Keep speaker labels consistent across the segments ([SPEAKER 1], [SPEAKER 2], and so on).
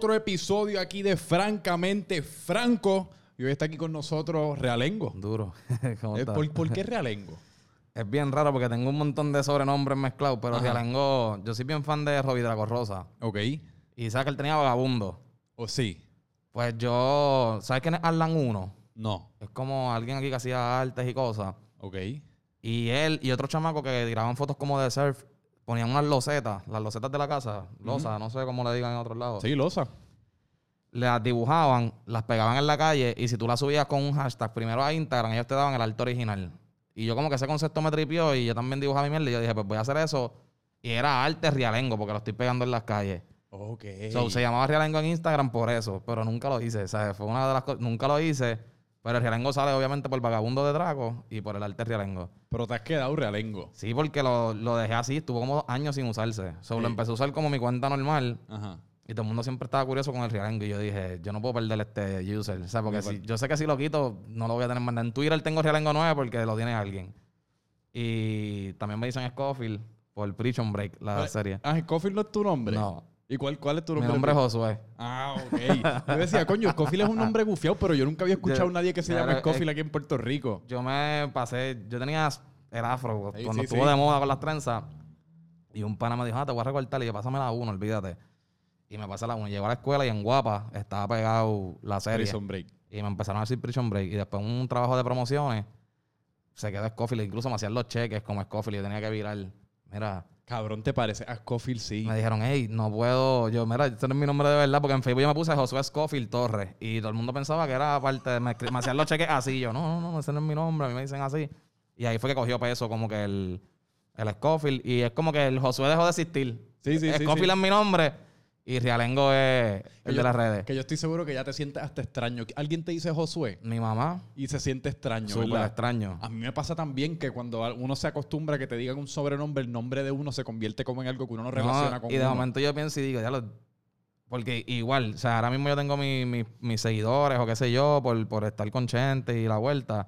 [SPEAKER 1] otro episodio aquí de Francamente Franco. Y hoy está aquí con nosotros Realengo.
[SPEAKER 2] Duro. ¿Cómo
[SPEAKER 1] Eh? ¿Por, por qué Realengo?
[SPEAKER 2] Es bien raro porque tengo un montón de sobrenombres mezclados, pero
[SPEAKER 1] Ajá.
[SPEAKER 2] Realengo, yo soy bien fan de Robbie Draco Rosa.
[SPEAKER 1] Ok.
[SPEAKER 2] Y sabes que él tenía vagabundo.
[SPEAKER 1] ¿O sí?
[SPEAKER 2] Pues yo, ¿sabes quién es Arlan 1?
[SPEAKER 1] No.
[SPEAKER 2] Es como alguien aquí que hacía artes y cosas.
[SPEAKER 1] Ok.
[SPEAKER 2] Y él y otro chamaco que tiraban fotos como de surf, ponían unas losetas, las losetas de la casa, losas, no sé cómo le digan en otros lados.
[SPEAKER 1] Sí, Loza.
[SPEAKER 2] Las dibujaban, las pegaban en la calle y si tú las subías con un hashtag primero a Instagram, ellos te daban el arte original. Y yo como que ese concepto me tripió y yo también dibujaba mi mierda y yo dije, pues voy a hacer eso. Y era arte realengo porque lo estoy pegando en las calles.
[SPEAKER 1] Ok.
[SPEAKER 2] So, se llamaba Realengo en Instagram por eso, pero nunca lo hice. O sea, fue una de las cosas, nunca lo hice. Pero el Realengo sale obviamente por Vagabundo de Draco y por el arte Realengo.
[SPEAKER 1] Pero te has quedado Realengo.
[SPEAKER 2] Sí, porque lo, lo dejé así, estuvo como dos años sin usarse. Solo
[SPEAKER 1] Sí.
[SPEAKER 2] empecé a usar como mi cuenta normal
[SPEAKER 1] Ajá.
[SPEAKER 2] y todo el mundo siempre estaba curioso con el Realengo. Y yo dije, yo no puedo perder este user. O sea, porque si, yo sé que si lo quito, no lo voy a tener más. En Twitter tengo Realengo 9 porque lo tiene alguien. Y también me dicen Scofield por Prison Break, la serie.
[SPEAKER 1] Ah, Scofield no es tu nombre.
[SPEAKER 2] No.
[SPEAKER 1] ¿Y cuál, cuál es tu
[SPEAKER 2] Mi
[SPEAKER 1] nombre?
[SPEAKER 2] nombre es Josué.
[SPEAKER 1] Ah, ok. Yo decía, coño, Scofield es un nombre gufiado, pero yo nunca había escuchado a nadie que se llame Scofield aquí en Puerto Rico.
[SPEAKER 2] Yo me pasé, yo tenía el afro
[SPEAKER 1] Sí,
[SPEAKER 2] cuando
[SPEAKER 1] sí,
[SPEAKER 2] estuvo
[SPEAKER 1] sí.
[SPEAKER 2] de moda con las trenzas. Y un pana me dijo, ah, te voy a recortar. Y yo, pásame la 1, olvídate. Y me pasé la 1. Llego a la escuela y en Guapa estaba pegado la serie.
[SPEAKER 1] Prison Break.
[SPEAKER 2] Y me empezaron a decir Prison Break. Y después un trabajo de promociones se quedó Scofield. Incluso me hacían los cheques como Scofield. Y yo tenía que virar. Mira,
[SPEAKER 1] Cabrón, ¿te parece? A Scofield sí.
[SPEAKER 2] me dijeron, hey, no puedo. Yo, mira, este no es mi nombre de verdad. Porque en Facebook yo me puse Josué Scofield Torres. Y todo el mundo pensaba que era parte de. Me, hacían los cheques así. Yo, no, no, no, ese no es mi nombre. A mí me dicen así. Y ahí fue que cogió peso como que el, el Scofield. Y es como que el Josué dejó de existir.
[SPEAKER 1] Sí, sí, sí,
[SPEAKER 2] Scofield
[SPEAKER 1] sí.
[SPEAKER 2] es mi nombre. Y Realengo es el
[SPEAKER 1] yo-
[SPEAKER 2] de las redes.
[SPEAKER 1] Que yo estoy seguro que ya te sientes hasta extraño. Alguien te dice Josué
[SPEAKER 2] Mi mamá,
[SPEAKER 1] y se siente extraño,
[SPEAKER 2] súper extraño.
[SPEAKER 1] A mí me pasa también que cuando uno se acostumbra a que te digan un sobrenombre, el nombre de uno se convierte como en algo que uno no relaciona
[SPEAKER 2] No,
[SPEAKER 1] con
[SPEAKER 2] y de
[SPEAKER 1] uno.
[SPEAKER 2] momento yo pienso y digo, ya lo. Porque igual, o sea, ahora mismo yo tengo mi- mi- mis seguidores o qué sé yo, por, por estar con Chente y la vuelta.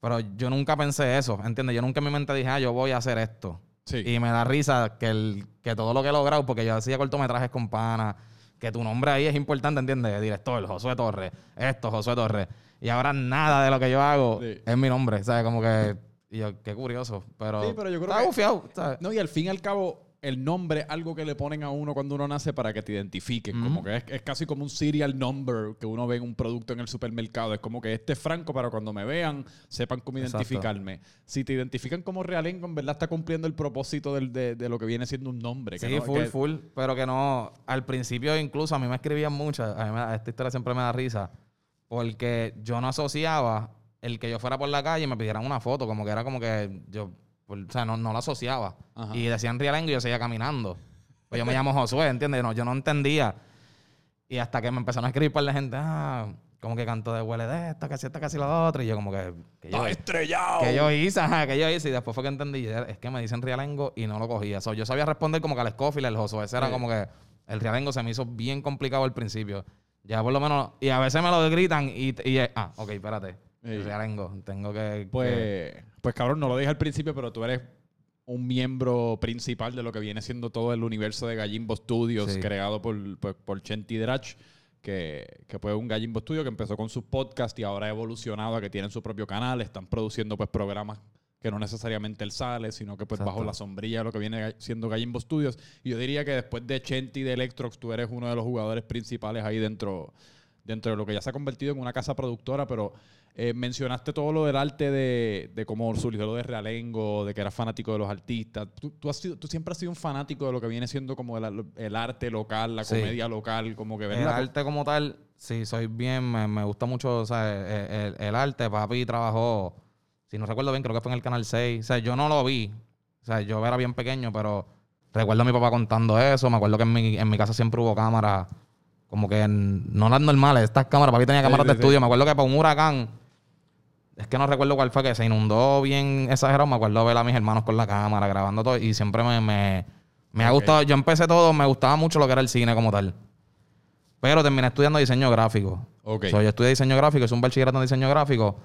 [SPEAKER 2] Pero yo nunca pensé eso, ¿entiendes? Yo nunca en mi mente dije, ah, yo voy a hacer esto.
[SPEAKER 1] Sí.
[SPEAKER 2] Y me da risa que, el, que todo lo que he logrado, porque yo hacía cortometrajes con pana, que tu nombre ahí es importante, ¿entiendes? Director, Josué Torres, esto, Josué Torres. Y ahora nada de lo que yo hago
[SPEAKER 1] Sí.
[SPEAKER 2] es mi nombre, ¿sabes? Como que. Y yo, qué curioso. Pero.
[SPEAKER 1] Sí, pero yo creo
[SPEAKER 2] estaba
[SPEAKER 1] que-
[SPEAKER 2] bufiado, ¿sabes?
[SPEAKER 1] No, y al fin y al cabo, el nombre algo que le ponen a uno cuando uno nace para que te identifiquen. Como que es, es casi como un serial number que uno ve en un producto en el supermercado. Es como que este es Franco para cuando me vean, sepan cómo
[SPEAKER 2] Exacto.
[SPEAKER 1] identificarme. Si te identifican como Realengo, en verdad está cumpliendo el propósito del- de, de lo que viene siendo un nombre. que
[SPEAKER 2] Sí,
[SPEAKER 1] no-
[SPEAKER 2] full,
[SPEAKER 1] que-
[SPEAKER 2] full. Pero que no. Al principio, incluso a mí me escribían muchas. A mí me- esta historia siempre me da risa. Porque yo no asociaba el que yo fuera por la calle y me pidieran una foto. Como que era como que yo. Por- o sea, no, no lo asociaba.
[SPEAKER 1] Ajá.
[SPEAKER 2] Y decían Realengo y yo seguía caminando. Pues yo me llamo Josué, ¿entiendes? No, yo no entendía. Y hasta que me empezaron a escribir por la gente, ah, como que canto de huele de esta, que si esta, que si la otra. Y yo, como que. que yo,
[SPEAKER 1] ¡Está estrellado!
[SPEAKER 2] que yo hice, ajá, que yo hice. Y después fue que entendí, es que me dicen Realengo y no lo cogía. So, yo sabía responder como que al Scofield, el Josué. Ese era
[SPEAKER 1] Sí.
[SPEAKER 2] como que el Realengo se me hizo bien complicado al principio. Ya por lo menos, y a veces me lo gritan y, y ah, ok, espérate.
[SPEAKER 1] Sí.
[SPEAKER 2] Realengo, tengo que... que-
[SPEAKER 1] Pues, pues cabrón, no lo dije al principio, pero tú eres un miembro principal de lo que viene siendo todo el universo de Gallimbo Studios,
[SPEAKER 2] Sí.
[SPEAKER 1] creado por, por, por Chenti Drach, que, que fue un Gallimbo Studio que empezó con sus podcasts y ahora ha evolucionado a que tienen su propio canal, están produciendo pues programas que no necesariamente él sale, sino que pues
[SPEAKER 2] Exacto.
[SPEAKER 1] bajo la sombrilla de lo que viene siendo Gallimbo Studios. Y yo diría que después de Chenti y de Electrox, tú eres uno de los jugadores principales ahí dentro, dentro de lo que ya se ha convertido en una casa productora, pero eh, mencionaste todo lo del arte de, de cómo surgió lo de Realengo, de que eras fanático de los artistas. Tú, tú has sido, tú siempre has sido un fanático de lo que viene siendo como el, el arte local, la
[SPEAKER 2] Sí.
[SPEAKER 1] comedia local, como que
[SPEAKER 2] El arte como tal, sí, soy bien, me, me gusta mucho, o sea, el, el- el arte. Papi trabajó, si no recuerdo bien, creo que fue en el Canal 6. O sea, yo no lo vi. O sea, yo era bien pequeño, pero recuerdo a mi papá contando eso. Me acuerdo que en mi, en mi casa siempre hubo cámaras, como que en- no las normales, estas cámaras. Papi tenía cámaras
[SPEAKER 1] sí,
[SPEAKER 2] de
[SPEAKER 1] sí.
[SPEAKER 2] estudio. Me acuerdo que para un huracán, es que no recuerdo cuál fue, que se inundó bien exagerado. Me acuerdo ver a mis hermanos con la cámara grabando todo y siempre me, me, me ha gustado. Yo empecé todo, me gustaba mucho lo que era el cine como tal. Pero terminé estudiando diseño gráfico.
[SPEAKER 1] Ok.
[SPEAKER 2] So, yo estudié diseño gráfico, hice un bachillerato en diseño gráfico.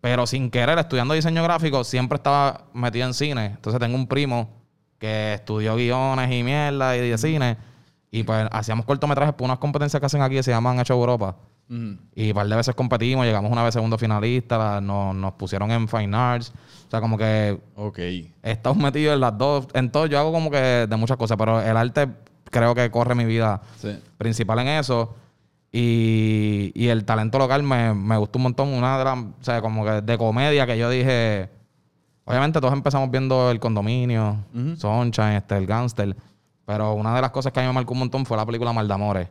[SPEAKER 2] Pero sin querer, estudiando diseño gráfico, siempre estaba metido en cine. Entonces tengo un primo que estudió guiones y mierda y de cine. Y pues hacíamos cortometrajes por unas competencias que hacen aquí que se llaman Hecho Europa. Y un par de veces competimos, llegamos una vez segundo finalista, la- nos, nos pusieron en Fine Arts. O sea, como que
[SPEAKER 1] Ok.
[SPEAKER 2] estamos metidos en las dos, en todo. Yo hago como que de muchas cosas, pero el arte creo que corre mi vida
[SPEAKER 1] Sí.
[SPEAKER 2] principal en eso. Y, y el talento local me, me gustó un montón. Una de las, o sea, como que de comedia que yo dije. Obviamente todos empezamos viendo el condominio. Sunshine, este, el gangster. Pero una de las cosas que a mí me marcó un montón fue la película Maldamores.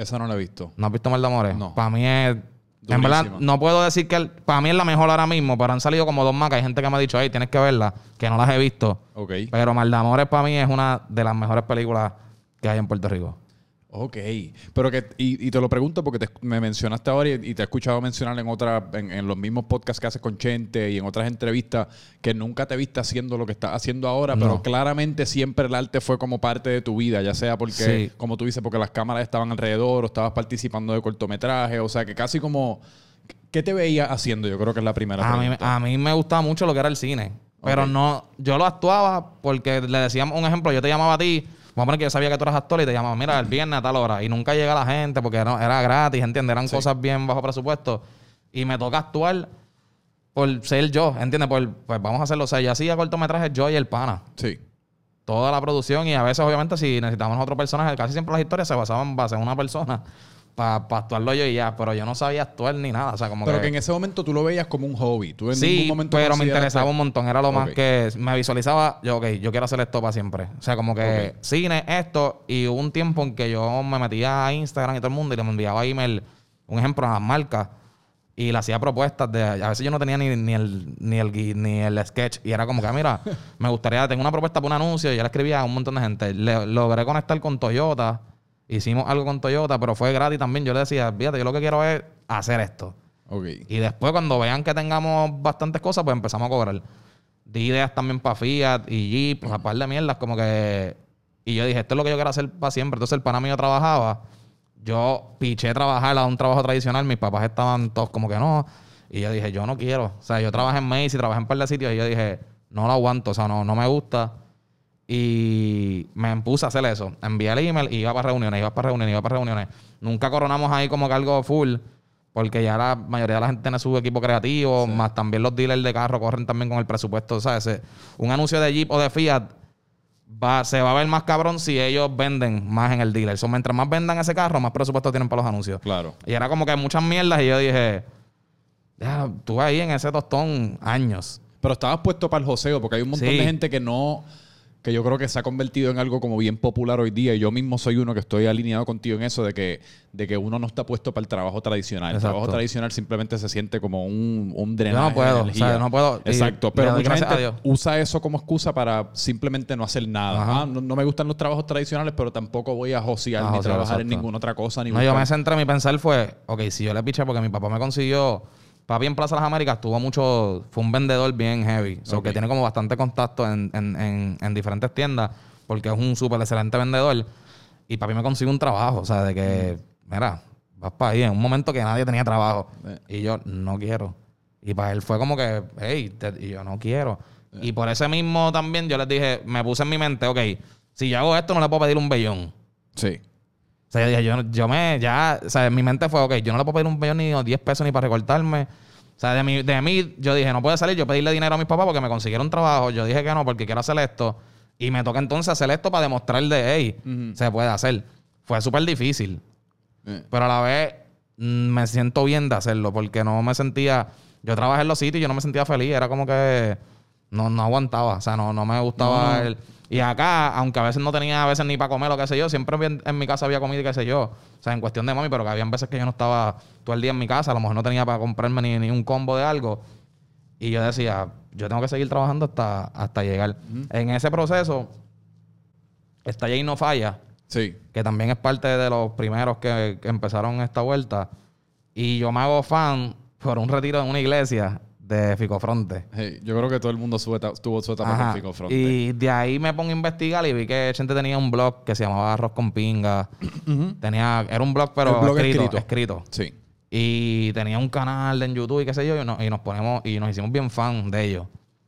[SPEAKER 1] Esa no la he visto.
[SPEAKER 2] ¿No has visto Maldamores?
[SPEAKER 1] No.
[SPEAKER 2] Para mí es. En verdad, no puedo decir que el- para mí es la mejor ahora mismo, pero han salido como dos más que hay gente que me ha dicho, hey, tienes que verla, que no las he visto.
[SPEAKER 1] Ok.
[SPEAKER 2] Pero Maldamores para mí es una de las mejores películas que hay en Puerto Rico.
[SPEAKER 1] Ok. Pero que, y, y te lo pregunto porque te- me mencionaste ahora y, y te he escuchado mencionar en otra, en, en los mismos podcasts que haces con Chente y en otras entrevistas que nunca te viste haciendo lo que estás haciendo ahora, pero claramente siempre el arte fue como parte de tu vida, ya sea porque,
[SPEAKER 2] Sí.
[SPEAKER 1] como tú dices, porque las cámaras estaban alrededor o estabas participando de cortometrajes, o sea que casi como, ¿qué te veías haciendo? Yo creo que es la primera
[SPEAKER 2] A mí, a mí me gustaba mucho lo que era el cine. Pero no, yo lo actuaba porque le decíamos un ejemplo, yo te llamaba a ti, vamos a poner que yo sabía que tú eras actor y te llamaba, mira, el viernes a tal hora. Y nunca llega la gente porque no, era gratis, ¿entiendes? Eran
[SPEAKER 1] Sí.
[SPEAKER 2] cosas bien bajo presupuesto. Y me toca actuar por ser yo, ¿entiendes? Por, pues vamos a hacerlo. O sea, yo hacía cortometrajes yo y el pana.
[SPEAKER 1] Sí.
[SPEAKER 2] Toda la producción y a veces, obviamente, si necesitábamos otro personaje, casi siempre las historias se basaban en base en una persona para actuarlo yo y ya. Pero yo no sabía actuar ni nada. O sea, como
[SPEAKER 1] Pero
[SPEAKER 2] que...
[SPEAKER 1] que en ese momento tú lo veías como un hobby. Tú en
[SPEAKER 2] Sí,
[SPEAKER 1] ningún momento
[SPEAKER 2] pero me interesaba un montón. Era lo más que me visualizaba. Yo, ok, yo quiero hacer esto para siempre. O sea, como que cine, esto. Y hubo un tiempo en que yo me metía a Instagram y todo el mundo y le enviaba email, un ejemplo, a las marcas. Y le hacía propuestas de... A veces yo no tenía ni, ni, el, ni, el, ni el sketch. Y era como que, "Ah, mira, me gustaría... Tengo una propuesta para un anuncio. Y yo le escribía a un montón de gente. Le- logré conectar con Toyota. Hicimos algo con Toyota, pero fue gratis también. Yo le decía, fíjate, yo lo que quiero es hacer esto. Y después, cuando vean que tengamos bastantes cosas, pues empezamos a cobrar. Di ideas también para Fiat y Jeep, un par de mierdas, como que. Y yo dije, esto es lo que yo quiero hacer para siempre. Entonces, el pana mío trabajaba. Yo piché trabajar a un trabajo tradicional. Mis papás estaban todos como que no. Y yo dije, yo no quiero. O sea, yo trabajé en Macy, trabajé en un par de sitios. Y yo dije, no lo aguanto. O sea, no, no me gusta. Y me puse a hacer eso. Envié el email y iba para reuniones, iba para reuniones, iba para reuniones. Nunca coronamos ahí como algo full, porque ya la mayoría de la gente tiene su equipo creativo, más también los dealers de carro corren también con el presupuesto. O sea, ese- un anuncio de Jeep o de Fiat va, se va a ver más cabrón si ellos venden más en el dealer. So, mientras más vendan ese carro, más presupuesto tienen para los anuncios.
[SPEAKER 1] Claro.
[SPEAKER 2] Y era como que muchas mierdas y yo dije, ya, tuve ahí en ese tostón años.
[SPEAKER 1] Pero estabas puesto para el joseo, porque hay un montón
[SPEAKER 2] Sí.
[SPEAKER 1] de gente que no, que yo creo que se ha convertido en algo como bien popular hoy día. Y yo mismo soy uno que estoy alineado contigo en eso de que, de que uno no está puesto para el trabajo tradicional. El trabajo tradicional simplemente se siente como un, un drenaje.
[SPEAKER 2] no puedo,
[SPEAKER 1] de
[SPEAKER 2] o sea, no puedo.
[SPEAKER 1] Exacto, pero mucha gente usa eso como excusa para simplemente no hacer nada. Ah, no, no me gustan los trabajos tradicionales, pero tampoco voy a josear ni
[SPEAKER 2] josear,
[SPEAKER 1] trabajar en ninguna otra cosa. Ni
[SPEAKER 2] No, yo me centré, mi pensar fue, ok, si yo le piché porque mi papá me consiguió, papi en Plaza Las Américas tuvo mucho, fue un vendedor bien heavy, so
[SPEAKER 1] Ok.
[SPEAKER 2] que tiene como bastante contacto en, en- en- en diferentes tiendas, porque es un súper excelente vendedor, y papi me consiguió un trabajo, o sea, de que, mira, vas para ahí, en un momento que nadie tenía trabajo,
[SPEAKER 1] Eh.
[SPEAKER 2] y yo, no quiero. Y para él fue como que, hey, te- y yo no quiero. Y por ese mismo también yo les dije, me puse en mi mente, ok, si yo hago esto no le puedo pedir un bellón.
[SPEAKER 1] Sí.
[SPEAKER 2] O sea, yo, dije, yo, yo me, ya, o sea, en mi mente fue, ok, yo no le puedo pedir un millón ni 10 pesos ni para recortarme. O sea, de mí, de mí, yo dije, no puede salir yo pedirle dinero a mis papás porque me consiguieron trabajo. Yo dije que no, porque quiero hacer esto. Y me toca entonces hacer esto para demostrar de, hey,
[SPEAKER 1] Ujú.
[SPEAKER 2] se puede hacer. Fue súper difícil.
[SPEAKER 1] Eh.
[SPEAKER 2] Pero a la vez mm, me siento bien de hacerlo porque no me sentía. Yo trabajé en los sitios y yo no me sentía feliz. Era como que no, no aguantaba. O sea, no, no me gustaba.
[SPEAKER 1] No.
[SPEAKER 2] el- y acá, aunque a veces no tenía a veces ni para comer o qué sé yo, siempre en, en mi casa había comida y qué sé yo. O sea, en cuestión de mami, pero que habían veces que yo no estaba todo el día en mi casa. A lo mejor no tenía para comprarme ni, ni un combo de algo. Y yo decía, yo tengo que seguir trabajando hasta, hasta llegar. En ese proceso, está Jay No Falla
[SPEAKER 1] Sí.
[SPEAKER 2] que también es parte de los primeros que, que empezaron esta vuelta. Y yo me hago fan por un retiro en una iglesia de Ficofronte.
[SPEAKER 1] Hey, yo creo que todo el mundo su eta- tuvo su etapa con Fico Fronte.
[SPEAKER 2] Y de ahí me pongo a investigar y vi que gente tenía un blog que se llamaba Arroz con Pinga. Tenía, era un blog, pero
[SPEAKER 1] blog
[SPEAKER 2] escrito,
[SPEAKER 1] escrito.
[SPEAKER 2] escrito.
[SPEAKER 1] Sí.
[SPEAKER 2] Y tenía un canal en YouTube y qué sé yo, y nos, y nos ponemos, y nos hicimos bien fan de ellos.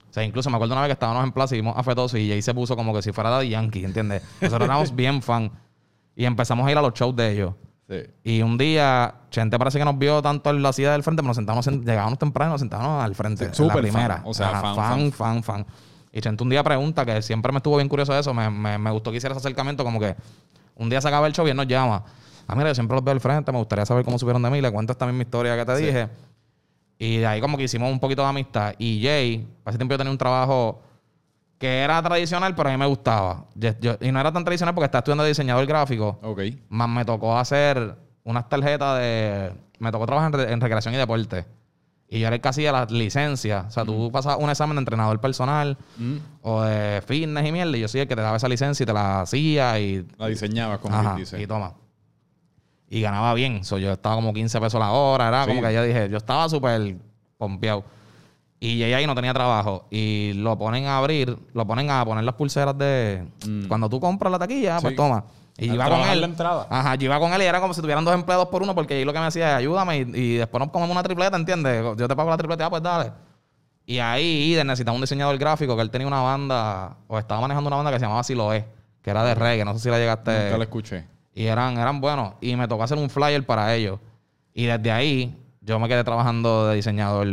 [SPEAKER 2] O sea, incluso me acuerdo una vez que estábamos en plaza y vimos a Fetoso y Jay se puso como que si fuera Daddy Yankee, ¿entiendes? Nosotros éramos bien fan. Y empezamos a ir a los shows de ellos.
[SPEAKER 1] Sí.
[SPEAKER 2] Y un día, Chente parece que nos vio tanto en la silla del frente, pero nos sentamos, en- llegábamos temprano y nos sentábamos al frente.
[SPEAKER 1] Sí,
[SPEAKER 2] en la primera.
[SPEAKER 1] fan, o sea, fan,
[SPEAKER 2] fan, fan, fan. Y Chente un día pregunta, que siempre me estuvo bien curioso de eso, me, me, me gustó que hiciera ese acercamiento, como que un día se acaba el show y él nos llama. Ah, mira, yo siempre los veo al frente, me gustaría saber cómo supieron de mí, le cuento esta misma historia que te dije. Y de ahí como que hicimos un poquito de amistad. Y Jay, hace tiempo yo tenía un trabajo que era tradicional, pero a mí me gustaba. Yo- yo- y no era tan tradicional porque estaba estudiando diseñador gráfico.
[SPEAKER 1] Ok.
[SPEAKER 2] Más me tocó hacer unas tarjetas de. Me tocó trabajar en, re- en recreación y deporte. Y yo era el que hacía las licencias. O sea, tú pasabas un examen de entrenador personal
[SPEAKER 1] Mm.
[SPEAKER 2] o de fitness y mierda. Y yo soy el que te daba esa licencia y te la hacía y.
[SPEAKER 1] La diseñabas, como
[SPEAKER 2] Ajá,
[SPEAKER 1] dice.
[SPEAKER 2] y toma. Y ganaba bien. So, yo estaba como 15 pesos la hora. Era
[SPEAKER 1] Sí.
[SPEAKER 2] como que yo dije, yo estaba súper pompeado. Y ella ahí no tenía trabajo. Y lo ponen a abrir, lo ponen a poner las pulseras de.
[SPEAKER 1] Mm.
[SPEAKER 2] Cuando tú compras la taquilla, pues toma. Y yo iba con él.
[SPEAKER 1] la entrada.
[SPEAKER 2] Ajá, yo iba con él y era como si tuvieran dos empleados por uno, porque ahí lo que me hacía es ayúdame y, y después nos comemos una tripleta, ¿entiendes? Yo te pago la tripleta, ah, pues dale. Y ahí Iden necesitaba un diseñador gráfico que él tenía una banda, o estaba manejando una banda que se llamaba Siloé, que era de reggae, no sé si la llegaste.
[SPEAKER 1] Nunca la escuché.
[SPEAKER 2] Y eran, eran buenos. Y me tocó hacer un flyer para ellos. Y desde ahí yo me quedé trabajando de diseñador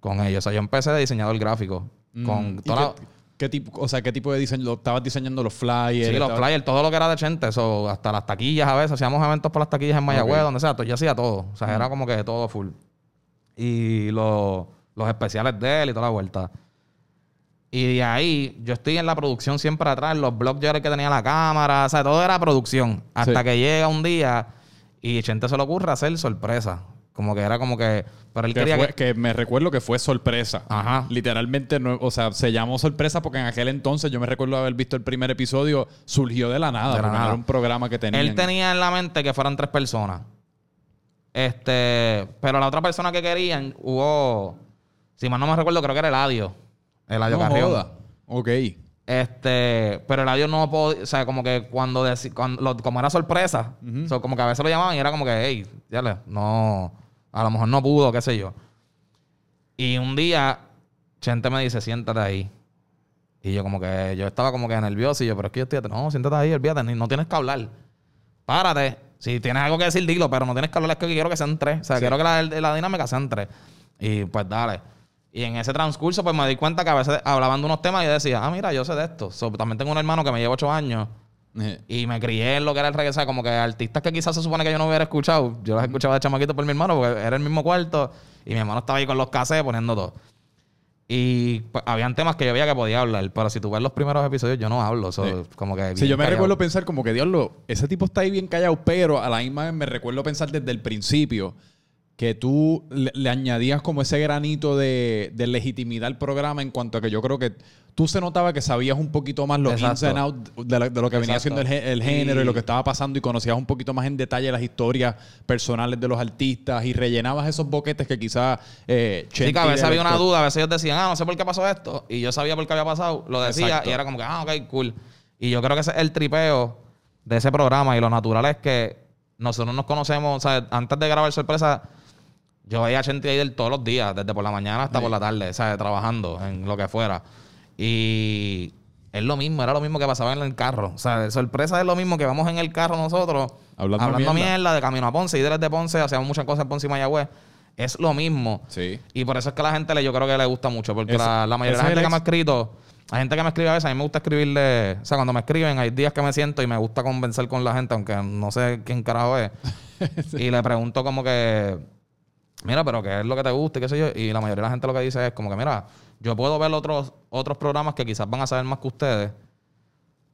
[SPEAKER 2] con ellos. O sea, yo empecé de diseñador gráfico.
[SPEAKER 1] Mm.
[SPEAKER 2] Con
[SPEAKER 1] ¿Y
[SPEAKER 2] toda la-
[SPEAKER 1] qué, tipo, o sea, qué tipo de diseño? ¿Lo ¿Estabas diseñando los flyers?
[SPEAKER 2] Sí, los flyers, todo lo que era de Chente, eso, hasta las taquillas a veces, hacíamos eventos por las taquillas en Mayagüez, donde sea, yo hacía todo. O sea, era como que todo full. Y lo- los especiales de él y toda la vuelta. Y de ahí, yo estoy en la producción siempre atrás, los blogs yo era el que tenía la cámara, o sea, todo era producción. Hasta
[SPEAKER 1] Sí.
[SPEAKER 2] que llega un día y Chente se le ocurre hacer sorpresa. Como que era como que. Pero él
[SPEAKER 1] Que,
[SPEAKER 2] quería
[SPEAKER 1] fue-
[SPEAKER 2] que.
[SPEAKER 1] que me recuerdo que fue sorpresa.
[SPEAKER 2] Ajá.
[SPEAKER 1] Literalmente, no- o sea, se llamó sorpresa porque en aquel entonces yo me recuerdo haber visto el primer episodio, surgió de la nada,
[SPEAKER 2] De la
[SPEAKER 1] porque no
[SPEAKER 2] nada.
[SPEAKER 1] era un programa que tenía.
[SPEAKER 2] Él tenía en la mente que fueran tres personas. Este, pero la otra persona que querían hubo, si mal no me recuerdo, creo que era Eladio. Eladio
[SPEAKER 1] no
[SPEAKER 2] Carrión.
[SPEAKER 1] joda. Ok.
[SPEAKER 2] Este, pero Eladio no podía, o sea, como que cuando, deci- cuando lo- como era sorpresa, so, como que a veces lo llamaban y era como que, hey, ya le, no, a lo mejor no pudo, qué sé yo. Y un día, Chente me dice, siéntate ahí. Y yo como que, yo estaba como que nervioso y yo, pero es que yo estoy, no, siéntate ahí, olvídate, no tienes que hablar. Párate. Si tienes algo que decir, dilo, pero no tienes que hablar, es que quiero que sean tres. O sea, quiero que la, la dinámica sean tres. Y pues dale. Y en ese transcurso, pues me di cuenta que a veces hablaban de unos temas y yo decía, ah, mira, yo sé de esto. So, también tengo un hermano que me lleva ocho años
[SPEAKER 1] Eh,
[SPEAKER 2] y me crié en lo que era el reggae. O sea, como que artistas que quizás se supone que yo no hubiera escuchado. Yo los escuchaba de chamaquito por mi hermano porque era el mismo cuarto y mi hermano estaba ahí con los cassettes poniendo todo. Y pues, habían temas que yo veía que podía hablar, pero si tú ves los primeros episodios, yo no hablo. So,
[SPEAKER 1] Sí.
[SPEAKER 2] Como que.
[SPEAKER 1] Sí, yo me
[SPEAKER 2] callado.
[SPEAKER 1] recuerdo pensar como que, diablo, ese tipo está ahí bien callado, pero a la misma vez me recuerdo pensar desde el principio que tú le, le añadías como ese granito de, de legitimidad al programa en cuanto a que yo creo que tú se notaba que sabías un poquito más los ins
[SPEAKER 2] Exacto.
[SPEAKER 1] and outs de, la- de lo que venía siendo el, gé- el género y...
[SPEAKER 2] Y-
[SPEAKER 1] lo que estaba pasando y conocías un poquito más en detalle las historias personales de los artistas y rellenabas esos boquetes que quizás eh,
[SPEAKER 2] Sí,
[SPEAKER 1] Chente
[SPEAKER 2] que a veces había una duda, a veces ellos decían, ah, no sé por qué pasó esto. Y yo sabía por qué había pasado, lo decía
[SPEAKER 1] Exacto.
[SPEAKER 2] y era como que, ah, ok, cool. Y yo creo que ese es el tripeo de ese programa y lo natural es que nosotros nos conocemos, o sea, antes de grabar sorpresa, yo veía a Chente Aider todos los días, desde por la mañana hasta
[SPEAKER 1] Sí.
[SPEAKER 2] por la tarde, o sea, trabajando en lo que fuera. Y es lo mismo, era lo mismo que pasaba en el carro. O sea, de sorpresa es lo mismo que vamos en el carro nosotros,
[SPEAKER 1] Hablando
[SPEAKER 2] hablando,
[SPEAKER 1] mierda.
[SPEAKER 2] mierda. de camino a Ponce y desde Ponce, hacíamos muchas cosas en Ponce y Mayagüez. Es lo mismo.
[SPEAKER 1] Sí.
[SPEAKER 2] Y por eso es que a la gente le, yo creo que le gusta mucho. Porque la, la mayoría de la gente que me ha escrito, hay gente que me escribe a veces, a mí me gusta escribirle. O sea, cuando me escriben, hay días que me siento y me gusta convencer con la gente, aunque no sé quién carajo es. Y le pregunto como que, mira, pero ¿qué es lo que te gusta y qué sé yo? Y la mayoría de la gente lo que dice es como que, mira, yo puedo ver otros, otros programas que quizás van a saber más que ustedes.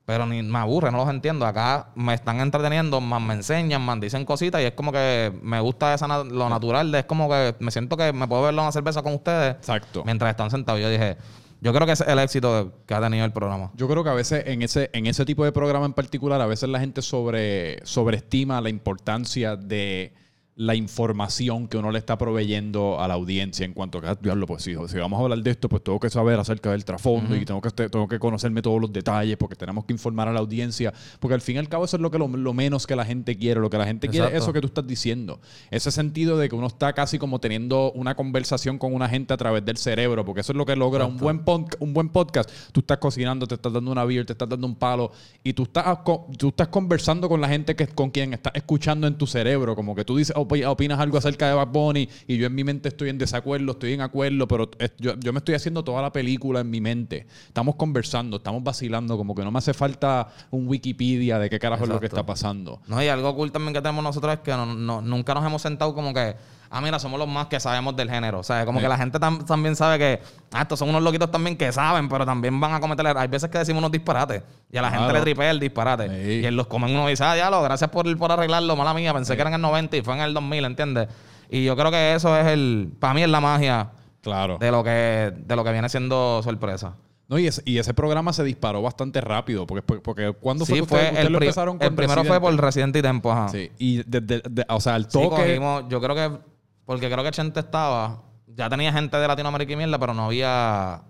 [SPEAKER 2] Pero ni me aburre, no los entiendo. Acá me están entreteniendo, más me enseñan, más dicen cositas y es como que me gusta esa na- lo natural. de- es como que me siento que me puedo verlo una cerveza con ustedes
[SPEAKER 1] Exacto.
[SPEAKER 2] mientras están sentados. Yo dije, yo creo que es el éxito que ha tenido el programa.
[SPEAKER 1] Yo creo que a veces en ese, en ese tipo de programa en particular, a veces la gente sobre, sobreestima la importancia de, la información que uno le está proveyendo a la audiencia en cuanto a que, ah, diablo, pues si, si vamos a hablar de esto, pues tengo que saber acerca del trasfondo y tengo que, este- tengo que conocerme todos los detalles porque tenemos que informar a la audiencia. Porque al fin y al cabo eso es lo, que lo, lo menos que la gente quiere. Lo que la gente quiere es eso que tú estás diciendo. Ese sentido de que uno está casi como teniendo una conversación con una gente a través del cerebro, porque eso es lo que logra un buen, pod- un buen podcast. Tú estás cocinando, te estás dando una beer, te estás dando un palo y tú estás, co- tú estás conversando con la gente que, con quien estás escuchando en tu cerebro. Como que tú dices, opi- opinas algo acerca de Bad Bunny y yo en mi mente estoy en desacuerdo, estoy en acuerdo, pero yo, yo me estoy haciendo toda la película en mi mente. Estamos conversando, estamos vacilando, como que no me hace falta un Wikipedia de qué carajo es lo que está pasando.
[SPEAKER 2] No, y algo cool también que tenemos nosotros es que no- no- nunca nos hemos sentado como que, ah, mira, somos los más que sabemos del género. O sea, como
[SPEAKER 1] Sí.
[SPEAKER 2] que la gente tam- también sabe que, ah, estos son unos loquitos también que saben, pero también van a cometer. er-". Hay veces que decimos unos disparates y a la gente le tripea el disparate.
[SPEAKER 1] Sí.
[SPEAKER 2] Y él los come uno y dice, ah, diablo, gracias por, por arreglarlo, mala mía, pensé que era en el 90 y fue en el 2000, ¿entiendes? Y yo creo que eso es el, para mí es la magia
[SPEAKER 1] Claro.
[SPEAKER 2] de lo que, de lo que viene siendo sorpresa.
[SPEAKER 1] No, y ese, y ese programa se disparó bastante rápido. Porque, porque cuando fue
[SPEAKER 2] Sí,
[SPEAKER 1] que ustedes,
[SPEAKER 2] fue
[SPEAKER 1] ustedes
[SPEAKER 2] el,
[SPEAKER 1] lo empezaron con
[SPEAKER 2] el primero fue por Resident y Tempo, ajá.
[SPEAKER 1] Sí, y desde, de- o sea, el
[SPEAKER 2] Sí,
[SPEAKER 1] toque...
[SPEAKER 2] cogimos, yo creo que, porque creo que Chente estaba, ya tenía gente de Latinoamérica y mierda, pero no había,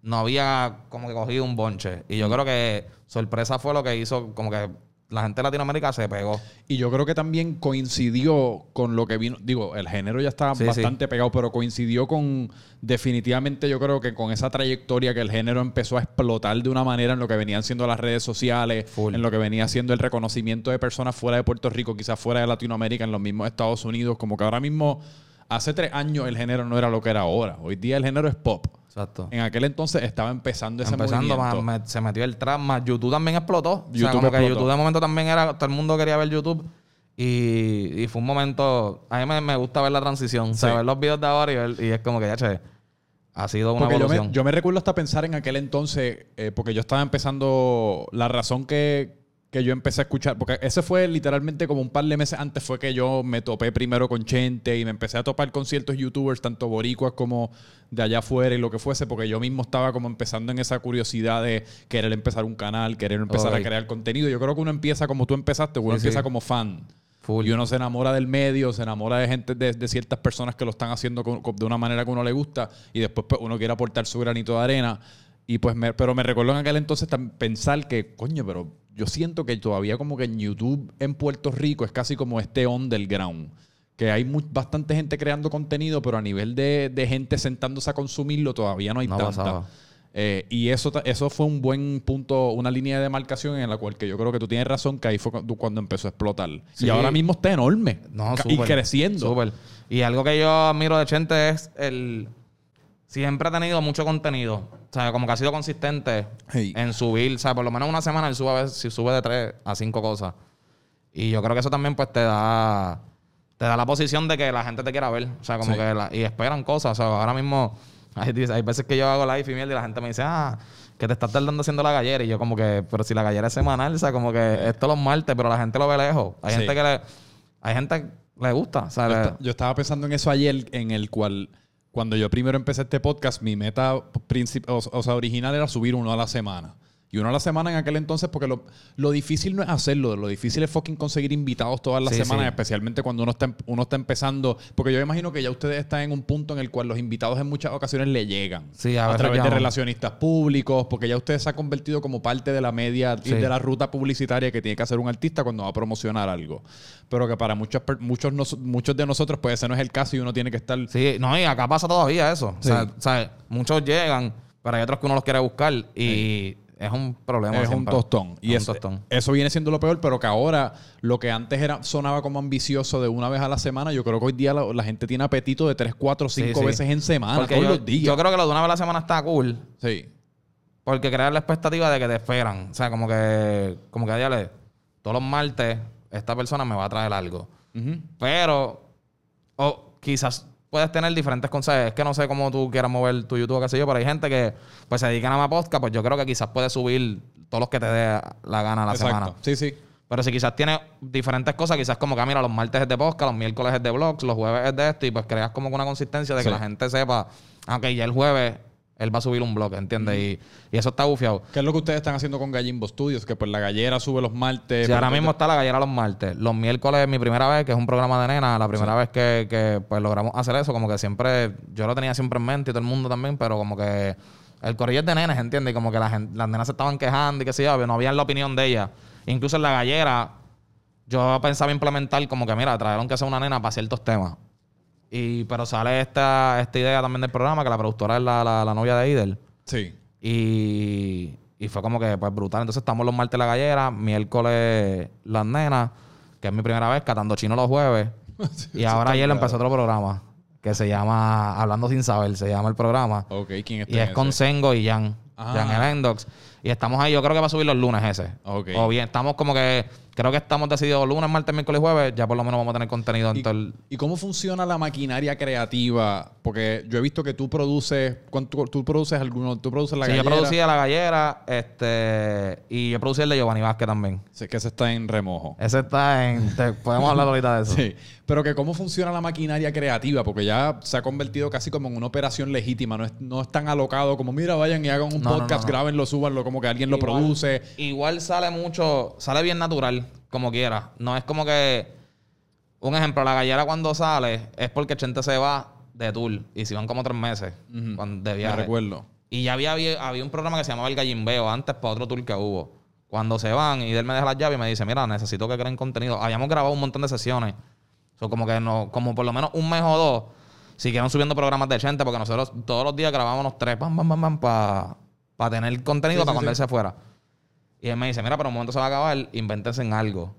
[SPEAKER 2] no había como que cogido un bonche. Y yo creo que sorpresa fue lo que hizo, como que la gente de Latinoamérica se pegó.
[SPEAKER 1] Y yo creo que también coincidió con lo que vino. Digo, el género ya
[SPEAKER 2] Sí,
[SPEAKER 1] bastante pegado, pero coincidió con. Definitivamente, yo creo que con esa trayectoria que el género empezó a explotar de una manera en lo que venían siendo las redes sociales,
[SPEAKER 2] Full.
[SPEAKER 1] en lo que venía siendo el reconocimiento de personas fuera de Puerto Rico, quizás fuera de Latinoamérica, en los mismos Estados Unidos. Como que ahora mismo, hace tres años, el género no era lo que era ahora. Hoy día el género es pop.
[SPEAKER 2] Exacto.
[SPEAKER 1] En aquel entonces estaba empezando ese
[SPEAKER 2] Empezando,
[SPEAKER 1] movimiento.
[SPEAKER 2] más, me- se metió el trap, más YouTube también explotó. o sea,
[SPEAKER 1] YouTube
[SPEAKER 2] como que
[SPEAKER 1] explotó.
[SPEAKER 2] YouTube de momento también era, todo el mundo quería ver YouTube. Y, y fue un momento, a mí me, me gusta ver la transición, o sea,
[SPEAKER 1] Sí.
[SPEAKER 2] ver los videos de ahora y, ver- y es como que ya, che, ha sido una
[SPEAKER 1] Porque yo
[SPEAKER 2] evolución.
[SPEAKER 1] me, yo me recuerdo hasta pensar en aquel entonces, eh, porque yo estaba empezando, la razón que, que yo empecé a escuchar, porque ese fue literalmente como un par de meses antes fue que yo me topé primero con Chente y me empecé a topar con ciertos youtubers, tanto boricuas como de allá afuera y lo que fuese, porque yo mismo estaba como empezando en esa curiosidad de querer empezar un canal, querer empezar a crear contenido. Yo creo que uno empieza como tú empezaste, uno
[SPEAKER 2] Sí,
[SPEAKER 1] empieza
[SPEAKER 2] sí.
[SPEAKER 1] como fan.
[SPEAKER 2] Full.
[SPEAKER 1] Y uno se enamora del medio, se enamora de gente, de, de ciertas personas que lo están haciendo con- con- de una manera que uno le gusta y después pues, uno quiere aportar su granito de arena. Y pues, me- pero me recuerdo en aquel entonces pensar que, coño, pero yo siento que todavía como que en YouTube en Puerto Rico es casi como este underground. Que hay bastante gente creando contenido, pero a nivel de, de gente sentándose a consumirlo todavía no hay
[SPEAKER 2] No
[SPEAKER 1] tanta. Eh, y eso, eso fue un buen punto, una línea de demarcación en la cual que yo creo que tú tienes razón, que ahí fue cu- cuando empezó a explotar.
[SPEAKER 2] Sí.
[SPEAKER 1] Y ahora mismo está enorme.
[SPEAKER 2] No,
[SPEAKER 1] Ca- y creciendo.
[SPEAKER 2] Y algo que yo admiro de Chente es el... Siempre ha tenido mucho contenido. O sea, como que ha sido consistente
[SPEAKER 1] Hey.
[SPEAKER 2] en subir. O sea, por lo menos una semana él sube, a veces, si sube de tres a cinco cosas. Y yo creo que eso también pues te da... Te da la posición de que la gente te quiera ver. O sea, como
[SPEAKER 1] Sí.
[SPEAKER 2] que... la- y esperan cosas. O sea, ahora mismo... Hay, hay veces que yo hago live y mierda y la gente me dice, ah, que te estás tardando haciendo la gallera. Y yo como que, pero si la gallera es semanal, o sea, como que esto los martes, pero la gente lo ve lejos. Hay
[SPEAKER 1] Sí.
[SPEAKER 2] gente que le... Hay gente que le gusta. O sea,
[SPEAKER 1] Yo,
[SPEAKER 2] le-
[SPEAKER 1] esta- yo estaba pensando en eso ayer, en el cual, cuando yo primero empecé este podcast, mi meta o, o sea, original era subir uno a la semana. Y uno a la semana en aquel entonces, porque lo, lo difícil no es hacerlo, lo difícil es fucking conseguir invitados todas las
[SPEAKER 2] Sí,
[SPEAKER 1] semanas,
[SPEAKER 2] sí.
[SPEAKER 1] especialmente cuando uno está, uno está empezando. Porque yo imagino que ya ustedes están en un punto en el cual los invitados en muchas ocasiones le llegan.
[SPEAKER 2] Sí, a
[SPEAKER 1] a través de relacionistas públicos, porque ya usted se ha convertido como parte de la media y de la ruta publicitaria que tiene que hacer un artista cuando va a promocionar algo. Pero que para muchos, muchos, muchos de nosotros, pues ese no es el caso y uno tiene que estar.
[SPEAKER 2] Sí, no, y acá pasa todavía eso.
[SPEAKER 1] Sí.
[SPEAKER 2] O, sea, o sea, muchos llegan, pero hay otros que uno los quiere buscar y es un problema.
[SPEAKER 1] Es un tostón. Y
[SPEAKER 2] Es un tostón.
[SPEAKER 1] eso viene siendo lo peor, pero que ahora lo que antes era sonaba como ambicioso de una vez a la semana, yo creo que hoy día la, la gente tiene apetito de tres, cuatro,
[SPEAKER 2] Sí,
[SPEAKER 1] cinco
[SPEAKER 2] sí.
[SPEAKER 1] veces en semana,
[SPEAKER 2] Porque
[SPEAKER 1] todos
[SPEAKER 2] yo,
[SPEAKER 1] los días.
[SPEAKER 2] yo creo que lo de una vez a la semana está cool
[SPEAKER 1] sí.
[SPEAKER 2] porque crea la expectativa de que te esperan. O sea, como que, como que dígale, todos los martes esta persona me va a traer algo. Pero, o quizás puedes tener diferentes consejos. Es que no sé cómo tú quieras mover tu YouTube, qué sé yo, pero hay gente que pues se dedican a más podcast, pues yo creo que quizás puedes subir todos los que te dé la gana a la
[SPEAKER 1] Exacto.
[SPEAKER 2] semana.
[SPEAKER 1] Sí, sí.
[SPEAKER 2] Pero si quizás tienes diferentes cosas, quizás como que, ah, mira, los martes es de podcast, los miércoles es de blogs, los jueves es de esto, y pues creas como una consistencia de que
[SPEAKER 1] Sí.
[SPEAKER 2] la gente sepa, ah, ok, ya el jueves él va a subir un blog, ¿entiendes? y, y eso está bufiado.
[SPEAKER 1] ¿Qué es lo que ustedes están haciendo con Gallimbo Studios? Que pues la gallera sube los martes.
[SPEAKER 2] Sí, ahora mismo está la gallera los martes. Los miércoles es mi primera vez, que es un programa de nena. La primera vez que, que, pues logramos hacer eso, como que siempre, yo lo tenía siempre en mente y todo el mundo también, pero como que el corrillo es de nenes, ¿entiendes? Y como que la gente, las nenas se estaban quejando y qué sé yo, no había la opinión de ellas. Incluso en la gallera, yo pensaba implementar como que, mira, trajeron que sea una nena para ciertos temas. Y, pero sale esta, esta idea también del programa, que la productora es la, la, la novia de Idel.
[SPEAKER 1] Sí.
[SPEAKER 2] Y, y fue como que, pues, brutal. Entonces estamos los martes la gallera, miércoles las nenas, que es mi primera vez, catando chino los jueves. y ahora ayer empezó otro programa que se llama Hablando sin saber, se llama el programa.
[SPEAKER 1] Ok, ¿quién está
[SPEAKER 2] Y es con? Sengo y Jan.
[SPEAKER 1] Ah.
[SPEAKER 2] Jan el Endox. Y estamos ahí, yo creo que va a subir los lunes ese.
[SPEAKER 1] Ok.
[SPEAKER 2] O bien, estamos como que, creo que estamos decididos lunes, martes, miércoles y jueves, ya por lo menos vamos a tener contenido en
[SPEAKER 1] ¿Y,
[SPEAKER 2] todo el...
[SPEAKER 1] y cómo funciona la maquinaria creativa? Porque yo he visto que tú produces, ¿cuánto, tú produces alguno, tú produces la
[SPEAKER 2] Sí, yo
[SPEAKER 1] gallera,
[SPEAKER 2] producía La Gallera, este, y yo producía el de Giovanni Vázquez también.
[SPEAKER 1] Sí, que se está en remojo.
[SPEAKER 2] Ese está en... te- podemos hablar ahorita de eso.
[SPEAKER 1] Sí, pero que cómo funciona la maquinaria creativa, porque ya se ha convertido casi como en una operación legítima, no es, no es tan alocado como, mira, vayan y hagan un
[SPEAKER 2] no,
[SPEAKER 1] podcast,
[SPEAKER 2] no, no.
[SPEAKER 1] grábenlo, súbanlo, como que alguien lo
[SPEAKER 2] Igual-
[SPEAKER 1] produce.
[SPEAKER 2] Igual sale mucho, sale bien natural, como quiera. No es como que, un ejemplo, la gallera cuando sale es porque Chente se va de tour y se van como tres meses cuando, de
[SPEAKER 1] Me
[SPEAKER 2] viaje.
[SPEAKER 1] recuerdo.
[SPEAKER 2] Y ya había, había, había un programa que se llamaba El Gallimbeo antes para otro tour que hubo. Cuando se van y él me deja las llaves y me dice, mira, necesito que creen contenido. Habíamos grabado un montón de sesiones. So, como que no, como por lo menos un mes o dos, siguieron subiendo programas de Chente porque nosotros todos los días grabábamos tres, pam, pam, pam, pam, para tener contenido
[SPEAKER 1] Sí,
[SPEAKER 2] para
[SPEAKER 1] sí,
[SPEAKER 2] cuando
[SPEAKER 1] sí.
[SPEAKER 2] él se fuera. Y él me dice, mira, pero un momento se va a acabar, invéntense en algo.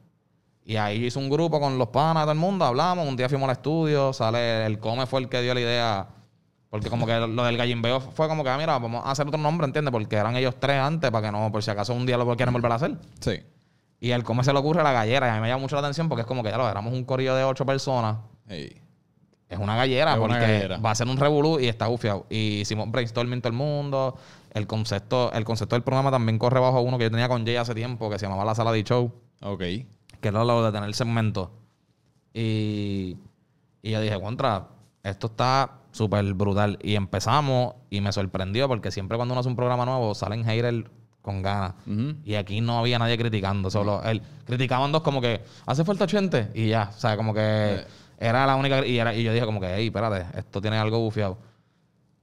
[SPEAKER 2] Y ahí hice un grupo con los panas, todo el mundo, hablamos, un día fuimos al estudio, sale, el Come fue el que dio la idea, porque como que lo del gallimbeo fue como que, ah, mira, vamos a hacer otro nombre, ¿entiendes? Porque eran ellos tres antes, para que no, por si acaso un día lo quieren volver a hacer.
[SPEAKER 1] Sí.
[SPEAKER 2] Y el Come se le ocurre la gallera, y a mí me llama mucho la atención porque es como que, ya lo éramos un corillo de ocho personas,
[SPEAKER 1] Ey.
[SPEAKER 2] es una gallera,
[SPEAKER 1] Es una
[SPEAKER 2] porque
[SPEAKER 1] gallera.
[SPEAKER 2] va a ser un revolú y está bufiado. Y hicimos brainstorming todo el mundo. El concepto, el concepto del programa también corre bajo uno que yo tenía con Jay hace tiempo, que se llamaba La Sala de Show,
[SPEAKER 1] Ok.
[SPEAKER 2] que era lo de tener segmento. Y, y yo dije, contra, esto está súper brutal. Y empezamos y me sorprendió porque siempre cuando uno hace un programa nuevo salen haters con ganas.
[SPEAKER 1] Ujú.
[SPEAKER 2] Y aquí no había nadie criticando, solo él. Criticaban dos como que, hace falta gente y ya. O sea, como que era la única. Y, era, y yo dije, como que, hey, espérate, esto tiene algo bufiado.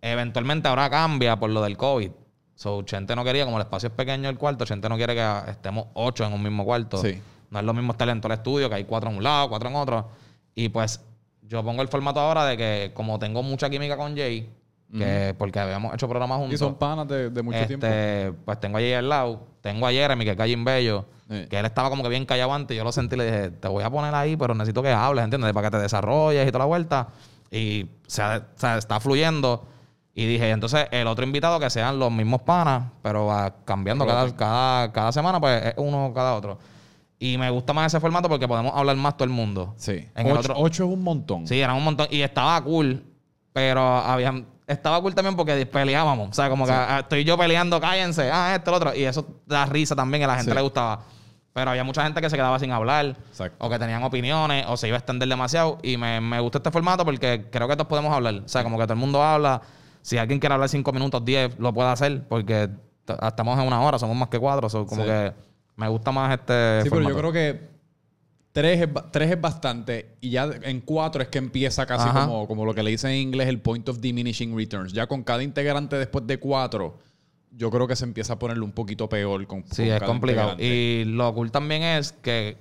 [SPEAKER 2] Eventualmente ahora cambia por lo del COVID. So, Chente no quería, como el espacio es pequeño el cuarto, Chente no quiere que estemos ocho en un mismo cuarto.
[SPEAKER 1] Sí.
[SPEAKER 2] No es lo mismo estar en todo el estudio, que hay cuatro en un lado, cuatro en otro. Y pues yo pongo el formato ahora de que, como tengo mucha química con Jay, que porque habíamos hecho programas juntos.
[SPEAKER 1] Y son panas de, de mucho tiempo.
[SPEAKER 2] Este, Pues tengo a Jay al lado. Tengo a Jeremy, que es Gallin Bello.
[SPEAKER 1] Sí.
[SPEAKER 2] Que él estaba como que bien callado antes. Yo lo sentí y le dije, te voy a poner ahí, pero necesito que hables, ¿entiendes? Para que te desarrolles y toda la vuelta. Y o sea, está fluyendo. Y dije, entonces el otro invitado que sean los mismos panas, pero va cambiando cada, cada, cada semana, pues es uno cada otro. Y me gusta más ese formato porque podemos hablar más todo el mundo.
[SPEAKER 1] Sí.
[SPEAKER 2] En el
[SPEAKER 1] ocho,
[SPEAKER 2] otro-
[SPEAKER 1] ocho es un montón.
[SPEAKER 2] Sí, eran un montón. Y estaba cool, pero había, estaba cool también porque peleábamos. O sea, como que ah, estoy yo peleando, cállense, ah, esto, lo otro. Y eso da risa también, a la gente
[SPEAKER 1] Sí.
[SPEAKER 2] le gustaba. Pero había mucha gente que se quedaba sin hablar,
[SPEAKER 1] Exacto.
[SPEAKER 2] o que tenían opiniones, o se iba a extender demasiado. Y me, me gusta este formato porque creo que todos podemos hablar. O sea, como que todo el mundo habla. Si alguien quiere hablar cinco minutos, diez, lo puede hacer, porque estamos en una hora, somos más que cuatro. so, como
[SPEAKER 1] Sí.
[SPEAKER 2] que me gusta más este.
[SPEAKER 1] Sí, pero yo creo que tres es, tres es bastante y ya en cuatro es que empieza casi
[SPEAKER 2] Ajá.
[SPEAKER 1] como, como lo que le dicen en inglés el point of diminishing returns. Ya con cada integrante después de cuatro, yo creo que se empieza a ponerle un poquito peor con
[SPEAKER 2] Sí,
[SPEAKER 1] con
[SPEAKER 2] es
[SPEAKER 1] cada
[SPEAKER 2] complicado.
[SPEAKER 1] integrante.
[SPEAKER 2] Y lo cool también es que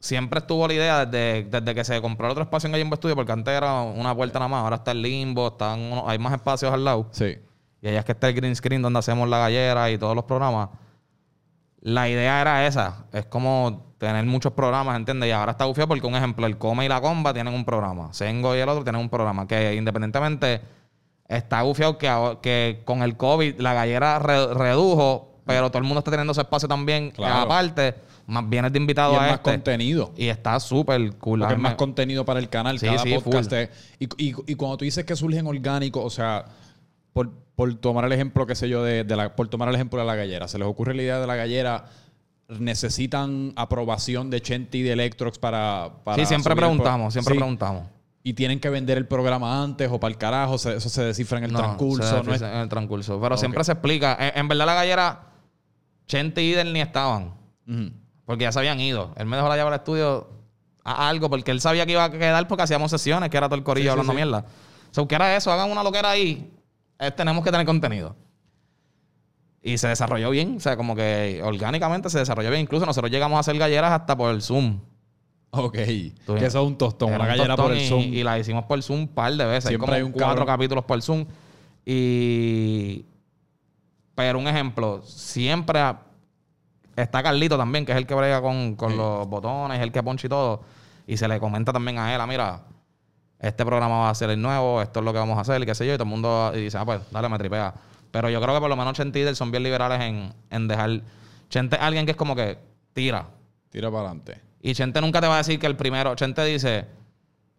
[SPEAKER 2] siempre estuvo la idea desde, desde que se compró el otro espacio en Gallimbo Studio, porque antes era una puerta nada más, ahora está el limbo, están unos- hay más espacios al lado.
[SPEAKER 1] Sí.
[SPEAKER 2] Y allá es que está el green screen donde hacemos la gallera y todos los programas. La idea era esa. Es como tener muchos programas, ¿entiendes? Y ahora está bufiado porque, un ejemplo, el Come y la Comba tienen un programa. Sengo y el otro tienen un programa. Que independientemente está bufiado que, que con el COVID la gallera re- redujo, pero todo el mundo está teniendo su espacio también
[SPEAKER 1] Claro.
[SPEAKER 2] aparte. Más vienes de invitado
[SPEAKER 1] Y es
[SPEAKER 2] a
[SPEAKER 1] más
[SPEAKER 2] este.
[SPEAKER 1] contenido.
[SPEAKER 2] Y está súper cool.
[SPEAKER 1] Porque
[SPEAKER 2] A
[SPEAKER 1] es más contenido para el canal.
[SPEAKER 2] Sí,
[SPEAKER 1] cada
[SPEAKER 2] sí,
[SPEAKER 1] podcast. es- y, y- y cuando tú dices que surgen orgánicos, o sea, por, por tomar el ejemplo, qué sé yo, de, de la, por tomar el ejemplo de la gallera, se les ocurre la idea de la gallera, necesitan aprobación de Chenti y de Electrox para, para
[SPEAKER 2] sí, siempre preguntamos, siempre
[SPEAKER 1] Sí.
[SPEAKER 2] preguntamos.
[SPEAKER 1] y tienen que vender el programa antes o para el carajo, se- eso se descifra en el
[SPEAKER 2] No,
[SPEAKER 1] transcurso. no es-
[SPEAKER 2] en el transcurso. Pero siempre se explica. En, en verdad la gallera, Chente y Idel ni estaban.
[SPEAKER 1] Ujú.
[SPEAKER 2] Porque ya se habían ido. Él me dejó la llave al estudio a algo porque él sabía que iba a quedar porque hacíamos sesiones, que era todo el corillo
[SPEAKER 1] Sí,
[SPEAKER 2] hablando
[SPEAKER 1] sí.
[SPEAKER 2] mierda. O sea, que era eso, hagan una loquera ahí. Tenemos que tener contenido. Y se desarrolló bien, o sea, como que orgánicamente se desarrolló bien. Incluso nosotros llegamos a hacer galleras hasta por el Zoom.
[SPEAKER 1] Ok. Que eso es un tostón, una
[SPEAKER 2] un
[SPEAKER 1] gallera por el Zoom.
[SPEAKER 2] Y la hicimos por Zoom un par de veces.
[SPEAKER 1] Siempre
[SPEAKER 2] como
[SPEAKER 1] hay un
[SPEAKER 2] cuatro
[SPEAKER 1] cabrón.
[SPEAKER 2] capítulos por Zoom. Y. Pero un ejemplo, siempre está Carlito también, que es el que brega con, con
[SPEAKER 1] Sí.
[SPEAKER 2] los botones, el que poncha y todo. Y se le comenta también a él, ah, mira, este programa va a ser el nuevo, esto es lo que vamos a hacer, y qué sé yo. Y todo el mundo y dice, ah, pues dale, me tripea. Pero yo creo que por lo menos Chente y son bien liberales en, en dejar. Chente es alguien que es como que tira.
[SPEAKER 1] Tira para adelante.
[SPEAKER 2] Y Chente nunca te va a decir que el primero. Chente dice.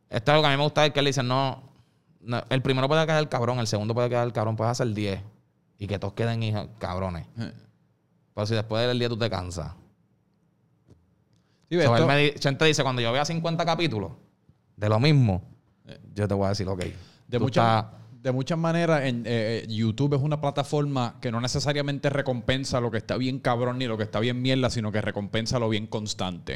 [SPEAKER 2] Esto es lo que a mí me gusta es que él dice: no, no, El primero puede quedar cabrón, el segundo puede quedar cabrón, puedes hacer 10. Y que todos queden hijos, cabrones. Pero si después del día tú te cansas.
[SPEAKER 1] Sí, esto-
[SPEAKER 2] me di- Chente dice: cuando yo vea 50 capítulos de lo mismo, yo te voy a decir, ok.
[SPEAKER 1] de, muchas, de muchas maneras, en, eh, eh, YouTube es una plataforma que no necesariamente recompensa lo que está bien cabrón ni lo que está bien mierda, sino que recompensa lo bien constante.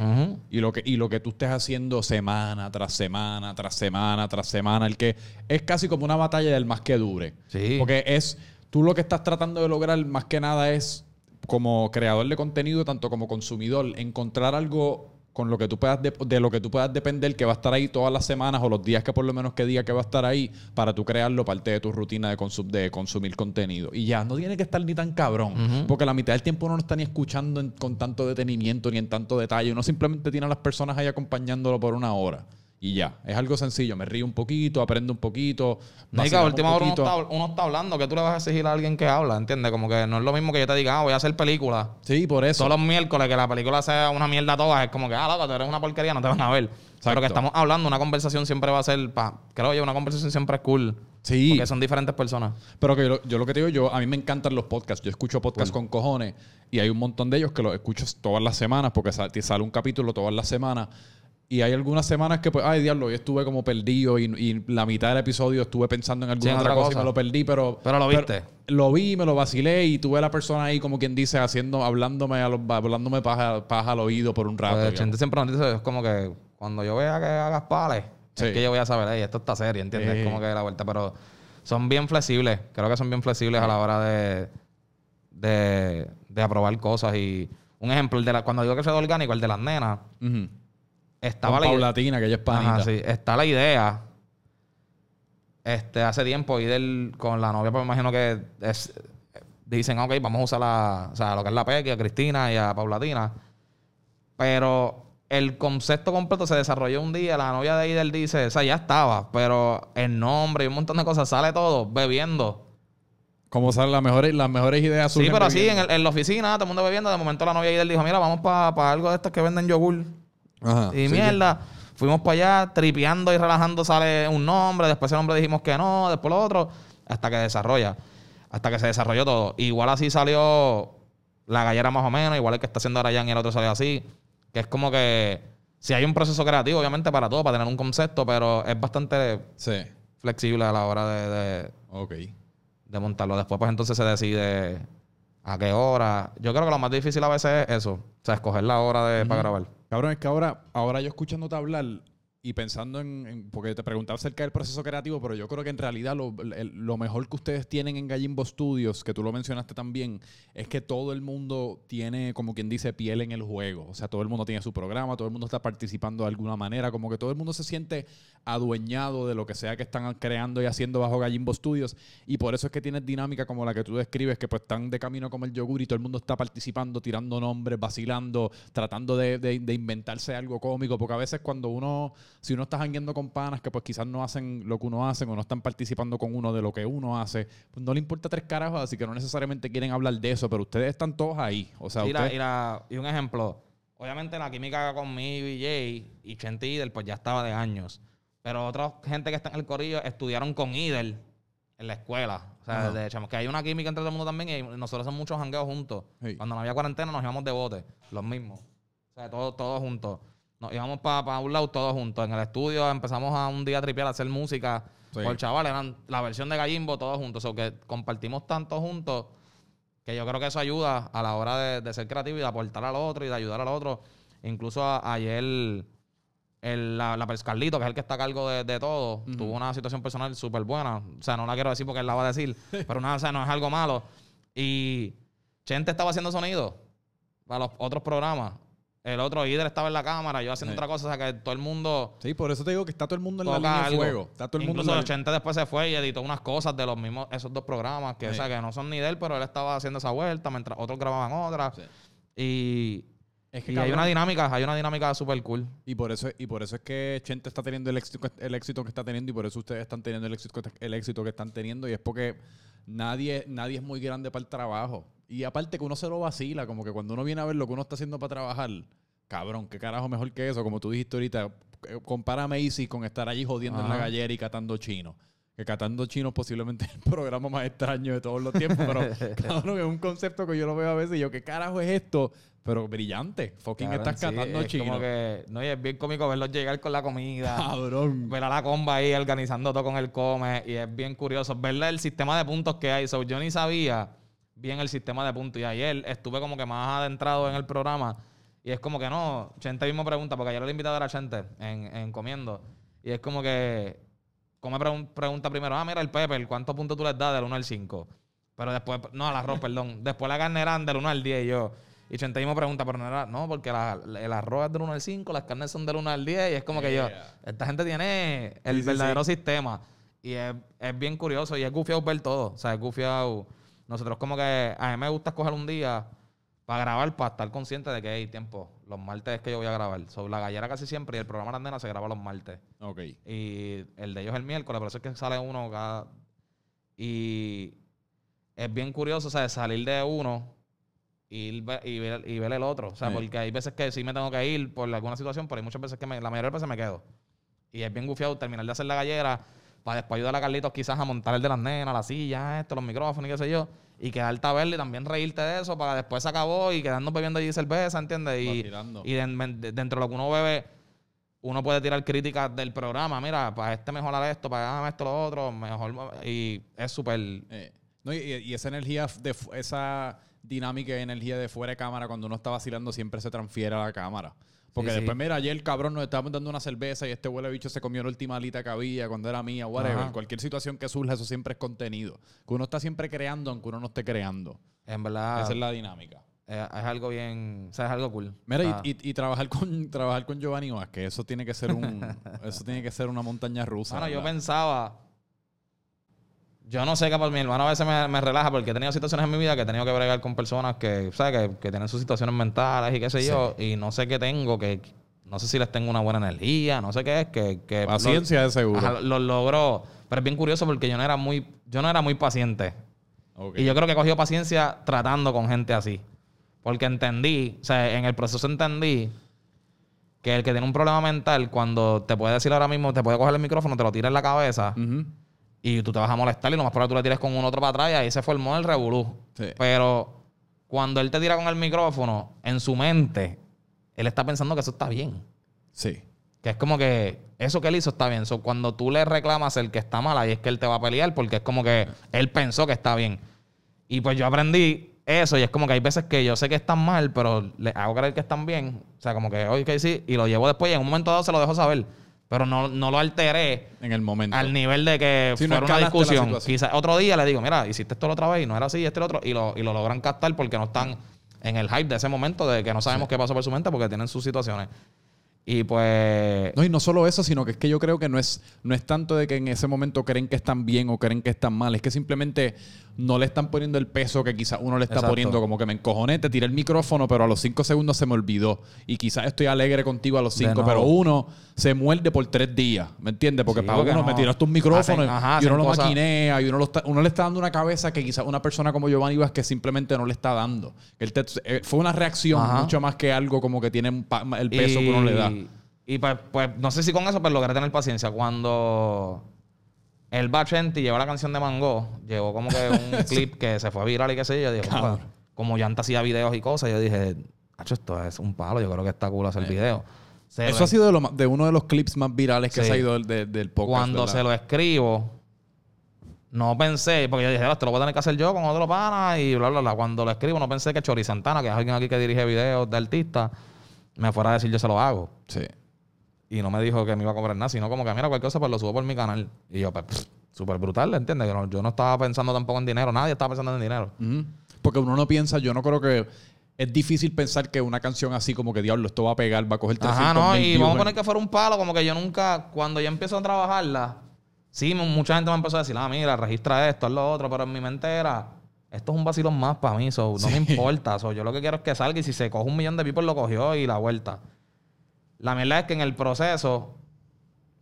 [SPEAKER 1] Y lo que, y lo que tú estés haciendo semana tras semana, tras semana, tras semana, el que es casi como una batalla del más que dure.
[SPEAKER 2] Sí.
[SPEAKER 1] Porque es, tú lo que estás tratando de lograr más que nada es, como creador de contenido, tanto como consumidor, encontrar algo con lo que tú puedas de, de lo que tú puedas depender que va a estar ahí todas las semanas o los días que por lo menos que diga que va a estar ahí para tú crearlo parte de tu rutina de, consum- de consumir contenido. Y ya, no tiene que estar ni tan cabrón, porque la mitad del tiempo uno no está ni escuchando en- con tanto detenimiento ni en tanto detalle, uno simplemente tiene a las personas ahí acompañándolo por una hora. Y ya, es algo sencillo, me río un poquito, aprendo un poquito.
[SPEAKER 2] No, y que a
[SPEAKER 1] vacilamos
[SPEAKER 2] última hora uno está, uno está hablando, que tú le vas a exigir a alguien que habla, ¿entiendes? Como que no es lo mismo que yo te diga, ah, voy a hacer película.
[SPEAKER 1] Sí, por eso.
[SPEAKER 2] Todos los miércoles que la película sea una mierda toda, es como que, ah, loco, tú eres una porquería, no te van a ver. Pero que estamos hablando, una conversación siempre va a ser, pa, creo yo, una conversación siempre es cool.
[SPEAKER 1] Sí.
[SPEAKER 2] Porque son diferentes personas.
[SPEAKER 1] Pero que yo, yo lo que te digo, yo, a mí me encantan los podcasts. Yo escucho podcasts con cojones y hay un montón de ellos que los escucho todas las semanas porque te sale un capítulo todas las semanas. Y hay algunas semanas que, pues, ay, diablo, yo estuve como perdido y, y la mitad del episodio estuve pensando en alguna
[SPEAKER 2] en
[SPEAKER 1] otra
[SPEAKER 2] otra
[SPEAKER 1] cosa, y
[SPEAKER 2] cosa.
[SPEAKER 1] me lo perdí, pero...
[SPEAKER 2] Pero lo viste.
[SPEAKER 1] lo vi, me lo vacilé y tuve a la persona ahí, como quien dice, haciendo, hablándome, a los, hablándome paja, paja al oído por un rato.
[SPEAKER 2] Pues. Chente siempre nos dice, es como que cuando yo vea que hagas pales,
[SPEAKER 1] Sí.
[SPEAKER 2] es que yo voy a saber, "Ey, esto está serio, ¿entiendes?
[SPEAKER 1] Sí.
[SPEAKER 2] Como que la vuelta, pero son bien flexibles. Creo que son bien flexibles a la hora de, de, de aprobar cosas. Y un ejemplo, el de la, cuando digo que soy orgánico, el de las nenas,
[SPEAKER 1] Ujú.
[SPEAKER 2] Estaba la.
[SPEAKER 1] Paulatina, que ella es panita.
[SPEAKER 2] Ajá, sí. Está la idea. Este, hace tiempo, y del, con la novia, pues me imagino que es- dicen, ok, vamos a usar la, o sea, lo que es la Pequi, a Cristina y a Paulatina. Pero el concepto completo se desarrolló un día. La novia de Idel dice, o sea, ya estaba, pero el nombre y un montón de cosas sale todo bebiendo.
[SPEAKER 1] Como salen las mejores, las mejores ideas
[SPEAKER 2] Sí, pero así en, el- en la oficina, todo el mundo bebiendo. De momento la novia de Idel dijo, mira, vamos para algo de estos que venden yogur.
[SPEAKER 1] Ajá,
[SPEAKER 2] Y
[SPEAKER 1] sí,
[SPEAKER 2] mierda, fuimos para allá, tripeando y relajando, sale un nombre, después ese nombre dijimos que no, después lo otro, hasta que desarrolla, hasta que se desarrolló todo. Igual así salió la gallera más o menos, igual el que está haciendo Arayan y el otro salió así, que es como que si hay un proceso creativo, obviamente para todo, para tener un concepto, pero es bastante
[SPEAKER 1] Sí.
[SPEAKER 2] flexible a la hora de, de montarlo. Después pues entonces se decide a qué hora. Yo creo que lo más difícil a veces es eso, o sea, escoger la hora de, para grabar.
[SPEAKER 1] Cabrón, es que ahora, ahora yo escuchándote hablar y pensando en, en- Porque te preguntaba acerca del proceso creativo, pero yo creo que en realidad lo, el- lo mejor que ustedes tienen en Gallimbo Studios, que tú lo mencionaste también, es que todo el mundo tiene, como quien dice, piel en el juego. O sea, todo el mundo tiene su programa, todo el mundo está participando de alguna manera, como que todo el mundo se siente adueñado de lo que sea que están creando y haciendo bajo Gallimbo Studios. Y por eso es que tienes dinámica como la que tú describes, que pues están de camino como el yogur y todo el mundo está participando, tirando nombres, vacilando, tratando de, de- de inventarse algo cómico. Porque a veces cuando uno, si uno está jangueando con panas que pues quizás no hacen lo que uno hace o no están participando con uno de lo que uno hace, pues no le importa tres carajos, así que no necesariamente quieren hablar de eso, pero ustedes están todos ahí. O sea,
[SPEAKER 2] y, la- y la- y un ejemplo, obviamente la química conmigo y Jay y Chente Idel, pues ya estaba de años. Pero otra gente que está en el corillo estudiaron con Idel en la escuela. O sea, desde chamos, que hay una química entre todo el mundo también y nosotros hacemos muchos jangueos juntos.
[SPEAKER 1] Sí.
[SPEAKER 2] Cuando no había cuarentena nos íbamos de bote, los mismos. O sea, todos, todos juntos. nos íbamos para un lado todos juntos. En el estudio empezamos a un día a tripear a hacer música.
[SPEAKER 1] Sí.
[SPEAKER 2] Por chaval, eran la versión de Gallimbo todos juntos. O sea, que compartimos tanto juntos que yo creo que eso ayuda a la hora de, de ser creativo y de aportar al otro y de ayudar al otro. Incluso a- ayer el, la, la Carlito, que es el que está a cargo de, de todo, tuvo una situación personal súper buena. O sea, no la quiero decir porque él la va a decir, pero nada, o sea, no es algo malo. Y Chente estaba haciendo sonido para los otros programas. El otro líder estaba en la cámara, yo haciendo
[SPEAKER 1] Sí.
[SPEAKER 2] otra cosa, o sea, que todo el mundo
[SPEAKER 1] Sí, por eso te digo que está todo el mundo en la línea de fuego. Está todo el mundo en
[SPEAKER 2] Incluso Chente después se fue y editó unas cosas de los mismos, esos dos programas, que, o sea, que no son ni de él, pero él estaba haciendo esa vuelta mientras otros grababan otras.
[SPEAKER 1] Sí.
[SPEAKER 2] Y,
[SPEAKER 1] Es que,
[SPEAKER 2] y hay una dinámica, hay una dinámica súper cool.
[SPEAKER 1] Y por eso, y por eso es que Chente está teniendo el éxito, el éxito que está teniendo y por eso ustedes están teniendo el éxito, el éxito que están teniendo y es porque nadie, nadie es muy grande para el trabajo. Y aparte que uno se lo vacila, como que cuando uno viene a ver lo que uno está haciendo para trabajar, cabrón, qué carajo mejor que eso, como tú dijiste ahorita, eh, compara a Macy con estar allí jodiendo en la gallera y catando chino. Que catando chino posiblemente es el programa más extraño de todos los tiempos, pero cabrón, es un concepto que yo lo veo a veces y yo, ¿qué carajo es esto? Pero brillante. Fucking
[SPEAKER 2] Cabrón,
[SPEAKER 1] estás
[SPEAKER 2] sí,
[SPEAKER 1] catando
[SPEAKER 2] es
[SPEAKER 1] chino.
[SPEAKER 2] Como que, no, y es bien cómico verlos llegar con la comida.
[SPEAKER 1] Cabrón.
[SPEAKER 2] ver a la comba ahí organizando todo con el come y es bien curioso verle el sistema de puntos que hay. So, yo ni sabía bien el sistema de puntos y ayer estuve como que más adentrado en el programa y es como que no, Chente mismo pregunta, porque ayer el invitado era Chente en, en comiendo y es como que come pregun- pregunta primero, ah, mira el Pepper, ¿cuántos puntos tú les das del 1 al 5? Pero después, no, al arroz, perdón. Después la carne eran del 1 al 10 y yo. Y Chente mismo pregunta, pero no era, no, porque la- el arroz es del 1 al 5, las carnes son del 1 al 10 y es como que yo,
[SPEAKER 1] Yeah.
[SPEAKER 2] esta gente tiene el
[SPEAKER 1] Sí, sí,
[SPEAKER 2] verdadero sistema. Y es, es bien curioso y es gufiado ver todo. O sea, es gufiado. Nosotros como que a mí me gusta escoger un día para grabar, para estar consciente de que hay tiempo. Los martes es que yo voy a grabar. Sobre la gallera casi siempre y el programa de las nenas se graba los martes.
[SPEAKER 1] Ok.
[SPEAKER 2] Y el de ellos el miércoles, por eso es que sale uno cada... Y es bien curioso, o sea, salir de uno y, ir ve- y, ver, y ver el otro. O sea,
[SPEAKER 1] Sí.
[SPEAKER 2] porque hay veces que sí me tengo que ir por alguna situación, pero hay muchas veces que me- la mayoría de las veces me quedo. Y es bien gufiado terminar de hacer la gallera para después ayudar a Carlitos quizás a montar el de las nenas, la silla, esto, los micrófonos y qué sé yo. Y quedarte a verle y también reírte de eso para después se acabó y quedarnos bebiendo allí cerveza, ¿entiendes? Y, y den- de- dentro de lo que uno bebe, uno puede tirar críticas del programa. Mira, para este mejorar esto, para esto lo otro, mejor. Y es súper.
[SPEAKER 1] Eh, no, y, y esa energía, de, esa dinámica y energía de fuera de cámara, cuando uno está vacilando, siempre se transfiere a la cámara. Porque
[SPEAKER 2] Sí, sí.
[SPEAKER 1] después, mira, ayer el cabrón nos estábamos dando una cerveza y este huele bicho se comió la última alita que había cuando era mía, whatever.
[SPEAKER 2] Ajá.
[SPEAKER 1] Cualquier situación que surja, eso siempre es contenido. Que uno está siempre creando, aunque uno no esté creando.
[SPEAKER 2] En verdad.
[SPEAKER 1] Esa es la dinámica.
[SPEAKER 2] eh, es algo bien. O sea, es algo cool.
[SPEAKER 1] Mira, y, y- y trabajar con trabajar con Giovanni Vázquez, eso tiene que ser un eso tiene que ser una montaña rusa.
[SPEAKER 2] Mano, yo pensaba. Yo no sé qué por mi hermano a veces me, me relaja porque he tenido situaciones en mi vida que he tenido que bregar con personas que, ¿sabes? Que, que tienen sus situaciones mentales y qué sé yo. Y no sé qué tengo, que no sé si les tengo una buena energía, no sé qué es, que. que
[SPEAKER 1] Paciencia de seguro.
[SPEAKER 2] Ajá, lo logró. Pero es bien curioso porque yo no era muy, yo no era muy paciente. Y yo creo que he cogido paciencia tratando con gente así. Porque entendí, o sea, en el proceso entendí que el que tiene un problema mental, cuando te puede decir ahora mismo, te puede coger el micrófono, te lo tira en la cabeza
[SPEAKER 1] Ujú.
[SPEAKER 2] Y tú te vas a molestar y lo más probable tú le tires con un otro para atrás y ahí se formó el revolú.
[SPEAKER 1] Sí.
[SPEAKER 2] Pero cuando él te tira con el micrófono, en su mente, él está pensando que eso está bien.
[SPEAKER 1] Sí.
[SPEAKER 2] Que es como que eso que él hizo está bien. So, cuando tú le reclamas el que está mal, ahí es que él te va a pelear porque es como que él pensó que está bien. Y pues yo aprendí eso y es como que hay veces que yo sé que están mal, pero le hago creer que están bien. O sea, como que, oye, que sí, y lo llevo después y en un momento dado se lo dejo saber. Pero no, no lo alteré
[SPEAKER 1] En el momento.
[SPEAKER 2] al nivel de que
[SPEAKER 1] no
[SPEAKER 2] fuera una discusión. Quizás otro día le digo, mira, hiciste esto la otra vez y no era así, este lo otro, y lo, y lo logran captar porque no están en el hype de ese momento de que no sabemos qué pasó por su mente porque tienen sus situaciones. Y pues.
[SPEAKER 1] No, y no solo eso, sino que es que yo creo que no es, no es tanto de que en ese momento creen que están bien o creen que están mal, es que simplemente no le están poniendo el peso que quizás uno le está
[SPEAKER 2] Exacto.
[SPEAKER 1] poniendo, como que me encojoné, te tiré el micrófono, pero a los cinco segundos se me olvidó. Y quizás estoy alegre contigo a los cinco, pero uno se muerde por tres días, ¿me entiendes? Porque
[SPEAKER 2] Sí,
[SPEAKER 1] para uno
[SPEAKER 2] no.
[SPEAKER 1] me tiraste un micrófono
[SPEAKER 2] Hacen- ajá,
[SPEAKER 1] y uno lo
[SPEAKER 2] cosas-
[SPEAKER 1] maquinea y uno, lo está- uno le está dando una cabeza que quizás una persona como Giovanni Vázquez simplemente no le está dando. Él te- eh, fue una reacción
[SPEAKER 2] Ajá.
[SPEAKER 1] mucho más que algo como que tiene el peso que uno le da.
[SPEAKER 2] Y pues, pues, no sé si con eso, pero logré tener paciencia. Cuando el Bachenti llevó la canción de Mango, llevó como que un clip que se fue viral y qué sé yo. Dije. "Compa", como Yanta hacía videos y cosas, yo dije, Hacho, esto es un palo, yo creo que está cool hacer
[SPEAKER 1] Eh.
[SPEAKER 2] video. se
[SPEAKER 1] Eso
[SPEAKER 2] lo-
[SPEAKER 1] ha sido de, lo más- de uno de los clips más virales que
[SPEAKER 2] Sí.
[SPEAKER 1] se ha ido del, del- del podcast.
[SPEAKER 2] cuando
[SPEAKER 1] ¿verdad?
[SPEAKER 2] se lo escribo, no pensé, porque yo dije, "Ah, esto lo voy a tener que hacer yo con otro pana y bla, bla, bla. Cuando lo escribo, no pensé que Chori Santana, que es alguien aquí que dirige videos de artistas, me fuera a decir yo se lo hago.
[SPEAKER 1] Sí.
[SPEAKER 2] Y no me dijo que me iba a cobrar nada, sino como que, mira, cualquier cosa, pues lo subo por mi canal. Y yo, pues, súper brutal, ¿entiendes? Yo no, yo no estaba pensando tampoco en dinero, nadie estaba pensando en dinero.
[SPEAKER 1] Porque uno no piensa, yo no creo que... Es difícil pensar que una canción así como que, diablo, esto va a pegar, va a coger 300
[SPEAKER 2] Ajá, no, y vamos a poner que fuera un palo, como que yo nunca, cuando yo empiezo a trabajarla, sí, mu- mucha gente me empezó a decir, ah, mira, registra esto, haz lo otro, pero en mi mente era, esto es un vacilón más para mí, so, no me importa, so, yo lo que quiero es que salga y si se coge un millón de people lo cogió y la vuelta. La mierda es que en el proceso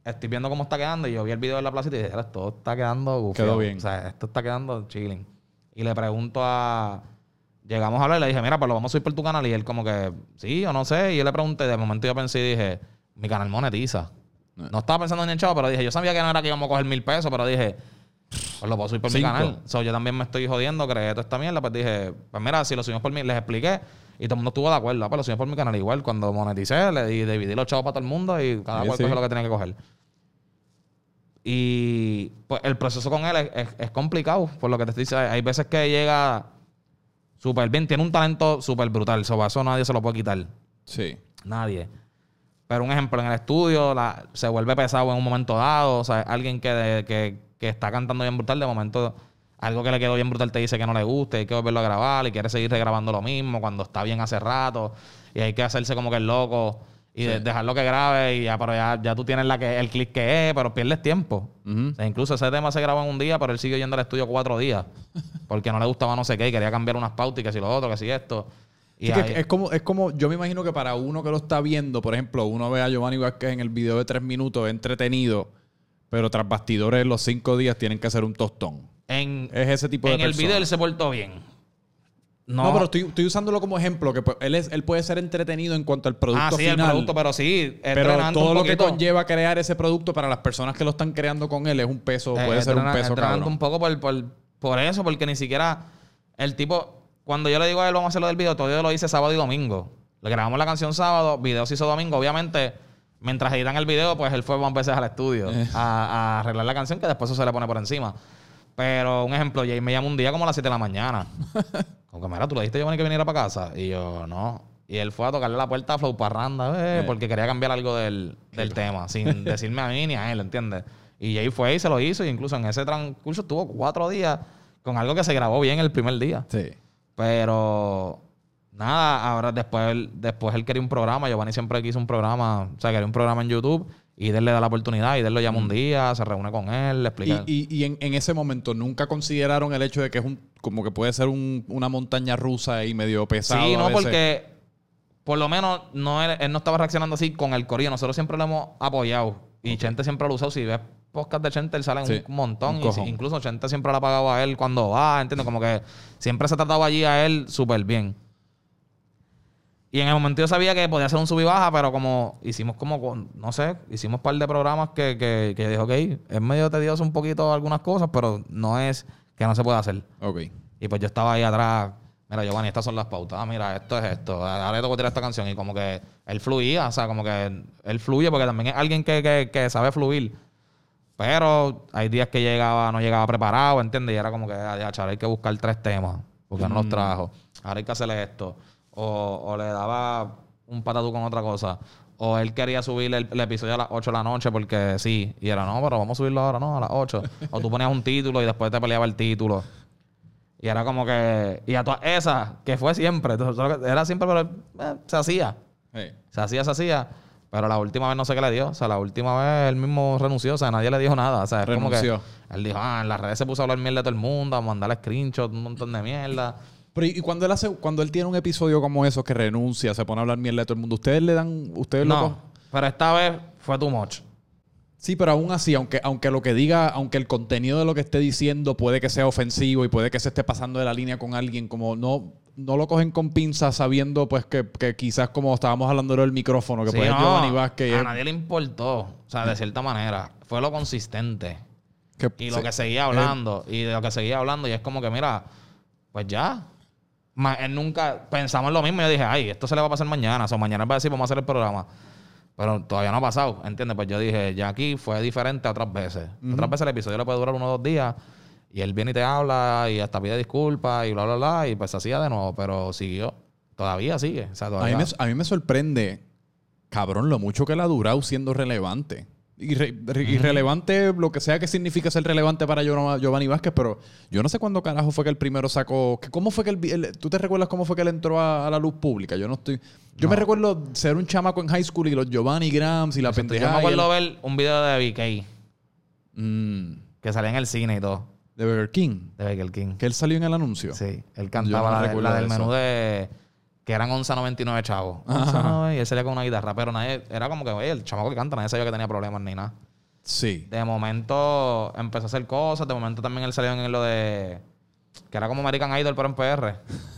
[SPEAKER 2] estoy viendo cómo está quedando y yo vi el video de la plaza y dije, "Era, esto está quedando gufiado".
[SPEAKER 1] Quedó bien.
[SPEAKER 2] O sea, esto está quedando chilling. Y le pregunto a... Llegamos a hablar y le dije, mira, pues lo vamos a subir por tu canal. Y él como que, sí o no sé. Y yo le pregunté, de momento yo pensé y dije, mi canal monetiza. No estaba pensando en el chavo, pero dije, yo sabía que no era que íbamos a coger mil pesos, pero dije, pues lo puedo subir por
[SPEAKER 1] Cinco.
[SPEAKER 2] mi canal. So, yo también me estoy jodiendo, creé toda esta mierda. Pues dije, pues mira, si lo subimos por mí, les expliqué. Y todo el mundo estuvo de acuerdo. Ah, Pues lo subimos por mi canal. Igual, cuando moneticé, le di, dividí los chavos para todo el mundo y cada
[SPEAKER 1] Sí,
[SPEAKER 2] cual
[SPEAKER 1] sí.
[SPEAKER 2] cogió lo que tenía que coger. Y pues el proceso con él es, es- es complicado, por lo que te estoy diciendo. Hay veces que llega súper bien, tiene un talento súper brutal. So, eso nadie se lo puede quitar.
[SPEAKER 1] Sí.
[SPEAKER 2] Nadie. Pero un ejemplo, en el estudio la- se vuelve pesado en un momento dado. O sea, alguien que, de- que, que está cantando bien brutal, de momento algo que le quedó bien brutal te dice que no le gusta, y hay que volverlo a grabar y quiere seguir regrabando lo mismo cuando está bien hace rato. Y hay que hacerse como que el loco y de- dejarlo que grabe y ya, pero ya, ya tú tienes la que, el clic que es, pero pierdes tiempo.
[SPEAKER 1] Ujú.
[SPEAKER 2] O sea, incluso ese tema se grabó en un día, pero él siguió yendo al estudio cuatro días. Porque no le gustaba no sé qué y quería cambiar unas pautas y que si lo otro, que si esto. Y
[SPEAKER 1] Sí, que
[SPEAKER 2] ahí-
[SPEAKER 1] es como, es como, yo me imagino que para uno que lo está viendo, por ejemplo, uno ve a Giovanni Vázquez en el video de tres minutos entretenido, pero tras bastidores los cinco días tienen que hacer un tostón.
[SPEAKER 2] En,
[SPEAKER 1] Es ese tipo de
[SPEAKER 2] en el video él se portó bien. No,
[SPEAKER 1] No, pero estoy, estoy usándolo como ejemplo, que pues, él, es, él puede ser entretenido en cuanto al producto
[SPEAKER 2] ah, sí,
[SPEAKER 1] final.
[SPEAKER 2] el producto, pero sí,
[SPEAKER 1] pero todo lo que conlleva crear ese producto para las personas que lo están creando con él es un peso,
[SPEAKER 2] Eh,
[SPEAKER 1] puede ser un peso cabrón.
[SPEAKER 2] un poco por, por, por eso, porque ni siquiera el tipo, cuando yo le digo a él, vamos a hacerlo del video, todo yo lo hice sábado y domingo. Le grabamos la canción sábado, video se hizo domingo. Obviamente, mientras editan el video, pues él fue más veces al estudio
[SPEAKER 1] Eh.
[SPEAKER 2] a, a arreglar la canción, que después eso se le pone por encima. Pero un ejemplo, Jay me llama un día como a las 7 de la mañana. Como que, mira, tú le dijiste a Giovanni que viniera para casa. Y yo, no. Y él fue a tocarle la puerta a Flow Parranda, eh,
[SPEAKER 1] Eh.
[SPEAKER 2] porque quería cambiar algo del, del tema, sin decirme a mí ni a él, ¿entiendes? Y Jay fue y se lo hizo. Y incluso en ese transcurso estuvo cuatro días con algo que se grabó bien el primer día.
[SPEAKER 1] Sí.
[SPEAKER 2] Pero nada, ahora después él, después él quería un programa. Giovanni siempre quiso un programa, o sea, quería un programa en YouTube. Y él le da la oportunidad y él lo llama un día, se reúne con él, le explica.
[SPEAKER 1] y- y en, en ese momento nunca consideraron el hecho de que es un como que puede ser un- una montaña rusa y medio pesado.
[SPEAKER 2] Sí, no, porque por lo menos no él, él no estaba reaccionando así con el corillo. Nosotros siempre lo hemos apoyado. Y Chente siempre lo ha usado. Si ves podcast de Chente, él sale
[SPEAKER 1] Sí,
[SPEAKER 2] un montón.
[SPEAKER 1] un
[SPEAKER 2] y
[SPEAKER 1] cojón.
[SPEAKER 2] si- incluso Chente siempre lo ha pagado a él cuando va, ¿entiendes? Como que siempre se ha tratado allí a él súper bien. Y en el momento yo sabía que podía ser un sub y baja, pero como hicimos como, no sé, hicimos un par de programas que, que, que dijo, ok, es medio tedioso un poquito algunas cosas, pero no es que no se pueda hacer.
[SPEAKER 1] Ok.
[SPEAKER 2] Y pues yo estaba ahí atrás. Mira, Giovanni, estas son las pautas. Ah, mira, esto es esto. Ahora le tengo que tirar esta canción. Y como que él fluía. O sea, como que él fluye porque también es alguien que, que, que sabe fluir. Pero hay días que llegaba, no llegaba preparado, ¿entiendes? Y era como que, ah, ya, hay que buscar tres temas. Porque no los trajo. Ahora hay que hacerle esto. O, o le daba un patatú con otra cosa. O él quería subir el, el episodio a las 8 de la noche porque sí. Y era, no, pero vamos a subirlo ahora, no, a las 8. o tú ponías un título y después te peleaba el título. Y era como que. Y a todas esas, que fue siempre. Era siempre, pero eh, se hacía. Se hacía, se hacía. Pero la última vez no sé qué le dio. O sea, la última vez él mismo renunció. O sea, nadie le dijo nada. O sea, es como que. Él dijo, ah, en las redes se puso a hablar mierda de todo el mundo, a mandarle screenshots, un montón de mierda.
[SPEAKER 1] Pero y cuando él hace, cuando él tiene un episodio como eso que renuncia, se pone a hablar mierda de todo el mundo, ustedes le dan, ustedes
[SPEAKER 2] No, pero esta vez fue too much.
[SPEAKER 1] Sí, pero aún así, aunque, aunque lo que diga, aunque el contenido de lo que esté diciendo puede que sea ofensivo y puede que se esté pasando de la línea con alguien, como no, no lo cogen con pinzas sabiendo pues que, que quizás como estábamos hablando del micrófono, que
[SPEAKER 2] Sí,
[SPEAKER 1] puede
[SPEAKER 2] no,
[SPEAKER 1] Giovanni Vázquez
[SPEAKER 2] a
[SPEAKER 1] es-
[SPEAKER 2] nadie le importó. O sea, de cierta manera. Fue lo consistente.
[SPEAKER 1] que-
[SPEAKER 2] Y lo
[SPEAKER 1] sí.
[SPEAKER 2] que seguía hablando, y de lo que seguía hablando, y es como que, mira, pues ya. Él nunca pensamos en lo mismo. Yo dije, ay, esto se le va a pasar mañana. O sea, mañana va a decir, vamos a hacer el programa. Pero todavía no ha pasado, ¿entiendes? Pues yo dije, ya aquí fue diferente a otras veces. Otras veces el episodio le puede durar uno o dos días y él viene y te habla y hasta pide disculpas y bla, bla, bla. Y pues hacía de nuevo, pero siguió. Todavía sigue. O sea,
[SPEAKER 1] A mí, me, a mí me sorprende, cabrón, lo mucho que él ha durado siendo relevante. Irre- re- Irrelevante, lo que sea que significa ser relevante para Giovanni Vázquez, pero yo no sé cuándo carajo fue que el primero sacó. que ¿Cómo fue que vi- él- ¿Tú te recuerdas cómo fue que él entró a, a la luz pública? Yo no estoy. Yo me recuerdo ser un chamaco en high school y los Giovanni Grams y la
[SPEAKER 2] Exacto.
[SPEAKER 1] pendejada.
[SPEAKER 2] Yo me acuerdo
[SPEAKER 1] él-
[SPEAKER 2] ver un video de BK
[SPEAKER 1] Mm,
[SPEAKER 2] que salía en el cine y todo,
[SPEAKER 1] de Burger King.
[SPEAKER 2] de Baker King.
[SPEAKER 1] Que él salió en el anuncio.
[SPEAKER 2] Sí, él cantaba
[SPEAKER 1] no
[SPEAKER 2] la, la del menú de. Que eran 11.99 chavos. 11.99 y él salía con una guitarra. Pero nadie. Era como que, oye, el chamaco que canta, nadie sabía que tenía problemas ni nada.
[SPEAKER 1] Sí.
[SPEAKER 2] De momento empezó a hacer cosas. De momento también él salió en lo de. Que era como American Idol, pero en PR.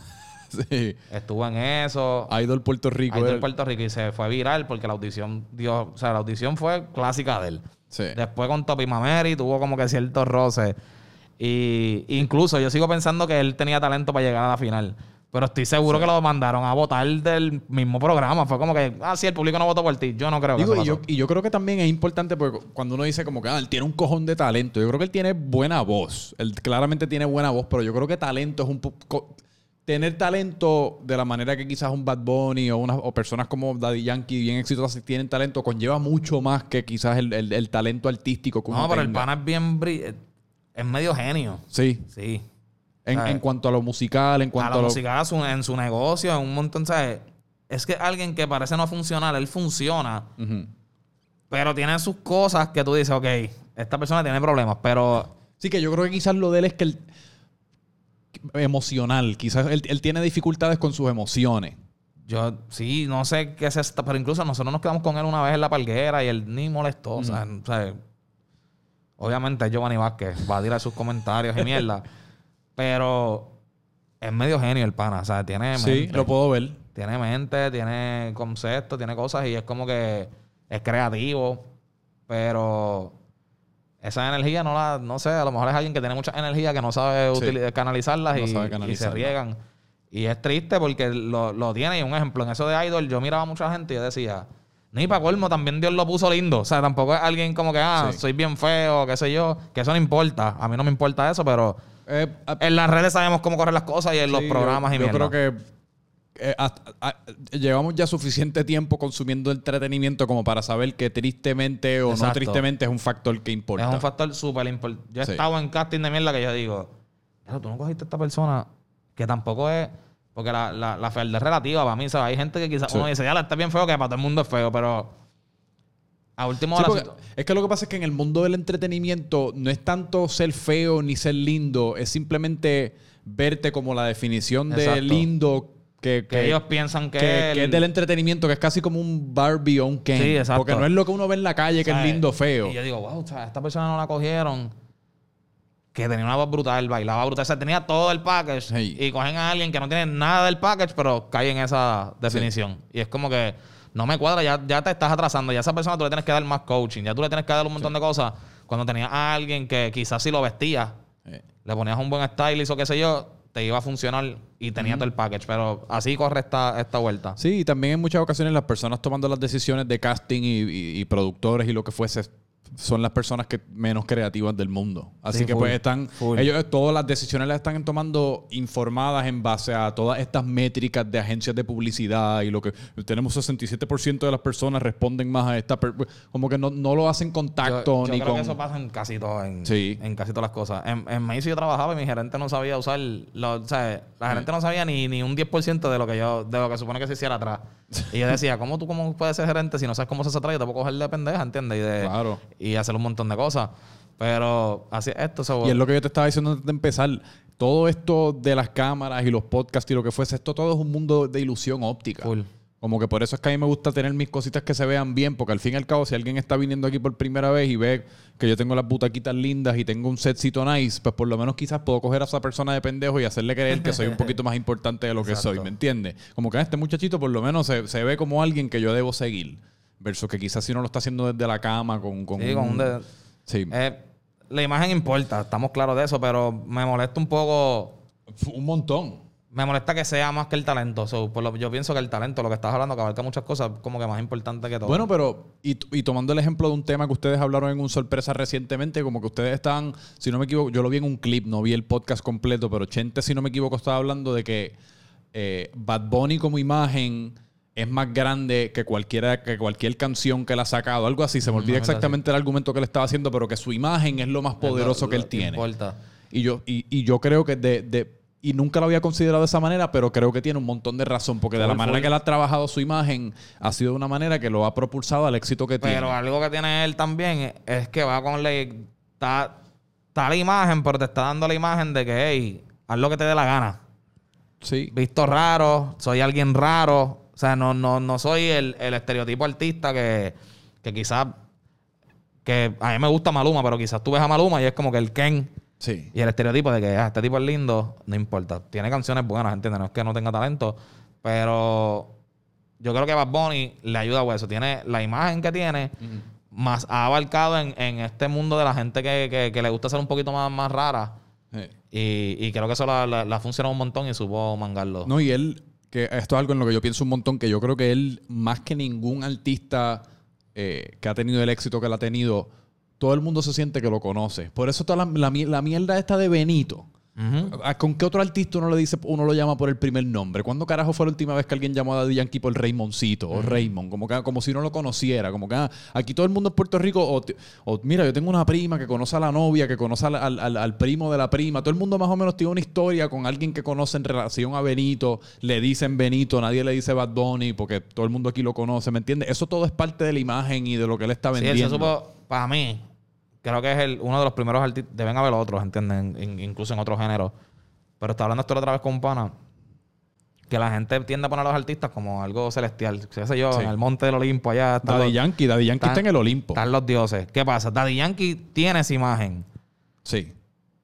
[SPEAKER 1] sí.
[SPEAKER 2] Estuvo en eso.
[SPEAKER 1] Idol Puerto Rico.
[SPEAKER 2] Idol
[SPEAKER 1] él-
[SPEAKER 2] Puerto Rico y se fue viral porque la audición dio. O sea, la audición fue clásica de él.
[SPEAKER 1] Sí.
[SPEAKER 2] Después con Topi Mameri tuvo como que ciertos roces. Y incluso yo sigo pensando que él tenía talento para llegar a la final. Pero estoy seguro que lo mandaron a votar del mismo programa. Fue como que, ah, sí, el público no votó por ti. Yo no creo que eso
[SPEAKER 1] y, yo, y yo creo que también es importante porque cuando uno dice como que ah, él tiene un cojón de talento, yo creo que él tiene buena voz. Él claramente tiene buena voz, pero yo creo que talento es un poco... Tener talento de la manera que quizás un Bad Bunny o, unas- o personas como Daddy Yankee bien exitosas tienen talento conlleva mucho más que quizás el, el- el talento artístico que uno
[SPEAKER 2] No, pero el pana es bien... Es medio genio.
[SPEAKER 1] Sí.
[SPEAKER 2] Sí.
[SPEAKER 1] En, cuanto a lo musical, en
[SPEAKER 2] A
[SPEAKER 1] cuanto a, lo...
[SPEAKER 2] a su- en su negocio, en un montón, ¿sabes? Es que alguien que parece no funcionar, él funciona, pero tiene sus cosas que tú dices, ok, esta persona tiene problemas, pero
[SPEAKER 1] Sí, que yo creo que quizás lo de él es que él... Emocional. Quizás él, él tiene dificultades con sus emociones.
[SPEAKER 2] Yo sí, no sé qué es esto, pero incluso nosotros nos quedamos con él una vez en la palguera y él ni molestó. o, sea, o sea, obviamente es Giovanni Vázquez va a tirar sus comentarios y mierda, pero es medio genio el pana. O sea, tiene
[SPEAKER 1] Sí,
[SPEAKER 2] mente,
[SPEAKER 1] lo puedo ver.
[SPEAKER 2] tiene mente, tiene conceptos, tiene cosas y es como que es creativo, pero esa energía no la, no sé, a lo mejor es alguien que tiene mucha energía que no sabe
[SPEAKER 1] Sí.
[SPEAKER 2] utili- canalizarlas
[SPEAKER 1] No
[SPEAKER 2] y,
[SPEAKER 1] sabe
[SPEAKER 2] y se riegan. Y es triste porque lo, lo tiene. Y un ejemplo, en eso de Idol, yo miraba a mucha gente y yo decía, ni para colmo, también Dios lo puso lindo. O sea, tampoco es alguien como que, ah,
[SPEAKER 1] Sí.
[SPEAKER 2] soy bien feo, qué sé yo, que eso no importa. A mí no me importa eso, pero
[SPEAKER 1] Eh, a-
[SPEAKER 2] en las redes sabemos cómo correr las cosas y en los programas
[SPEAKER 1] yo,
[SPEAKER 2] y
[SPEAKER 1] yo
[SPEAKER 2] mierda.
[SPEAKER 1] creo que eh, hasta- a- llevamos ya suficiente tiempo consumiendo entretenimiento como para saber que tristemente o no
[SPEAKER 2] Exacto.
[SPEAKER 1] tristemente es un factor que importa.
[SPEAKER 2] Es un factor súper importante. Yo he
[SPEAKER 1] Sí.
[SPEAKER 2] estado en casting de mierda que yo digo, "Pero tú no cogiste a esta persona que tampoco es. Porque la, la, la fealdad es relativa para mí. ¿sabes? Hay gente que quizás
[SPEAKER 1] Sí.
[SPEAKER 2] uno dice, ya, está bien feo, que para todo el mundo es feo, pero. A último
[SPEAKER 1] Sí, es que lo que pasa es que en el mundo del entretenimiento no es tanto ser feo ni ser lindo, es simplemente verte como la definición de lindo que,
[SPEAKER 2] que ellos piensan que,
[SPEAKER 1] que,
[SPEAKER 2] el-
[SPEAKER 1] que es del entretenimiento, que es casi como un Barbie o un Ken.
[SPEAKER 2] Sí, exacto.
[SPEAKER 1] Porque no es lo que uno ve en la calle, que es lindo feo.
[SPEAKER 2] Y yo digo, wow, o sea, esta persona no la cogieron. Que tenía una voz brutal, bailaba brutal. O sea, tenía todo el package.
[SPEAKER 1] Sí.
[SPEAKER 2] Y cogen a alguien que no tiene nada del package, pero cae en esa definición. Y es como que no me cuadra, ya, ya te estás atrasando. Ya a esa persona tú le tienes que dar más coaching. Ya tú le tienes que dar un montón de cosas. Cuando tenías a alguien que quizás si lo vestía,
[SPEAKER 1] Eh,
[SPEAKER 2] le ponías un buen stylist o qué sé yo, te iba a funcionar y tenía todo el package. Pero así corre esta, esta vuelta.
[SPEAKER 1] Sí, y también en muchas ocasiones las personas tomando las decisiones de casting y, y- y productores y lo que fuese son las personas que menos creativas del mundo. Así
[SPEAKER 2] Sí,
[SPEAKER 1] que
[SPEAKER 2] full,
[SPEAKER 1] pues están,
[SPEAKER 2] full.
[SPEAKER 1] ellos todas las decisiones las están tomando informadas en base a todas estas métricas de agencias de publicidad y lo que tenemos 67% de las personas responden más a esta, como que no, no lo hacen con
[SPEAKER 2] Yo, yo
[SPEAKER 1] ni
[SPEAKER 2] creo
[SPEAKER 1] con...
[SPEAKER 2] que eso pasa en casi todo, en,
[SPEAKER 1] Sí.
[SPEAKER 2] en casi todas las cosas. En, en Macy yo trabajaba y mi gerente no sabía usar, lo, o sea, la gerente no sabía ni, ni un 10% de lo que yo, de lo que supone que se hiciera atrás. Y yo decía, ¿cómo tú cómo puedes ser gerente si no sabes cómo se hace atrás? Yo te puedo coger de pendeja, ¿entiendes? Y, de,
[SPEAKER 1] Claro.
[SPEAKER 2] Y hacer un montón de cosas. Pero así es esto.
[SPEAKER 1] Y es lo que yo te estaba diciendo antes de empezar. Todo esto de las cámaras y los podcasts y lo que fuese, esto todo es un mundo de ilusión óptica.
[SPEAKER 2] Full.
[SPEAKER 1] Como que por eso es que a mí me gusta tener mis cositas que se vean bien, porque al fin y al cabo, si alguien está viniendo aquí por primera vez y ve que yo tengo las butaquitas lindas y tengo un setcito nice, pues por lo menos quizás puedo coger a esa persona de pendejo y hacerle creer que soy un poquito más importante de lo que
[SPEAKER 2] Exacto.
[SPEAKER 1] soy, ¿me entiendes? Como que "Ah, este muchachito por lo menos se, se ve como alguien que yo debo seguir, versus que quizás si no lo está haciendo desde la cama con, con
[SPEAKER 2] Sí, con un de-
[SPEAKER 1] Sí.
[SPEAKER 2] eh, la imagen importa, estamos claros de eso, pero me molesta un poco
[SPEAKER 1] un montón.
[SPEAKER 2] me molesta que sea más que el talento. So, por lo- yo pienso que el talento, lo que estás hablando, que abarca muchas cosas, como que más importante que todo.
[SPEAKER 1] Bueno, pero, y, y tomando el ejemplo de un tema que ustedes hablaron en un sorpresa recientemente, como que ustedes estaban, si no me equivoco, yo lo vi en un clip, no vi el podcast completo, pero Chente, si no me equivoco, estaba hablando de que eh, Bad Bunny como imagen es más grande que cualquiera que cualquier canción que él ha sacado, algo así. Se me olvida exactamente el argumento que él estaba haciendo, pero que su imagen es lo más poderoso
[SPEAKER 2] Lo-
[SPEAKER 1] que él tiene.
[SPEAKER 2] importa.
[SPEAKER 1] Y yo, y, y yo creo que de, de- y nunca lo había considerado de esa manera, pero creo que tiene un montón de razón, porque de la
[SPEAKER 2] Full,
[SPEAKER 1] manera
[SPEAKER 2] full.
[SPEAKER 1] que él ha trabajado su imagen, ha sido de una manera que lo ha propulsado al éxito que
[SPEAKER 2] Pero
[SPEAKER 1] tiene.
[SPEAKER 2] algo que tiene él también es que va con la. Está, está la imagen, pero te está dando la imagen de que, hey, haz lo que te dé la gana.
[SPEAKER 1] Sí.
[SPEAKER 2] Visto raro, soy alguien raro. O sea, no, no, no soy el, el estereotipo artista que, que quizás. Que a mí me gusta Maluma, pero quizás tú ves a Maluma y es como que el Ken.
[SPEAKER 1] Sí.
[SPEAKER 2] Y el estereotipo de que ah, este tipo es lindo, no importa. Tiene canciones buenas, ¿entiendes? No es que no tenga talento, pero yo creo que Bad Bunny le ayuda a eso. Tiene la imagen que tiene, más ha abarcado en, en este mundo de la gente que, que- que le gusta ser un poquito más, más rara.
[SPEAKER 1] Sí.
[SPEAKER 2] Y, y creo que eso la, la, la ha funcionado un montón y supo mangarlo.
[SPEAKER 1] No, y él, que esto es algo en lo que yo pienso un montón, que yo creo que él, más que ningún artista eh, que ha tenido el éxito que él ha tenido, todo el mundo se siente que lo conoce. Por eso toda la, la, la mierda esta de Benito.
[SPEAKER 2] Ujú.
[SPEAKER 1] ¿A- ¿Con qué otro artista uno le dice, uno lo llama por el primer nombre? ¿Cuándo carajo fue la última vez que alguien llamó a Daddy Yankee por Raymoncito o Raymond? Como, que, como si no lo conociera. Como que ah, aquí todo el mundo en Puerto Rico, o, mira, yo tengo una prima que conoce a la novia, que conoce al, al- al- primo de la prima. Todo el mundo más o menos tiene una historia con alguien que conoce en relación a Benito. Le dicen Benito, nadie le dice Bad Bunny porque todo el mundo aquí lo conoce, ¿me entiendes? Eso todo es parte de la imagen y de lo que él está
[SPEAKER 2] Sí,
[SPEAKER 1] vendiendo.
[SPEAKER 2] se supo, para mí, creo que es el, uno de los primeros artistas. Deben haber otros, ¿entienden? In- incluso en otros géneros. Pero estaba hablando esto la otra vez con un pana. Que la gente tiende a poner a los artistas como algo celestial. Qué sé yo,
[SPEAKER 1] Sí.
[SPEAKER 2] en el monte del Olimpo allá. están
[SPEAKER 1] Daddy
[SPEAKER 2] los-
[SPEAKER 1] Yankee, Daddy Yankee
[SPEAKER 2] están-
[SPEAKER 1] está en el Olimpo.
[SPEAKER 2] Están los dioses. ¿Qué pasa? Daddy Yankee tiene esa imagen.
[SPEAKER 1] Sí.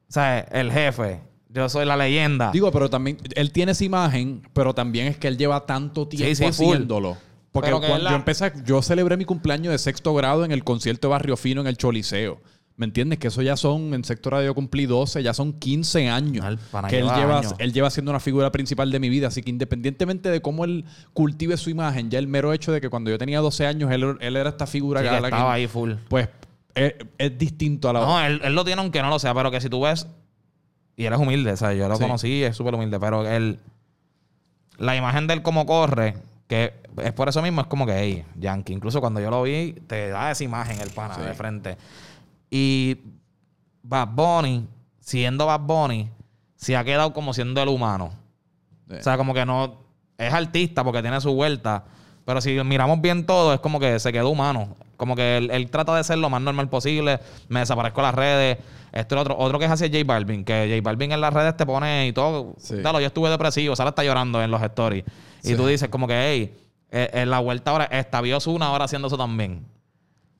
[SPEAKER 2] O sea, el jefe. Yo soy la leyenda.
[SPEAKER 1] Digo, pero también él tiene esa imagen, pero también es que él lleva tanto tiempo
[SPEAKER 2] sí, full.
[SPEAKER 1] haciéndolo. Porque cuando
[SPEAKER 2] la-
[SPEAKER 1] yo empecé, yo celebré mi cumpleaños de sexto grado en el concierto de Barrio Fino en el Choliseo. ¿Me entiendes? Que eso ya son, en sector radio yo cumplí 12, ya son 15 años.
[SPEAKER 2] El pana
[SPEAKER 1] que él
[SPEAKER 2] lleva años.
[SPEAKER 1] él lleva siendo una figura principal de mi vida. Así que independientemente de cómo él cultive su imagen, ya el mero hecho de que cuando yo tenía 12 años, él, él era esta figura
[SPEAKER 2] Sí, que estaba ahí full.
[SPEAKER 1] Pues es, es distinto a la
[SPEAKER 2] No, él, él lo tiene aunque no lo sea, pero que si tú ves. Y él es humilde, o sea, yo lo
[SPEAKER 1] Sí.
[SPEAKER 2] conocí, es súper humilde, pero él. La imagen de él como corre, que es por eso mismo, es como que, hey, Yankee. Incluso cuando yo lo vi, te da esa imagen el pana
[SPEAKER 1] Sí.
[SPEAKER 2] de frente. Y Bad Bunny, siendo Bad Bunny, se ha quedado como siendo el humano.
[SPEAKER 1] Sí.
[SPEAKER 2] O sea, como que no. Es artista porque tiene su vuelta. Pero si miramos bien todo, es como que se quedó humano. Como que él, él trata de ser lo más normal posible. Me desaparezco de las redes. Lo otro. Otro que es es J Balvin. Que J Balvin en las redes te pone y todo.
[SPEAKER 1] Sí.
[SPEAKER 2] Dalo, yo estuve depresivo. Sara está llorando en los stories. Y
[SPEAKER 1] Sí.
[SPEAKER 2] tú dices como que, hey, eh, en la vuelta ahora está una ahora haciendo eso también.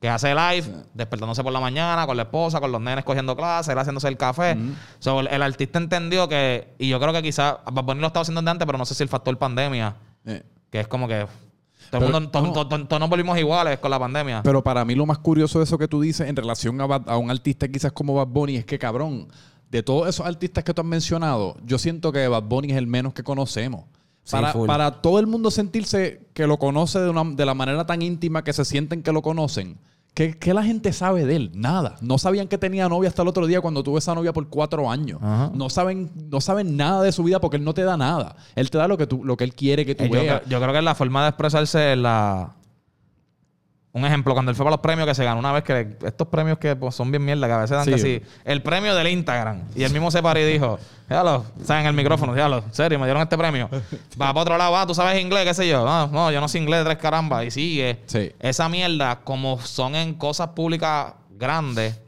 [SPEAKER 2] Que hace live, despertándose por la mañana con la esposa, con los nenes cogiendo clases, él haciéndose el café. So, el, el artista entendió que, y yo creo que quizás Bad Bunny lo estaba haciendo desde antes, pero no sé si el factor pandemia,
[SPEAKER 1] Eh.
[SPEAKER 2] que es como que todo el
[SPEAKER 1] Pero,
[SPEAKER 2] mundo, to-
[SPEAKER 1] no.
[SPEAKER 2] to- to- todos nos volvimos iguales con la pandemia.
[SPEAKER 1] Pero para mí lo más curioso de eso que tú dices en relación a, Bad- a un artista quizás como Bad Bunny es que, cabrón, de todos esos artistas que tú has mencionado, yo siento que Bad Bunny es el menos que conocemos.
[SPEAKER 2] Sí,
[SPEAKER 1] Para, para todo el mundo sentirse que lo conoce de, una- de la manera tan íntima que se sienten que lo conocen, ¿qué, qué la gente sabe de él? Nada. No sabían que tenía novia hasta el otro día cuando tuvo esa novia por cuatro años.
[SPEAKER 2] Ajá.
[SPEAKER 1] No saben, no saben nada de su vida porque él no te da nada. Él te da lo que, tú, lo que él quiere que tú
[SPEAKER 2] Eh, yo,
[SPEAKER 1] veas.
[SPEAKER 2] yo creo que la forma de expresarse es la. Un ejemplo, cuando él fue para los premios que se ganó una vez, que estos premios que pues, son bien mierda, que a veces dan
[SPEAKER 1] Sí.
[SPEAKER 2] que sí. El premio del Instagram. Y él mismo se paró y dijo, déjalo, sea, en el micrófono, déjalo, en serio, me dieron este premio. Va para otro lado, ah, tú sabes inglés, qué sé yo. No, no, yo no sé inglés, tres caramba. Y sigue.
[SPEAKER 1] Sí.
[SPEAKER 2] Esa mierda, como son en cosas públicas grandes.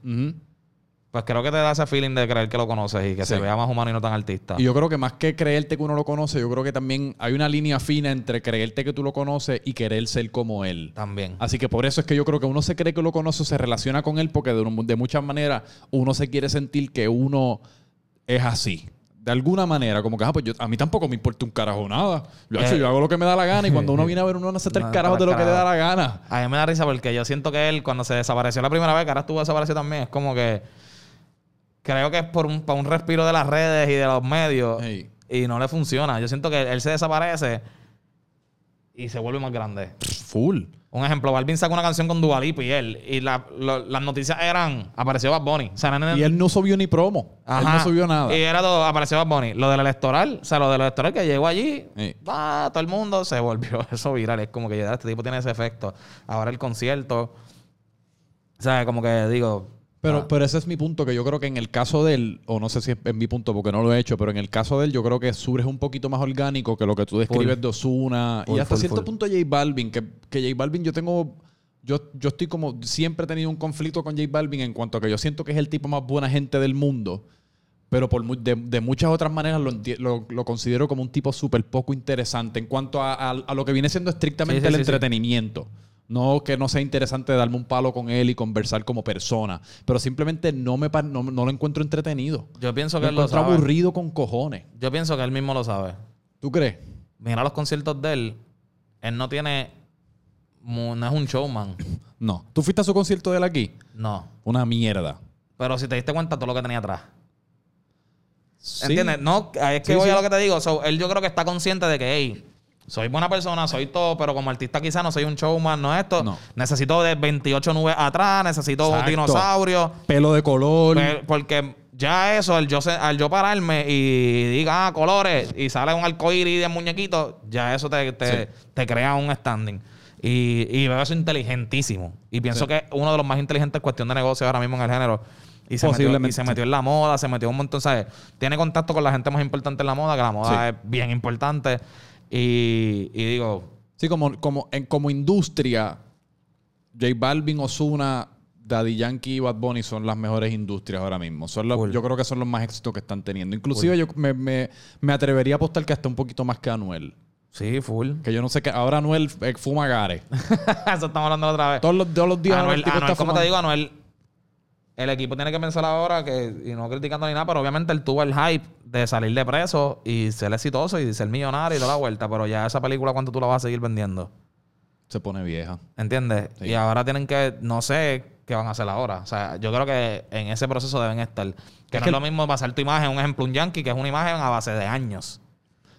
[SPEAKER 2] Pues creo que te da ese feeling de creer que lo conoces y que se vea más humano y no tan artista.
[SPEAKER 1] Y yo creo que más que creerte que uno lo conoce, yo creo que también hay una línea fina entre creerte que tú lo conoces y querer ser como él.
[SPEAKER 2] También.
[SPEAKER 1] Así que por eso es que yo creo que uno se cree que lo conoce, se relaciona con él, porque de, de muchas maneras uno se quiere sentir que uno es así. De alguna manera, como que ah, pues yo- a mí tampoco me importa un carajo nada. Yo,
[SPEAKER 2] Eh.
[SPEAKER 1] yo hago lo que me da la gana y cuando uno viene a ver, uno no hace tres
[SPEAKER 2] No,
[SPEAKER 1] carajos de lo que le da la gana.
[SPEAKER 2] A mí me da risa porque yo siento que él, cuando se desapareció la primera vez, que ahora estuvo desaparecido también, es como que. Creo que es por un, por un respiro de las redes y de los medios. Y no le funciona. Yo siento que él se desaparece y se vuelve más grande.
[SPEAKER 1] Full.
[SPEAKER 2] Un ejemplo, Balvin sacó una canción con Dualipa y él. Y la- lo- las noticias eran, apareció Bad Bunny. O sea, eran-
[SPEAKER 1] Y él no subió ni promo. Él
[SPEAKER 2] Ajá.
[SPEAKER 1] no subió nada.
[SPEAKER 2] Y era todo, apareció Bad Bunny. Lo del electoral, o sea, lo del electoral que llegó allí,
[SPEAKER 1] Sí.
[SPEAKER 2] todo el mundo se volvió eso viral. Es como que ya este tipo tiene ese efecto. Ahora el concierto. O sea, como que digo.
[SPEAKER 1] Pero,
[SPEAKER 2] ah,
[SPEAKER 1] pero ese es mi punto, que yo creo que en el caso de él, o no sé si es en mi punto porque no lo he hecho, pero en el caso de él yo creo que surge un poquito más orgánico que lo que tú describes
[SPEAKER 2] Full.
[SPEAKER 1] de.
[SPEAKER 2] Full,
[SPEAKER 1] y hasta
[SPEAKER 2] full,
[SPEAKER 1] cierto
[SPEAKER 2] full.
[SPEAKER 1] punto J Balvin, que, que J Balvin yo tengo... Yo, yo estoy como... Siempre he tenido un conflicto con J Balvin en cuanto a que yo siento que es el tipo más buena gente del mundo. Pero por de, de muchas otras maneras lo, lo, lo considero como un tipo súper poco interesante en cuanto a, a- a lo que viene siendo estrictamente
[SPEAKER 2] Sí, sí,
[SPEAKER 1] el
[SPEAKER 2] sí.
[SPEAKER 1] entretenimiento. No que no sea interesante darme un palo con él y conversar como persona. Pero simplemente no, me, no, no lo encuentro entretenido.
[SPEAKER 2] Yo pienso que
[SPEAKER 1] Lo
[SPEAKER 2] él lo sabe.
[SPEAKER 1] aburrido con cojones.
[SPEAKER 2] Yo pienso que él mismo lo sabe.
[SPEAKER 1] ¿Tú crees?
[SPEAKER 2] Mira los conciertos de él. Él no tiene. No es un showman.
[SPEAKER 1] No. ¿Tú fuiste a su concierto de él aquí?
[SPEAKER 2] No.
[SPEAKER 1] Una mierda.
[SPEAKER 2] Pero si te diste cuenta todo lo que tenía atrás.
[SPEAKER 1] Sí.
[SPEAKER 2] ¿Entiendes? No, es que
[SPEAKER 1] Sí,
[SPEAKER 2] voy
[SPEAKER 1] sí.
[SPEAKER 2] a lo que te digo. So, él yo creo que está consciente de que, hey, soy buena persona, soy todo, pero como artista quizá no soy un showman, no esto.
[SPEAKER 1] No.
[SPEAKER 2] Necesito de 28 nubes atrás, necesito un
[SPEAKER 1] Exacto.
[SPEAKER 2] dinosaurio.
[SPEAKER 1] Pelo de color.
[SPEAKER 2] Pe- Porque ya eso, al yo, al yo pararme y diga ah, colores y sale un arcoíris de muñequito, ya eso te, te,
[SPEAKER 1] Sí.
[SPEAKER 2] te crea un standing. Y, y veo eso inteligentísimo. Y pienso
[SPEAKER 1] Sí.
[SPEAKER 2] que es uno de los más inteligentes en cuestión de negocio ahora mismo en el género. Y se, metió, y se metió en la moda, se metió un montón, ¿sabes? Tiene contacto con la gente más importante en la moda, que la moda
[SPEAKER 1] Sí.
[SPEAKER 2] es bien importante. Y, y digo,
[SPEAKER 1] Sí, como, como, en, como industria, J Balvin, Ozuna, Daddy Yankee y Bad Bunny son las mejores industrias ahora mismo. Son los- yo creo que son los más éxitos que están teniendo. Inclusive yo me, me- me atrevería a apostar que hasta un poquito más que Anuel.
[SPEAKER 2] sí, full.
[SPEAKER 1] Que yo no sé qué. Ahora Anuel eh, fuma gare.
[SPEAKER 2] eso estamos hablando la otra vez.
[SPEAKER 1] Todos los, todos los días
[SPEAKER 2] Anuel, Anuel,
[SPEAKER 1] está
[SPEAKER 2] como te digo, Anuel, el equipo tiene que pensar ahora que, y no criticando ni nada, pero obviamente él tuvo el hype de salir de preso y ser exitoso y ser millonario y toda la vuelta, pero ya esa película, ¿cuánto tú la vas a seguir vendiendo?
[SPEAKER 1] Se pone vieja.
[SPEAKER 2] ¿Entiendes?
[SPEAKER 1] Sí.
[SPEAKER 2] Y ahora tienen que, no sé qué van a hacer ahora. O sea, yo creo que en ese proceso deben estar. Que
[SPEAKER 1] Es
[SPEAKER 2] no
[SPEAKER 1] que
[SPEAKER 2] es lo mismo pasar tu imagen, un ejemplo, un yankee, que es una imagen a base de años.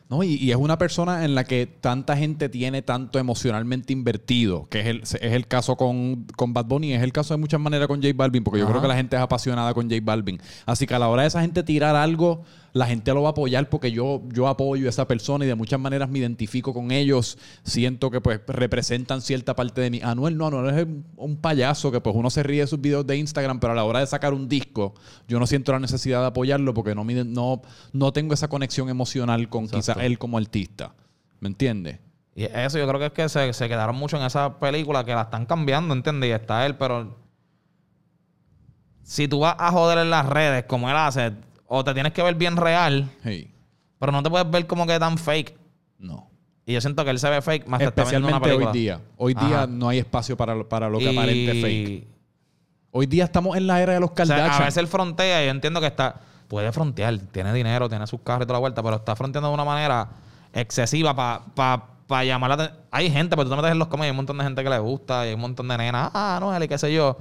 [SPEAKER 1] No, y, y es una persona en la que tanta gente tiene tanto emocionalmente invertido, que es el, es el caso con, con Bad Bunny, es el caso de muchas maneras con J Balvin, porque yo creo que la gente es apasionada con J Balvin. Así que a la hora de esa gente tirar algo, la gente lo va a apoyar porque yo, yo apoyo a esa persona y de muchas maneras me identifico con ellos. Siento que pues representan cierta parte de mí. Anuel no, Anuel es un payaso que pues uno se ríe de sus videos de Instagram, pero a la hora de sacar un disco, yo no siento la necesidad de apoyarlo porque no, no, no tengo esa conexión emocional con
[SPEAKER 2] Exacto.
[SPEAKER 1] quizás él como artista. ¿Me entiendes?
[SPEAKER 2] Y eso yo creo que es que se, se quedaron mucho en esa película que la están cambiando, ¿entiendes? Y está él, pero si tú vas a joder en las redes como él hace, o te tienes que ver bien real,
[SPEAKER 1] Hey,
[SPEAKER 2] pero no te puedes ver como que tan fake.
[SPEAKER 1] no.
[SPEAKER 2] Y yo siento que él se ve fake más que está una
[SPEAKER 1] Especialmente hoy día. Hoy
[SPEAKER 2] Ajá.
[SPEAKER 1] día no hay espacio para, lo- para lo que
[SPEAKER 2] Y-
[SPEAKER 1] aparente fake. Hoy día estamos en la era de los
[SPEAKER 2] O sea,
[SPEAKER 1] Kardashian.
[SPEAKER 2] a veces él frontea y yo entiendo que está... Puede frontear, tiene dinero, tiene sus carros y toda la vuelta, pero está fronteando de una manera excesiva para llamar la atención. Hay gente, pero tú te metes en los comentarios, hay un montón de gente que le gusta, y hay un montón de nenas, ah, no, y qué sé yo.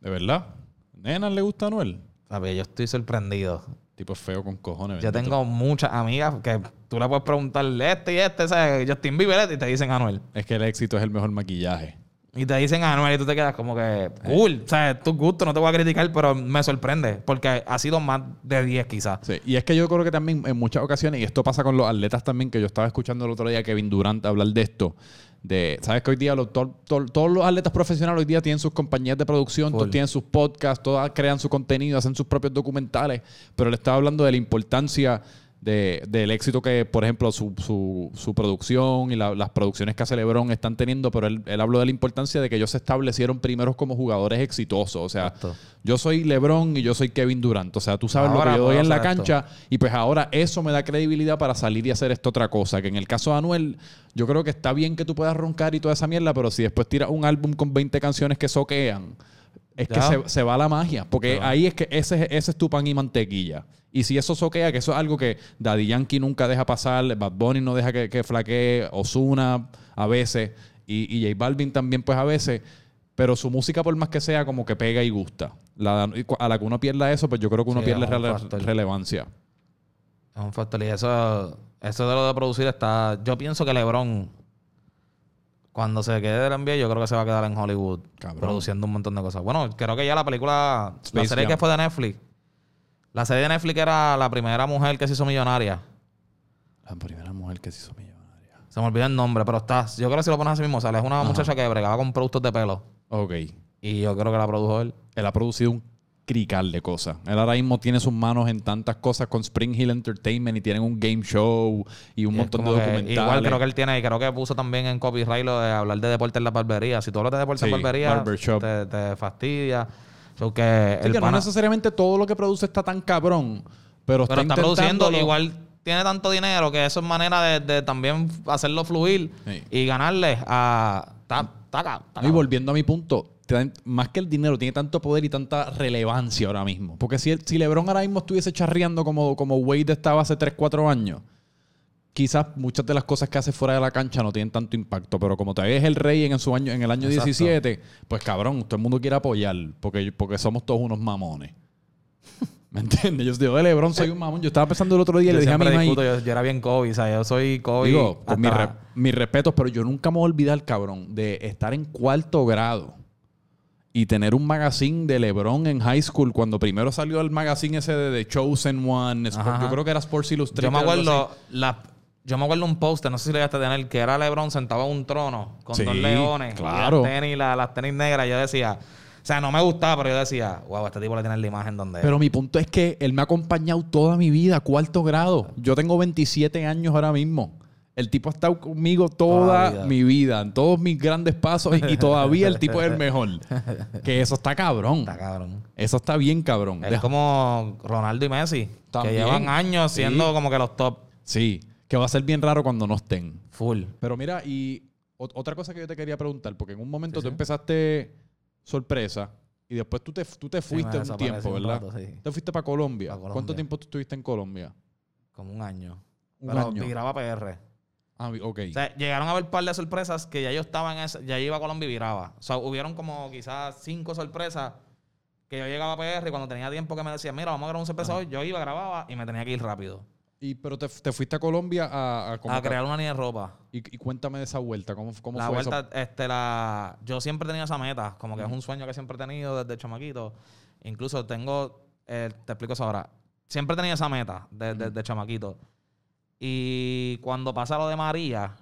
[SPEAKER 1] ¿De verdad? ¿Nena le gusta a Anuel?
[SPEAKER 2] ¿Sabes? Yo estoy sorprendido.
[SPEAKER 1] Tipo feo con cojones.
[SPEAKER 2] Yo tengo muchas amigas que tú le puedes preguntar este y este, ¿sabes? Justin Bieber y te dicen Anuel.
[SPEAKER 1] Es que el éxito es el mejor maquillaje.
[SPEAKER 2] Y te dicen Anuel y tú te quedas como que cool. O sea, tu gusto, no te voy a criticar, pero me sorprende porque ha sido más de 10 quizás.
[SPEAKER 1] Sí, y es que yo creo que también en muchas ocasiones, y esto pasa con los atletas también, que yo estaba escuchando el otro día Kevin Durant hablar de esto, de, sabes que hoy día los- to- to- todos los atletas profesionales hoy día tienen sus compañías de producción, todos tienen sus podcasts, todas crean su contenido, hacen sus propios documentales, pero él estaba hablando de la importancia de- del éxito que, por ejemplo, su, su- su producción y la- las producciones que hace LeBron están teniendo, pero él, él habló de la importancia de que ellos se establecieron primeros como jugadores exitosos, o sea,
[SPEAKER 2] Exacto.
[SPEAKER 1] yo soy LeBron y yo soy Kevin Durant. O sea, tú sabes
[SPEAKER 2] Ahora
[SPEAKER 1] lo que yo doy en la
[SPEAKER 2] esto.
[SPEAKER 1] cancha y pues ahora eso me da credibilidad para salir y hacer esta otra cosa. Que en el caso de Anuel, yo creo que está bien que tú puedas roncar y toda esa mierda, pero si después tiras un álbum con 20 canciones que soquean, es que se, se va la magia. Porque ahí es que ese, ese es tu pan y mantequilla. Y si eso soquea, que eso es algo que Daddy Yankee nunca deja pasar, Bad Bunny no deja que, que flaquee, Ozuna a veces, y, y J Balvin también pues a veces, pero su música por más que sea como que pega y gusta. La- a la que uno pierda eso, pues yo creo que uno
[SPEAKER 2] Sí,
[SPEAKER 1] pierde rele-
[SPEAKER 2] factor.
[SPEAKER 1] relevancia.
[SPEAKER 2] Es un factor. Y eso, eso de lo de producir está. Yo pienso que LeBron, cuando se quede del NBA, yo creo que se va a quedar en Hollywood
[SPEAKER 1] Cabrón.
[SPEAKER 2] produciendo un montón de cosas. Bueno, creo que ya la película. la serie
[SPEAKER 1] Jam.
[SPEAKER 2] que fue de Netflix. La serie de Netflix era la primera mujer que se hizo millonaria.
[SPEAKER 1] La primera mujer que se hizo millonaria.
[SPEAKER 2] Se me olvida el nombre, pero está. Yo creo que si lo pones así mismo, sale. Es una muchacha que bregaba con productos de pelo.
[SPEAKER 1] Ok.
[SPEAKER 2] Y yo creo que la produjo él.
[SPEAKER 1] Él ha producido un crical de cosas. Él ahora mismo tiene sus manos en tantas cosas con Spring Hill Entertainment y tienen un game show y un
[SPEAKER 2] Y
[SPEAKER 1] montón de
[SPEAKER 2] que
[SPEAKER 1] documentales.
[SPEAKER 2] Igual creo que él tiene, y creo que puso también en copyright lo de hablar de deporte en la barbería. Si tú hablas de deporte
[SPEAKER 1] Sí,
[SPEAKER 2] en barbería, te, te fastidia. So que
[SPEAKER 1] Sí,
[SPEAKER 2] el
[SPEAKER 1] que no
[SPEAKER 2] pana-
[SPEAKER 1] necesariamente todo lo que produce está tan cabrón, pero,
[SPEAKER 2] pero está
[SPEAKER 1] está,
[SPEAKER 2] produciendo, igual tiene tanto dinero que eso es manera de, de también hacerlo fluir
[SPEAKER 1] Sí.
[SPEAKER 2] y ganarle a. Está,
[SPEAKER 1] Y volviendo a mi punto, más que el dinero, tiene tanto poder y tanta relevancia ahora mismo. Porque si, el- si LeBron ahora mismo estuviese charreando como, como Wade estaba hace 3, 4 años, quizás muchas de las cosas que hace fuera de la cancha no tienen tanto impacto. Pero como todavía es el rey en, su año, en el año
[SPEAKER 2] Exacto.
[SPEAKER 1] 17, pues cabrón, todo el mundo quiere apoyar porque, porque somos todos unos mamones. ¿Me entiendes? Yo digo, de LeBron soy un mamón. Yo estaba pensando el otro día y
[SPEAKER 2] Yo
[SPEAKER 1] le dije a mi mamá,
[SPEAKER 2] yo, yo era bien Kobe, o sea, yo soy Kobe.
[SPEAKER 1] Digo, con mis, re- mis respetos, pero yo nunca me voy a olvidar, cabrón, de estar en cuarto grado y tener un magazine de LeBron en high school cuando primero salió el magazine ese de The Chosen One. Sport- yo creo que era Sports Illustrated.
[SPEAKER 2] Yo me acuerdo, la, yo me acuerdo un póster, no sé si lo llegaste a tener, que era LeBron sentado en un trono con
[SPEAKER 1] Sí,
[SPEAKER 2] dos leones. y
[SPEAKER 1] claro.
[SPEAKER 2] las tenis, la- las tenis negras. Yo decía, o sea, no me gustaba, pero yo decía, wow, este tipo le tiene la imagen donde.
[SPEAKER 1] Pero mi punto es que él me ha acompañado toda mi vida, cuarto grado. Yo tengo 27 años ahora mismo. El tipo ha estado conmigo toda,
[SPEAKER 2] Toda la vida.
[SPEAKER 1] mi vida, en todos mis grandes pasos y todavía el tipo es el mejor. Que eso está cabrón.
[SPEAKER 2] Está cabrón.
[SPEAKER 1] Eso está bien cabrón.
[SPEAKER 2] Es
[SPEAKER 1] Deja-
[SPEAKER 2] como Ronaldo y Messi,
[SPEAKER 1] También.
[SPEAKER 2] que llevan años
[SPEAKER 1] Sí.
[SPEAKER 2] siendo como que los top
[SPEAKER 1] Sí, que va a ser bien raro cuando no estén.
[SPEAKER 2] full.
[SPEAKER 1] Pero mira, y ot- otra cosa que yo te quería preguntar, porque en un momento
[SPEAKER 2] Sí,
[SPEAKER 1] tú
[SPEAKER 2] sí.
[SPEAKER 1] empezaste sorpresa y después tú te, tú te fuiste un tiempo,
[SPEAKER 2] un
[SPEAKER 1] ¿verdad?
[SPEAKER 2] rato, sí.
[SPEAKER 1] Te fuiste para Colombia.
[SPEAKER 2] Pa' Colombia.
[SPEAKER 1] ¿Cuánto tiempo tú estuviste en Colombia?
[SPEAKER 2] Como un año.
[SPEAKER 1] Un
[SPEAKER 2] pero
[SPEAKER 1] año.
[SPEAKER 2] viraba PR.
[SPEAKER 1] Ah, ok.
[SPEAKER 2] O sea, llegaron a haber un par de sorpresas que ya yo estaba en ese, ya iba a Colombia y viraba. O sea, hubieron como quizás cinco sorpresas que yo llegaba a PR y cuando tenía tiempo que me decían, mira, vamos a grabar una sorpresa hoy, yo iba, grababa y me tenía que ir rápido.
[SPEAKER 1] Y, pero te, te fuiste a Colombia a, a,
[SPEAKER 2] crear una línea de ropa.
[SPEAKER 1] y, y cuéntame de esa vuelta. ¿Cómo, cómo
[SPEAKER 2] La
[SPEAKER 1] fue
[SPEAKER 2] vuelta, este, la... Yo siempre he tenido esa meta, como que es un sueño que siempre he tenido desde chamaquito. Incluso tengo, eh, te explico eso ahora. Siempre he tenido esa meta desde chamaquito. Y cuando pasa lo de María,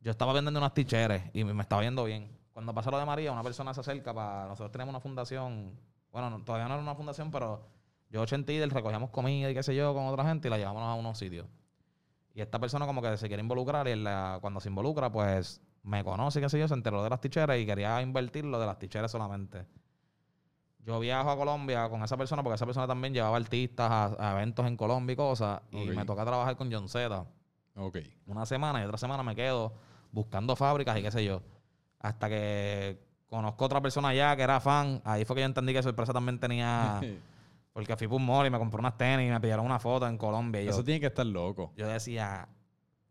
[SPEAKER 2] yo estaba vendiendo unas ticheres y me estaba yendo bien. Cuando pasa lo de María, una persona se acerca para. Nosotros tenemos una fundación. Bueno, no- todavía no era una fundación, pero yo, 80 y recogíamos comida y qué sé yo con otra gente y la llevábamos a unos sitios. Y esta persona, como que se quiere involucrar y la- cuando se involucra, pues me conoce qué sé yo, se enteró de las ticheras y quería invertir lo de las ticheras solamente. Yo viajo a Colombia con esa persona porque esa persona también llevaba artistas a, a eventos en Colombia y cosas. Y me toca trabajar con John Z
[SPEAKER 1] Ok.
[SPEAKER 2] una semana y otra semana me quedo buscando fábricas y qué sé yo. Hasta que conozco otra persona allá que era fan. Ahí fue que yo entendí que sorpresa también tenía. Porque fui por un mall y me compré unas tenis y me pidieron una foto en Colombia. Yo,
[SPEAKER 1] Eso tiene que estar loco.
[SPEAKER 2] yo decía,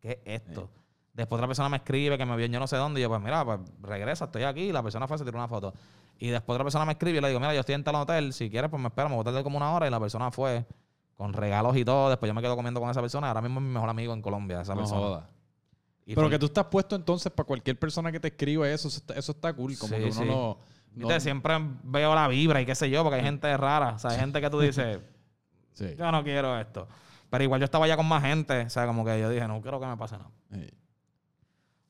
[SPEAKER 2] ¿qué es esto? Después otra persona me escribe que me vio en yo no sé dónde. Y yo, pues mira, pues regresa, estoy aquí. Y la persona fue, se tiró una foto. Y después otra persona me escribe y le digo, mira, yo estoy en tal hotel. Si quieres, pues me espera, me voy a tardar como una hora. Y la persona fue con regalos y todo. Después yo me quedo comiendo con esa persona. Ahora mismo es mi mejor amigo en Colombia, esa
[SPEAKER 1] No
[SPEAKER 2] persona. Y
[SPEAKER 1] Pero
[SPEAKER 2] fue-
[SPEAKER 1] que tú estás puesto entonces para cualquier persona que te escriba eso, eso está, eso está cool. Como
[SPEAKER 2] Sí,
[SPEAKER 1] que uno
[SPEAKER 2] sí.
[SPEAKER 1] no.
[SPEAKER 2] Viste, siempre veo la vibra y qué sé yo, porque hay gente rara. O sea, hay gente que tú dices,
[SPEAKER 1] Sí.
[SPEAKER 2] yo no quiero esto. Pero igual yo estaba allá con más gente. O sea, como que yo dije, no quiero que me pase nada.
[SPEAKER 1] Sí.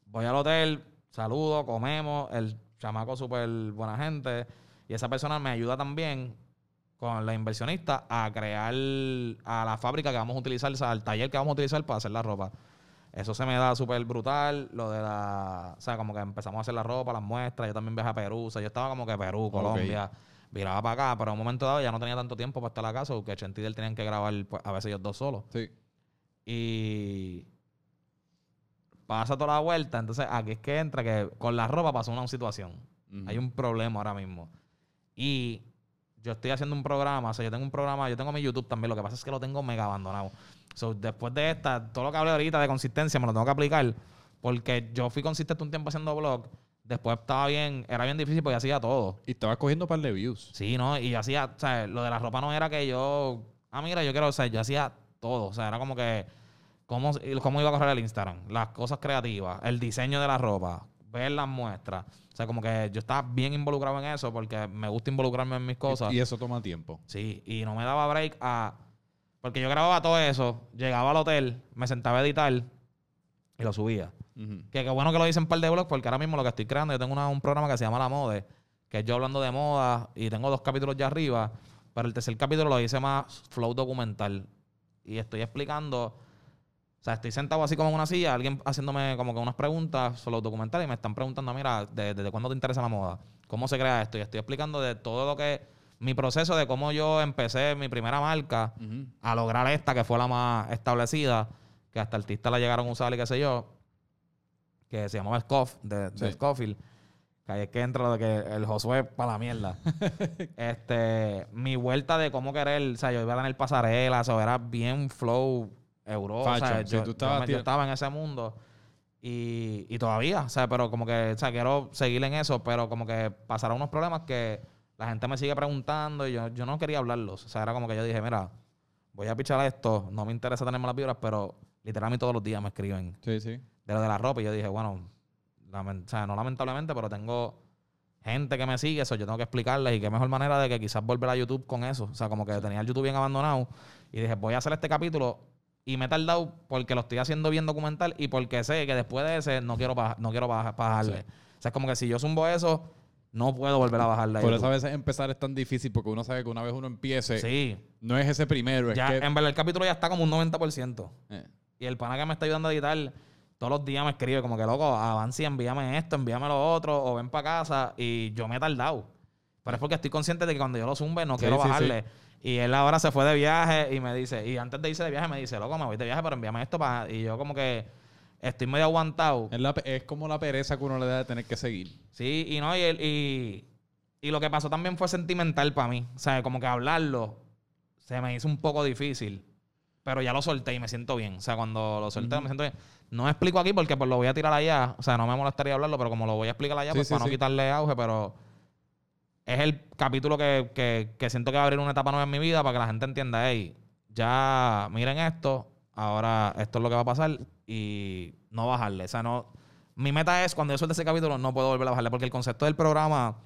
[SPEAKER 2] Voy al hotel, saludo, comemos. El chamaco súper buena gente. Y esa persona me ayuda también con la inversionista a crear a la fábrica que vamos a utilizar, o sea, al taller que vamos a utilizar para hacer la ropa. Eso se me da súper brutal. Lo de la. O sea, como que empezamos a hacer la ropa, las muestras. Yo también viajé a Perú. O sea, yo estaba como que Perú, Colombia. Viraba para acá, pero en un momento dado ya no tenía tanto tiempo para estar acá, o que Chenti y él tenían que grabar pues, a veces ellos dos solos.
[SPEAKER 1] Sí.
[SPEAKER 2] Y pasa toda la vuelta. Entonces, aquí es que entra que con la ropa pasó una situación. Hay un problema ahora mismo. Y yo estoy haciendo un programa, o sea, yo tengo un programa, yo tengo mi YouTube también, lo que pasa es que lo tengo mega abandonado. So, después de esta, todo lo que hablé ahorita de consistencia me lo tengo que aplicar, porque yo fui consistente un tiempo haciendo blog, después estaba bien, era bien difícil porque hacía todo.
[SPEAKER 1] Y estabas cogiendo un par de views.
[SPEAKER 2] Sí, ¿no? Y yo hacía, o sea, lo de la ropa no era que yo, ah, mira, yo quiero, o sea, yo hacía todo. O sea, era como que cómo, cómo iba a correr el Instagram, las cosas creativas, el diseño de la ropa, ver las muestras. O sea, como que yo estaba bien involucrado en eso porque me gusta involucrarme en mis cosas.
[SPEAKER 1] Y eso toma tiempo.
[SPEAKER 2] Sí, y no me daba break a... Porque yo grababa todo eso, llegaba al hotel, me sentaba a editar y lo subía. Que qué bueno que lo hice en par de blogs porque ahora mismo lo que estoy creando, yo tengo una- un programa que se llama La Mode, que es yo hablando de moda y tengo dos capítulos ya arriba, pero el tercer capítulo lo hice más flow documental y estoy explicando, sea, estoy sentado así como en una silla, alguien haciéndome como que unas preguntas sobre los documentales y me están preguntando, mira, ¿de- ¿desde cuándo te interesa la moda? ¿Cómo se crea esto? Y estoy explicando de todo lo que, mi proceso de cómo yo empecé mi primera marca a lograr esta que fue la más establecida, que hasta artistas la llegaron a usar y qué sé yo, que se llamaba Scoff, de, de
[SPEAKER 1] Sí.
[SPEAKER 2] Scofield. Que ahí es que entra lo de que el Josué para la mierda. este, mi vuelta de cómo querer, o sea, yo iba a tener pasarelas, o era bien flow Europa, o sea,
[SPEAKER 1] sí,
[SPEAKER 2] yo,
[SPEAKER 1] tú
[SPEAKER 2] yo
[SPEAKER 1] estabas
[SPEAKER 2] yo
[SPEAKER 1] tie-
[SPEAKER 2] estaba en ese mundo. Y, y todavía, o sea, pero como que, o sea, quiero seguir en eso, pero como que pasaron unos problemas que la gente me sigue preguntando y yo, yo no quería hablarlos. O sea, era como que yo dije, mira, voy a pichar esto, no me interesa tener malas vibras, pero literalmente todos los días me escriben
[SPEAKER 1] Sí, sí.
[SPEAKER 2] de lo de la ropa y yo dije, bueno, lamen- o sea, no lamentablemente, pero tengo gente que me sigue, eso yo tengo que explicarles y qué mejor manera de que quizás volver a YouTube con eso. O sea, como que tenía el YouTube bien abandonado y dije, voy a hacer este capítulo y me he tardado porque lo estoy haciendo bien documental y porque sé que después de ese no quiero, no quiero baja- bajarle.
[SPEAKER 1] Sí.
[SPEAKER 2] O sea, es como que si yo zumbo eso, no puedo volver a bajarle.
[SPEAKER 1] Por eso a veces empezar es tan difícil porque uno sabe que una vez uno empiece,
[SPEAKER 2] Sí,
[SPEAKER 1] no es ese primero, es
[SPEAKER 2] ya,
[SPEAKER 1] que...
[SPEAKER 2] en verdad el capítulo ya está como un 90%.
[SPEAKER 1] eh,
[SPEAKER 2] Y el pana que me está ayudando a editar, todos los días me escribe como que, loco, avance y envíame esto, envíame lo otro, o ven para casa. Y yo me he tardado. Pero es porque estoy consciente de que cuando yo lo zumbe no
[SPEAKER 1] Sí,
[SPEAKER 2] quiero
[SPEAKER 1] sí,
[SPEAKER 2] bajarle. Y él ahora se fue de viaje y me dice, y antes de irse de viaje me dice, loco, me voy de viaje, pero envíame esto para... Y yo como que estoy medio aguantado.
[SPEAKER 1] es, la pe- es como la pereza que uno le da de tener que seguir.
[SPEAKER 2] Sí, y no, y, el- y, y lo que pasó también fue sentimental para mí. O sea, como que hablarlo se me hizo un poco difícil. Pero ya lo solté y me siento bien. O sea, cuando lo solté me siento bien. No explico aquí porque pues lo voy a tirar allá. O sea, no me molestaría hablarlo, pero como lo voy a explicar allá,
[SPEAKER 1] Sí,
[SPEAKER 2] pues
[SPEAKER 1] sí,
[SPEAKER 2] para no quitarle auge, pero es el capítulo que, que, siento que va a abrir una etapa nueva en mi vida para que la gente entienda, hey, ya miren esto, ahora esto es lo que va a pasar y no bajarle. O sea, no. Mi meta es, cuando yo suelte ese capítulo, no puedo volver a bajarle, porque el concepto del programa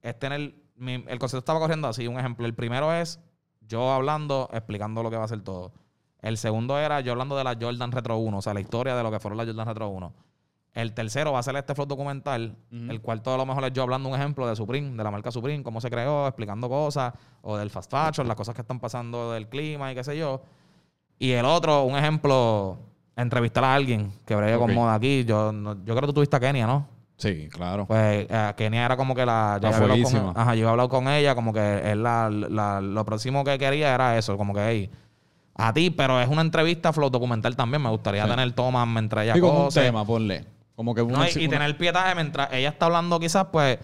[SPEAKER 2] es tener. el concepto estaba corriendo así. Un ejemplo. El primero es yo hablando, explicando lo que va a ser todo. El segundo era yo hablando de la Jordan Retro 1, o sea, la historia de lo que fueron las Jordan Retro 1. El tercero va a ser este flow documental.
[SPEAKER 1] Ujú.
[SPEAKER 2] El cuarto a lo mejor es yo hablando un ejemplo de Supreme, de la marca Supreme, cómo se creó, explicando cosas, o del fast fashion, las cosas que están pasando del clima y qué sé yo. Y el otro, un ejemplo, entrevistar a alguien que brega
[SPEAKER 1] Ok.
[SPEAKER 2] con moda aquí. Yo, no- yo creo que tú tuviste a Kenia, ¿no?
[SPEAKER 1] Sí, claro.
[SPEAKER 2] Pues eh, Kenia era como que la...
[SPEAKER 1] La
[SPEAKER 2] yo con- ajá, yo había hablado con ella, como que él la, la- lo próximo que quería era eso, como que, hey, a ti, pero es una entrevista flow documental también. Me gustaría
[SPEAKER 1] Sí.
[SPEAKER 2] tener tomas mientras ella
[SPEAKER 1] Sí, como un tema, ponle. Como que.
[SPEAKER 2] No, y, y tener pietaje mientras ella está hablando, quizás, pues,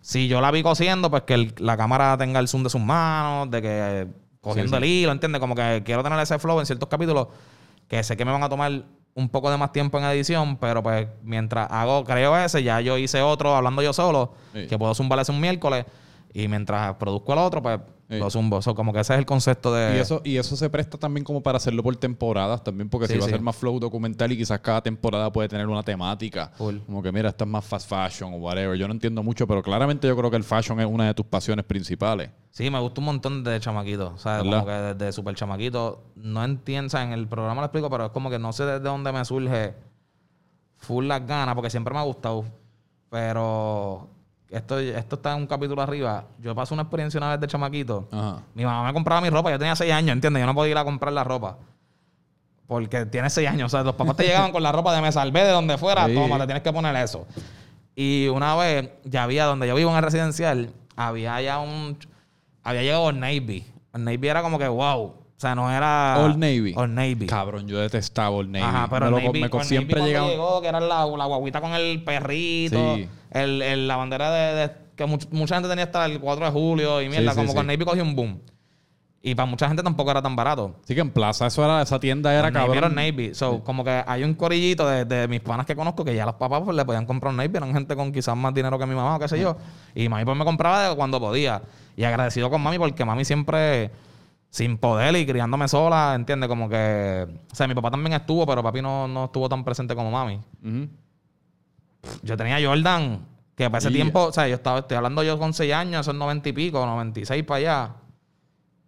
[SPEAKER 2] si yo la vi cosiendo, pues que el- la cámara tenga el zoom de sus manos, de que eh, cogiendo
[SPEAKER 1] Sí,
[SPEAKER 2] el hilo, ¿entiendes? Como que quiero tener ese flow en ciertos capítulos que sé que me van a tomar un poco de más tiempo en edición, pero pues mientras hago, creo ese, ya yo hice otro hablando yo solo,
[SPEAKER 1] Sí.
[SPEAKER 2] que puedo zumbar ese un miércoles, y mientras produzco el otro, pues
[SPEAKER 1] Sí.
[SPEAKER 2] lo zumbo. So, como que ese es el concepto de...
[SPEAKER 1] Y eso, y eso se presta también como para hacerlo por temporadas también, porque
[SPEAKER 2] Sí,
[SPEAKER 1] si va
[SPEAKER 2] sí.
[SPEAKER 1] a ser más flow documental y quizás cada temporada puede tener una temática. Como que mira, esto es más fast fashion o whatever. Yo no entiendo mucho, pero claramente yo creo que el fashion es una de tus pasiones principales.
[SPEAKER 2] Sí, me gusta un montón de chamaquito. O sea, como que desde súper chamaquito. No entiendo, o sea, en el programa lo explico, pero es como que no sé desde dónde me surge full las ganas, porque siempre me ha gustado. Pero esto, esto está en un capítulo arriba. Yo pasé una experiencia una vez de chamaquito.
[SPEAKER 1] Ajá.
[SPEAKER 2] Mi mamá me compraba mi ropa. Yo tenía seis años, ¿entiendes? Yo no podía ir a comprar la ropa. Porque tiene seis años. O sea, los papás te llegaban con la ropa de me salvé de donde fuera.
[SPEAKER 1] Sí.
[SPEAKER 2] Toma, te tienes que poner eso. Y una vez, ya había, donde yo vivo en el residencial, había ya un... Había llegado Navy. Old Navy era como que, wow. O sea, no era...
[SPEAKER 1] Old Navy.
[SPEAKER 2] Old Navy.
[SPEAKER 1] Cabrón, yo detestaba Old Navy.
[SPEAKER 2] Ajá, pero
[SPEAKER 1] Me lo-
[SPEAKER 2] Navy,
[SPEAKER 1] me
[SPEAKER 2] Old
[SPEAKER 1] siempre
[SPEAKER 2] Navy
[SPEAKER 1] llegaba...
[SPEAKER 2] llegó, que era la, la guaguita con el perrito,
[SPEAKER 1] Sí.
[SPEAKER 2] el, el- la bandera de, de- que much- mucha gente tenía hasta el 4 de julio y mierda,
[SPEAKER 1] sí,
[SPEAKER 2] como
[SPEAKER 1] sí.
[SPEAKER 2] con Navy cogió un boom. Y para mucha gente tampoco era tan barato.
[SPEAKER 1] Sí que en Plaza eso era, esa tienda era
[SPEAKER 2] Navy
[SPEAKER 1] cabrón.
[SPEAKER 2] era Navy. So, como que hay un corillito de, de mis panas que conozco que ya los papás pues, le podían comprar un Navy. Eran gente con quizás más dinero que mi mamá o qué sé yo. Y mami pues me compraba de cuando podía. Y agradecido con mami porque mami siempre... sin poder y criándome sola, ¿entiendes? Como que... O sea, mi papá también estuvo, pero papi no, no estuvo tan presente como mami. Yo tenía Jordan, que para ese tiempo, o sea, yo estaba, estoy hablando yo con 6 años, son 90 y pico, 96 para allá.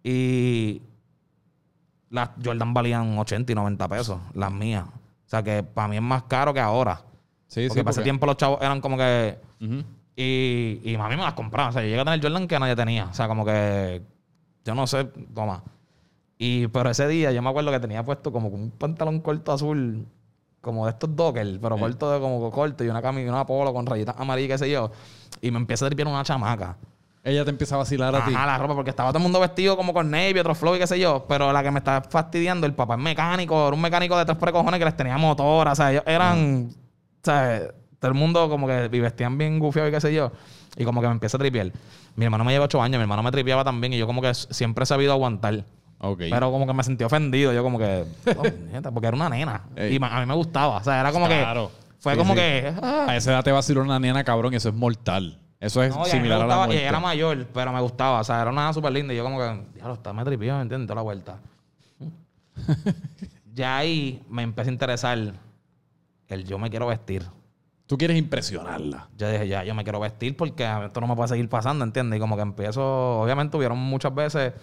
[SPEAKER 2] Y las Jordan valían 80 y 90 pesos, las mías. O sea, que para mí es más caro que ahora.
[SPEAKER 1] Sí,
[SPEAKER 2] porque
[SPEAKER 1] sí.
[SPEAKER 2] para ese tiempo los chavos eran como que... Y, y mami me las compraba. O sea, yo llegué a tener Jordan que nadie tenía. O sea, como que... Yo no sé, toma. Y, pero ese día yo me acuerdo que tenía puesto como un pantalón corto azul, como de estos dockers, pero
[SPEAKER 1] Eh.
[SPEAKER 2] corto de como corto y una camisa, una polo con rayitas amarillas, qué sé yo. Y me empieza a tripear una chamaca.
[SPEAKER 1] Ella te empieza a vacilar a ti.
[SPEAKER 2] Ajá, la ropa, porque estaba todo el mundo vestido como con Navy, otro flow y qué sé yo. Pero la que me estaba fastidiando, el papá es mecánico, era un mecánico de tres por cojones que les tenía motor. O sea, ellos eran. O sea, todo el mundo como que vestían bien gufiado y qué sé yo. Y como que me empieza a tripear. Mi hermano me lleva ocho años, mi hermano me tripeaba también y yo como que siempre he sabido aguantar. Pero como que me sentí ofendido. Yo como que. oh, porque era una nena.
[SPEAKER 1] Ey.
[SPEAKER 2] Y a mí me gustaba. O sea, era como
[SPEAKER 1] Claro.
[SPEAKER 2] que. Fue
[SPEAKER 1] Sí,
[SPEAKER 2] como
[SPEAKER 1] sí.
[SPEAKER 2] que. ah,
[SPEAKER 1] A esa edad te vaciló una nena, cabrón, y eso es mortal. Eso es
[SPEAKER 2] no, y a
[SPEAKER 1] similar a la
[SPEAKER 2] gustaba, y
[SPEAKER 1] muerte.
[SPEAKER 2] ella era mayor, pero me gustaba. O sea, era una súper linda. Y yo como que, diablo, está me tripió, ¿me entiendes? Toda la vuelta. ya ahí me empecé a interesar el yo me quiero vestir.
[SPEAKER 1] Tú quieres impresionarla.
[SPEAKER 2] Yo dije, ya, yo me quiero vestir porque esto no me puede seguir pasando, ¿entiendes? Y como que empiezo, obviamente hubieron muchas veces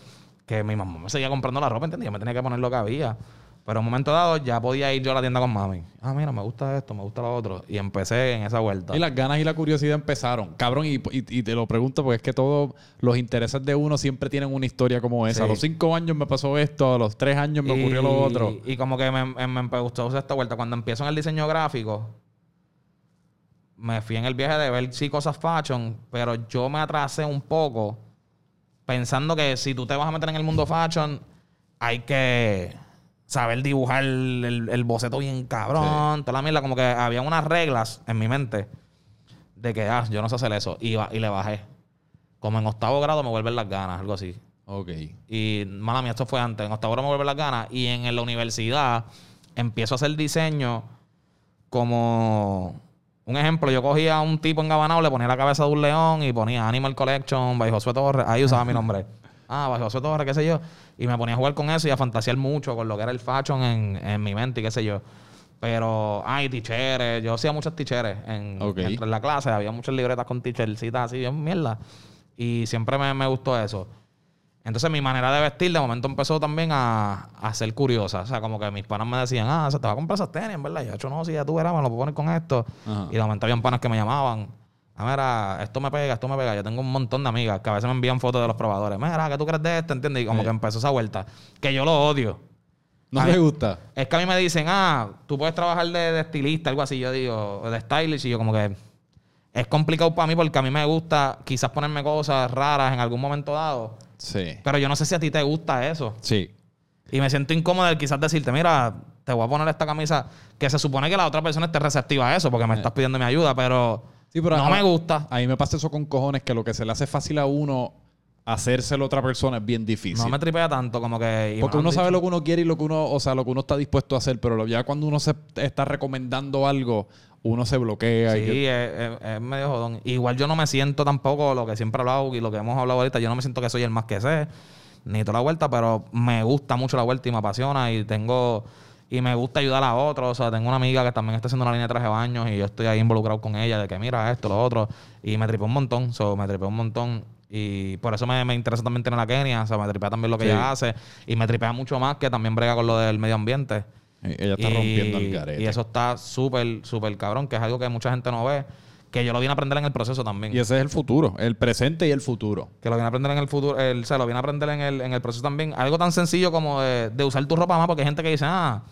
[SPEAKER 2] que mi mamá me seguía comprando la ropa, ¿entiendes? Yo me tenía que poner lo que había. Pero en un momento dado ya podía ir yo a la tienda con mami. Ah, mira, me gusta esto, me gusta lo otro. Y empecé en esa vuelta.
[SPEAKER 1] Y las ganas y la curiosidad empezaron. Cabrón, y, y- y te lo pregunto porque es que todos los intereses de uno siempre tienen una historia como esa.
[SPEAKER 2] Sí.
[SPEAKER 1] A los cinco años me pasó esto, a los tres años me ocurrió lo otro.
[SPEAKER 2] Y como que me, me, me gustó esta vuelta. Cuando empiezo en el diseño gráfico, me fui en el viaje de ver sí cosas fashion, pero yo me atrasé un poco pensando que si tú te vas a meter en el mundo fashion, hay que saber dibujar el, el boceto bien cabrón, toda la mierda. Como que había unas reglas en mi mente de que, ah, yo no sé hacer eso. Y, y le bajé. Como en octavo grado me vuelven las ganas, algo así.
[SPEAKER 1] Ok.
[SPEAKER 2] Y, mala mía, esto fue antes. En octavo grado me vuelve las ganas. Y en la universidad empiezo a hacer diseño como... Un ejemplo, yo cogía a un tipo engabanado, le ponía la cabeza de un león y ponía Animal Collection, by Josué Torres. Ahí usaba mi nombre. Ah, by Josué Torres, qué sé yo. Y me ponía a jugar con eso y a fantasear mucho con lo que era el fashion en, en mi mente y qué sé yo. Pero, ay, ticheres. Yo hacía muchas ticheres en, entre la clase. Había muchas libretas con tichercitas así, bien mierda. Y siempre me, me gustó eso. Entonces mi manera de vestir de momento empezó también a, a ser curiosa. O sea, como que mis panas me decían, ah, se te va a comprar esas tenis, en verdad. Y yo, hecho, no, si ya tú verás, me lo puedo poner con esto.
[SPEAKER 1] Ajá.
[SPEAKER 2] Y de momento habían panas que me llamaban. Ah, mira, esto me pega, esto me pega. Yo tengo un montón de amigas que a veces me envían fotos de los probadores. Mira, ¿qué tú crees de esto? ¿Entiendes? Y como
[SPEAKER 1] Sí.
[SPEAKER 2] que empezó esa vuelta. Que yo lo odio.
[SPEAKER 1] ¿No
[SPEAKER 2] mí-
[SPEAKER 1] gusta?
[SPEAKER 2] Es que a mí me dicen, ah, tú puedes trabajar de, de estilista, algo así. Yo digo, de stylist. Y yo como que es complicado para mí porque a mí me gusta quizás ponerme cosas raras en algún momento dado.
[SPEAKER 1] Sí.
[SPEAKER 2] Pero yo no sé si a ti te gusta eso.
[SPEAKER 1] Sí.
[SPEAKER 2] Y me siento incómodo el quizás decirte, mira, te voy a poner esta camisa que se supone que la otra persona esté receptiva a eso porque me estás pidiendo mi ayuda, pero,
[SPEAKER 1] Sí, pero
[SPEAKER 2] no
[SPEAKER 1] a-
[SPEAKER 2] me gusta.
[SPEAKER 1] A mí me pasa eso con cojones que lo que se le hace fácil a uno hacérselo a otra persona es bien difícil.
[SPEAKER 2] No me tripea tanto como que...
[SPEAKER 1] Porque uno sabe lo que uno quiere y lo que uno, o sea, lo que uno está dispuesto a hacer, pero ya cuando uno se está recomendando algo, uno se bloquea. y
[SPEAKER 2] Sí,
[SPEAKER 1] que-
[SPEAKER 2] es, es- es medio jodón. Igual yo no me siento tampoco lo que siempre he hablado y lo que hemos hablado ahorita, yo no me siento que soy el más que sé, ni toda la vuelta, pero me gusta mucho la vuelta y me apasiona y tengo... Y me gusta ayudar a otros. O sea, tengo una amiga que también está haciendo una línea de traje de baños y yo estoy ahí involucrado con ella de que mira esto, lo otro. Y me tripé un montón. So, me tripé un montón. Y por eso me, me interesa también tener a Kenia. O sea, me tripea también lo que
[SPEAKER 1] Sí.
[SPEAKER 2] ella hace. Y me tripea mucho más que también brega con lo del medio ambiente.
[SPEAKER 1] Eh, Ella está
[SPEAKER 2] Y-
[SPEAKER 1] rompiendo el garete.
[SPEAKER 2] Y eso está súper, súper cabrón, que es algo que mucha gente no ve. Que yo lo vine a aprender en el proceso también.
[SPEAKER 1] Y ese es el futuro, el presente y el futuro.
[SPEAKER 2] Que lo vine a aprender en el futuro. El, o sea, lo vine a aprender en el, en el proceso también. Algo tan sencillo como de, de usar tu ropa más, porque hay gente que dice, ah,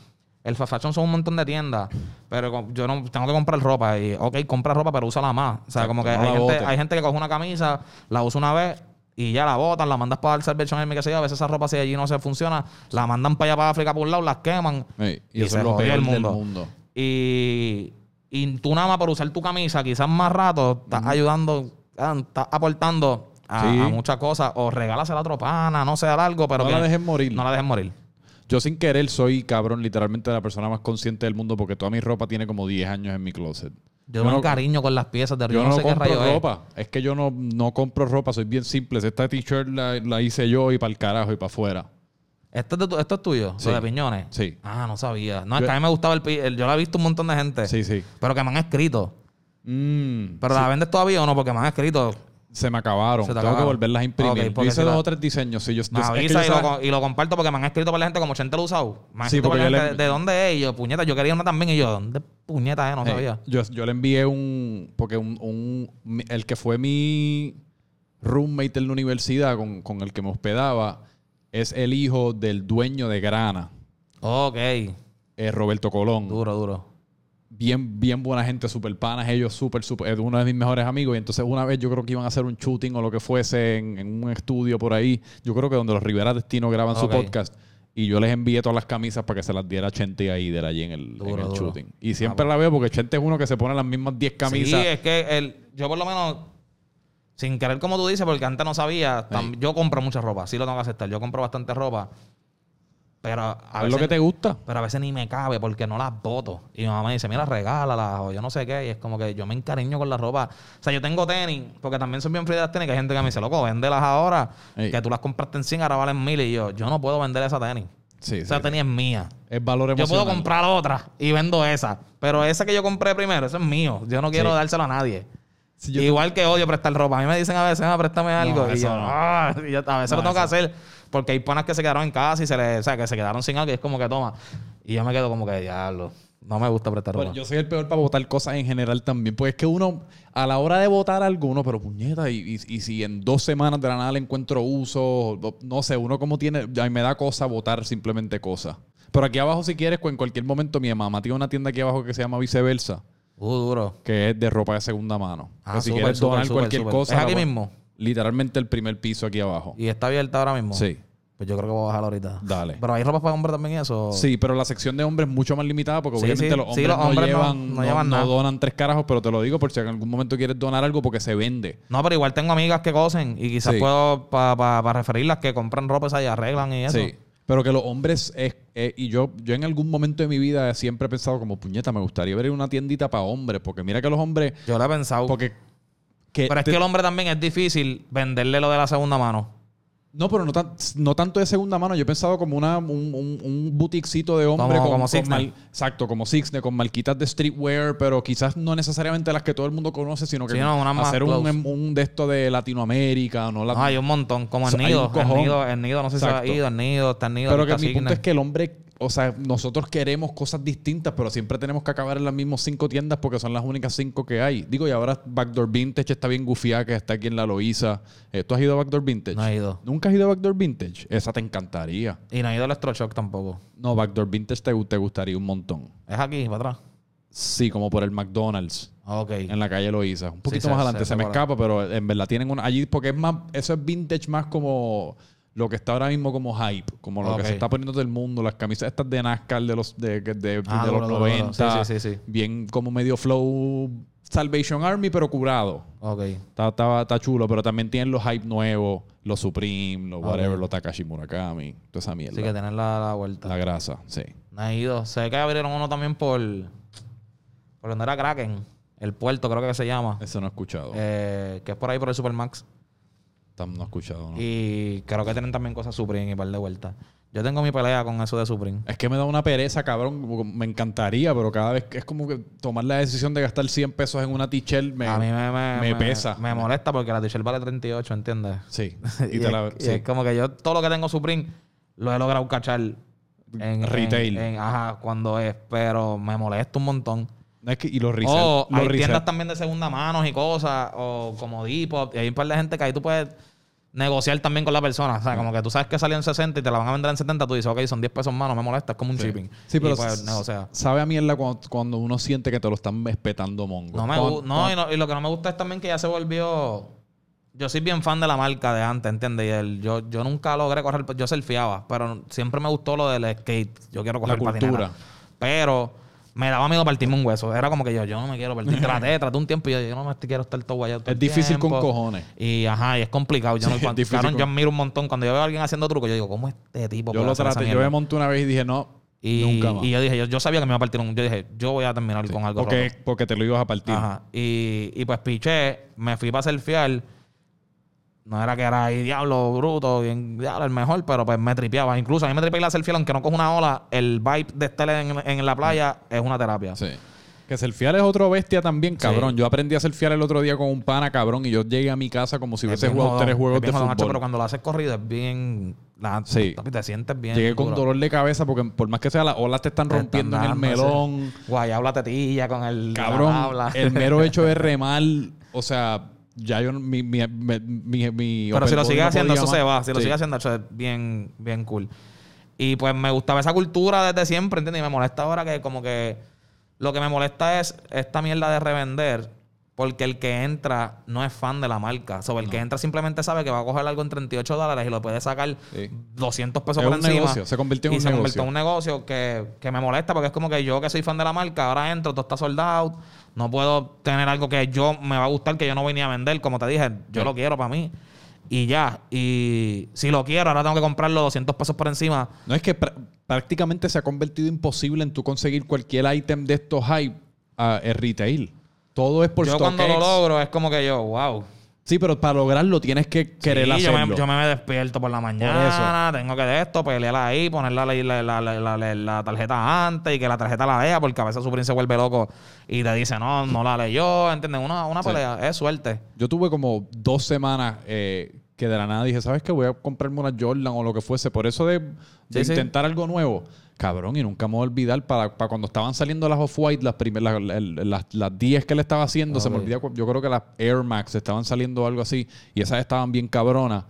[SPEAKER 2] el fashion son un montón de tiendas, pero yo no tengo que comprar ropa. Y, ok, compra ropa, pero úsala más. O sea, como que
[SPEAKER 1] no
[SPEAKER 2] hay, gente, hay gente que coge una camisa, la usa una vez y ya la botan, la mandas para el Salvation Army, que sé yo. A veces esa ropa, si allí no se funciona, la mandan para allá, para África, por un lado, las queman.
[SPEAKER 1] Ey, y,
[SPEAKER 2] Y
[SPEAKER 1] eso
[SPEAKER 2] se
[SPEAKER 1] es lo peor
[SPEAKER 2] el
[SPEAKER 1] del
[SPEAKER 2] mundo. Y, y tú nada más por usar tu camisa, quizás más rato, estás ayudando, ah, estás aportando a,
[SPEAKER 1] Sí.
[SPEAKER 2] a muchas cosas. O regálasela a otro pana, no sea algo, pero
[SPEAKER 1] no
[SPEAKER 2] que
[SPEAKER 1] la dejes morir.
[SPEAKER 2] no la dejes morir.
[SPEAKER 1] Yo sin querer soy, cabrón, literalmente la persona más consciente del mundo porque toda mi ropa tiene como 10 años en mi closet.
[SPEAKER 2] Yo
[SPEAKER 1] no-
[SPEAKER 2] cariño con las piezas de
[SPEAKER 1] Yo
[SPEAKER 2] yo
[SPEAKER 1] no,
[SPEAKER 2] no sé qué rayo es.
[SPEAKER 1] ropa. Es. que yo no, no compro ropa. Soy bien simple. Esta t-shirt la, la hice yo y para el carajo y para afuera.
[SPEAKER 2] ¿Esto es, de esto es tuyo?
[SPEAKER 1] Sí.
[SPEAKER 2] ¿Lo de piñones?
[SPEAKER 1] Sí.
[SPEAKER 2] Ah, no sabía. No, es que a mí me gustaba el, el- Yo la he visto un montón de gente.
[SPEAKER 1] Sí, sí.
[SPEAKER 2] Pero que me han escrito.
[SPEAKER 1] Mm,
[SPEAKER 2] ¿Pero
[SPEAKER 1] sí.
[SPEAKER 2] la vendes todavía o no? Porque me han escrito.
[SPEAKER 1] Se me acabaron.
[SPEAKER 2] Se te
[SPEAKER 1] Tengo
[SPEAKER 2] acabaron.
[SPEAKER 1] que volverlas a imprimir.
[SPEAKER 2] Ok,
[SPEAKER 1] yo
[SPEAKER 2] porque
[SPEAKER 1] hice
[SPEAKER 2] si
[SPEAKER 1] dos
[SPEAKER 2] la-
[SPEAKER 1] o tres diseños. Sí, yo,
[SPEAKER 2] Me avisa y, lo, y comparto porque me han escrito por la gente como Chente lo ha usado. Me han
[SPEAKER 1] Sí,
[SPEAKER 2] escrito por
[SPEAKER 1] porque
[SPEAKER 2] la
[SPEAKER 1] yo
[SPEAKER 2] gente
[SPEAKER 1] le-
[SPEAKER 2] de, de dónde es. Y yo, puñeta, yo quería una también. Y yo, ¿dónde puñeta es? No
[SPEAKER 1] Hey,
[SPEAKER 2] sabía.
[SPEAKER 1] Yo, yo le envié un. Porque un, un- mi- el que fue mi roommate en la universidad con, con el que me hospedaba es el hijo del dueño de Grana,
[SPEAKER 2] Ok.
[SPEAKER 1] eh, Roberto Colón.
[SPEAKER 2] Duro, duro.
[SPEAKER 1] Bien, bien buena gente, super panas, ellos súper, súper. Es uno de mis mejores amigos. Y entonces, una vez yo creo que iban a hacer un shooting o lo que fuese en, en un estudio por ahí. Yo creo que donde los Rivera Destino graban su podcast. Y yo les envié todas las camisas para que se las diera Chente ahí de allí en el, en shooting. Y siempre la veo porque Chente es uno que se pone las mismas 10 camisas.
[SPEAKER 2] Sí, es que el, yo por lo menos, sin querer como tú dices, porque antes no sabía, tam- yo compro mucha ropa, sí lo tengo que aceptar, yo compro bastante ropa, pero a,
[SPEAKER 1] ¿Es
[SPEAKER 2] veces,
[SPEAKER 1] lo que te gusta?
[SPEAKER 2] pero a veces ni me cabe porque no las voto. Y mi mamá me dice, mira, regálalas o yo no sé qué, y es como que yo me encariño con la ropa. O sea, yo tengo tenis, porque también soy bien frío de las tenis, que hay gente que me dice, loco, véndelas ahora,
[SPEAKER 1] Ey.
[SPEAKER 2] que tú las compraste en 100, ahora valen 1000 y yo, yo no puedo vender esa tenis.
[SPEAKER 1] Sí,
[SPEAKER 2] Esa
[SPEAKER 1] sí.
[SPEAKER 2] tenis es mía.
[SPEAKER 1] Es valor
[SPEAKER 2] Yo
[SPEAKER 1] emocional.
[SPEAKER 2] puedo comprar otra y vendo esa. Pero esa que yo compré primero, eso es mío. Yo no quiero
[SPEAKER 1] Sí.
[SPEAKER 2] dárselo a nadie.
[SPEAKER 1] Yo-
[SPEAKER 2] Igual que odio prestar ropa. A mí me dicen a veces, ah, préstame algo. y yo,
[SPEAKER 1] no.
[SPEAKER 2] "Ah", y yo a veces
[SPEAKER 1] No,
[SPEAKER 2] lo tengo que hacer porque hay panas que se quedaron en casa y se les, o sea, que se quedaron sin algo y es como que toma. Y yo me quedo como que, diablo. No me gusta prestar
[SPEAKER 1] Bueno, yo soy el peor para votar cosas en general también. Porque es que uno, a la hora de votar algo, uno, pero puñeta, y, y- y si en dos semanas de la nada le encuentro uso, no sé, uno como tiene, a mí me da cosa votar simplemente cosas. Pero aquí abajo, si quieres, en cualquier momento, mi mamá tiene una tienda aquí abajo que se llama Viceversa,
[SPEAKER 2] Uh, duro.
[SPEAKER 1] que es de ropa de segunda mano.
[SPEAKER 2] Ah,
[SPEAKER 1] que si
[SPEAKER 2] súper,
[SPEAKER 1] quieres donar cualquier cosa.
[SPEAKER 2] ¿Es aquí mismo?
[SPEAKER 1] Literalmente el primer piso aquí abajo.
[SPEAKER 2] Y está abierta ahora mismo.
[SPEAKER 1] Sí,
[SPEAKER 2] Pues yo creo que voy a bajar ahorita.
[SPEAKER 1] dale.
[SPEAKER 2] Pero hay ropa para hombre también eso.
[SPEAKER 1] Sí, pero la sección de hombres es mucho más limitada porque
[SPEAKER 2] Sí,
[SPEAKER 1] obviamente
[SPEAKER 2] sí.
[SPEAKER 1] los
[SPEAKER 2] Sí,
[SPEAKER 1] hombres,
[SPEAKER 2] los hombres
[SPEAKER 1] no,
[SPEAKER 2] no-
[SPEAKER 1] llevan,
[SPEAKER 2] no llevan
[SPEAKER 1] no donan tres carajos, pero te lo digo por si en algún momento quieres donar algo porque se vende.
[SPEAKER 2] No, pero igual tengo amigas que cosen y quizás puedo para referirlas que compran ropa esa y arreglan y eso.
[SPEAKER 1] Sí. Pero que los hombres, es, es- y yo, yo en algún momento de mi vida siempre he pensado como, puñeta, me gustaría ver una tiendita para hombres, porque mira que los hombres,
[SPEAKER 2] Yo lo he pensado.
[SPEAKER 1] porque... que
[SPEAKER 2] pero es
[SPEAKER 1] te-
[SPEAKER 2] que el hombre también es difícil venderle lo de la segunda mano.
[SPEAKER 1] No, pero no, tan- no tanto de segunda mano. Yo he pensado como una, un, un, un boutiquecito de hombre
[SPEAKER 2] Como-
[SPEAKER 1] con,
[SPEAKER 2] como
[SPEAKER 1] con mal- exacto, como Sixne, con marquitas de streetwear, pero quizás no necesariamente las que todo el mundo conoce, sino que
[SPEAKER 2] Sí, no,
[SPEAKER 1] hacer un,
[SPEAKER 2] close.
[SPEAKER 1] un de esto de Latinoamérica, no,
[SPEAKER 2] No, hay un montón. Como el nido. El nido, el nido, no sé si
[SPEAKER 1] Exacto.
[SPEAKER 2] ha ido. El nido, está el nido.
[SPEAKER 1] Pero que mi punto es que el hombre, o sea, nosotros queremos cosas distintas, pero siempre tenemos que acabar en las mismas cinco tiendas porque son las únicas cinco que hay. Digo, y ahora Backdoor Vintage está bien gufiada, que está aquí en la Loíza. Eh, ¿Tú has ido a Backdoor Vintage?
[SPEAKER 2] No he ido.
[SPEAKER 1] ¿Nunca has ido a Backdoor Vintage? Esa te encantaría.
[SPEAKER 2] Y no he ido al Electroshock tampoco.
[SPEAKER 1] No, Backdoor Vintage te, te gustaría un montón.
[SPEAKER 2] Es aquí, para atrás.
[SPEAKER 1] Sí, como por el McDonald's.
[SPEAKER 2] Ok.
[SPEAKER 1] En la calle Loíza. Un poquito más adelante.
[SPEAKER 2] sé
[SPEAKER 1] Se me escapa, pero en verdad tienen una... Allí, porque es más... Eso es vintage más como... Lo que está ahora mismo como hype. Como lo que se está poniendo todo el mundo. Las camisas estas de NASCAR de los, de, de, de
[SPEAKER 2] Ah,
[SPEAKER 1] los
[SPEAKER 2] duro, duro, duro.
[SPEAKER 1] 90.
[SPEAKER 2] Sí, sí, sí, sí.
[SPEAKER 1] Bien como medio flow... Salvation Army, pero curado.
[SPEAKER 2] Ok.
[SPEAKER 1] Está, está, está chulo, pero también tienen los hype nuevos. Los Supreme, los whatever, los Takashi Murakami. Toda esa mierda.
[SPEAKER 2] Así que tener la, la vuelta.
[SPEAKER 1] La grasa, sí.
[SPEAKER 2] Ido. Sé que abrieron uno también por. Por donde era Kraken. El puerto, creo que se llama.
[SPEAKER 1] Eso no he escuchado.
[SPEAKER 2] Eh, que es por ahí por el Supermax.
[SPEAKER 1] Tam- no he escuchado, ¿no?
[SPEAKER 2] Y creo que tienen también cosas Supreme y par de vueltas. Yo tengo mi pelea con eso de Supreme.
[SPEAKER 1] Es que me da una pereza, cabrón. Me encantaría, pero cada vez que es como que tomar la decisión de gastar 100 pesos en una t-shirt me,
[SPEAKER 2] a mí me, me,
[SPEAKER 1] me pesa.
[SPEAKER 2] Me molesta porque la t-shirt vale 38, ¿entiendes?
[SPEAKER 1] Sí.
[SPEAKER 2] Y,
[SPEAKER 1] Y te la-
[SPEAKER 2] es, y
[SPEAKER 1] sí.
[SPEAKER 2] es como que yo todo lo que tengo Supreme lo he logrado cachar en
[SPEAKER 1] Retail.
[SPEAKER 2] en- en- ajá, cuando es, pero me molesta un montón.
[SPEAKER 1] No, es que- y los resell.
[SPEAKER 2] O
[SPEAKER 1] los
[SPEAKER 2] hay
[SPEAKER 1] resell-
[SPEAKER 2] tiendas también de segunda mano y cosas, o como Depop, y hay un par de gente que ahí tú puedes negociar también con la persona. O sea, como que tú sabes que salió en 60 y te la van a vender en 70, tú dices, ok, son 10 pesos más, no me molesta, es como un shipping.
[SPEAKER 1] Sí, pero
[SPEAKER 2] pues, negocia.
[SPEAKER 1] sabe a mierda cuando, cuando uno siente que te lo están espetando mongo.
[SPEAKER 2] No me
[SPEAKER 1] Cuando-
[SPEAKER 2] no, y no, y lo que no me gusta es también que ya se volvió. Yo soy bien fan de la marca de antes, ¿entiendes? Y el- yo, yo nunca logré correr, yo surfeaba, pero siempre me gustó lo del skate. Yo quiero correr
[SPEAKER 1] La cultura.
[SPEAKER 2] Pero me daba miedo partirme un hueso. Era como que yo, yo no me quiero partir. Traté, traté un tiempo y yo, yo no me quiero estar todo guayado. todo
[SPEAKER 1] Es
[SPEAKER 2] el
[SPEAKER 1] difícil con cojones.
[SPEAKER 2] Y ajá, y es complicado. Yo, no,
[SPEAKER 1] Sí,
[SPEAKER 2] cuando-
[SPEAKER 1] es con-
[SPEAKER 2] yo admiro un montón. Cuando yo veo a alguien haciendo trucos, yo digo, ¿cómo este tipo
[SPEAKER 1] Yo lo traté. Yo me monté una vez y dije, no,
[SPEAKER 2] y,
[SPEAKER 1] nunca más.
[SPEAKER 2] y yo dije, yo, yo sabía que me iba a partir un... Yo dije, yo voy a terminar con algo roto.
[SPEAKER 1] porque, porque te lo ibas a partir.
[SPEAKER 2] Ajá. Y, y pues piché, me fui para surfear. No era que era ahí, diablo, bruto, bien, diablo, el mejor, pero pues me tripeaba. Incluso a mí me tripeaba la selfie, aunque no cojo una ola, el vibe de estar en, en la playa es una terapia.
[SPEAKER 1] Sí. Que selfiear es otro bestia también, cabrón. Yo aprendí a selfiear el otro día con un pana, cabrón, y yo llegué a mi casa como si
[SPEAKER 2] Es
[SPEAKER 1] hubiese jugado tres
[SPEAKER 2] es
[SPEAKER 1] juegos de fútbol.
[SPEAKER 2] Pero cuando lo haces corrido es bien. La,
[SPEAKER 1] Sí.
[SPEAKER 2] te sientes bien.
[SPEAKER 1] Llegué con dolor de cabeza porque por más que sea las olas te están
[SPEAKER 2] Te están
[SPEAKER 1] rompiendo en el melón.
[SPEAKER 2] Guayabo la tetilla con el.
[SPEAKER 1] Cabrón, el mero hecho de remar, o sea, ya yo, mi, mi, mi, mi,
[SPEAKER 2] Pero si lo
[SPEAKER 1] upper
[SPEAKER 2] sigue
[SPEAKER 1] body no
[SPEAKER 2] haciendo, eso se va. Si lo
[SPEAKER 1] Sí.
[SPEAKER 2] sigue haciendo, eso es bien, bien cool. Y pues me gustaba esa cultura desde siempre, ¿entiendes? Y me molesta ahora que como que lo que me molesta es esta mierda de revender. Porque el que entra no es fan de la marca. Sobre el que entra simplemente sabe que va a coger algo en 38 dólares y lo puede sacar
[SPEAKER 1] Sí.
[SPEAKER 2] 200 pesos
[SPEAKER 1] Es
[SPEAKER 2] por
[SPEAKER 1] un
[SPEAKER 2] encima.
[SPEAKER 1] negocio, se convirtió en
[SPEAKER 2] y
[SPEAKER 1] un
[SPEAKER 2] se convirtió
[SPEAKER 1] negocio.
[SPEAKER 2] en un negocio que, que me molesta porque es como que yo que soy fan de la marca, ahora entro, todo está soldado. No puedo tener algo que yo me va a gustar, que yo no voy ni a vender. Como te dije, yo
[SPEAKER 1] Sí.
[SPEAKER 2] lo quiero para mí. Y ya. Y si lo quiero, ahora tengo que comprarlo 200 pesos por encima.
[SPEAKER 1] No es que pr- prácticamente se ha convertido imposible en tú conseguir cualquier ítem de estos hype a en retail. Todo es por
[SPEAKER 2] yo cuando lo logro es como que yo, wow.
[SPEAKER 1] Sí, pero para lograrlo tienes que querer
[SPEAKER 2] Sí, yo
[SPEAKER 1] hacerlo.
[SPEAKER 2] me, yo me despierto por la mañana, tengo que de esto, pelearla ahí, poner la, la, la, la- tarjeta antes y que la tarjeta la lea, porque a veces su príncipe se vuelve loco y te dice, no, no la leyó, ¿entiendes? Una, una
[SPEAKER 1] Sí.
[SPEAKER 2] pelea, es suerte.
[SPEAKER 1] Yo tuve como dos semanas eh, que de la nada dije, ¿sabes qué? Voy a comprarme una Jordan o lo que fuese. Por eso de, de
[SPEAKER 2] Sí, sí.
[SPEAKER 1] intentar algo nuevo. Cabrón, y nunca me voy a olvidar para, para cuando estaban saliendo las Off-White, las, primeras, las, las, las 10 que le estaba haciendo, se me olvida, yo creo que las Air Max estaban saliendo o algo así, y esas estaban bien cabronas.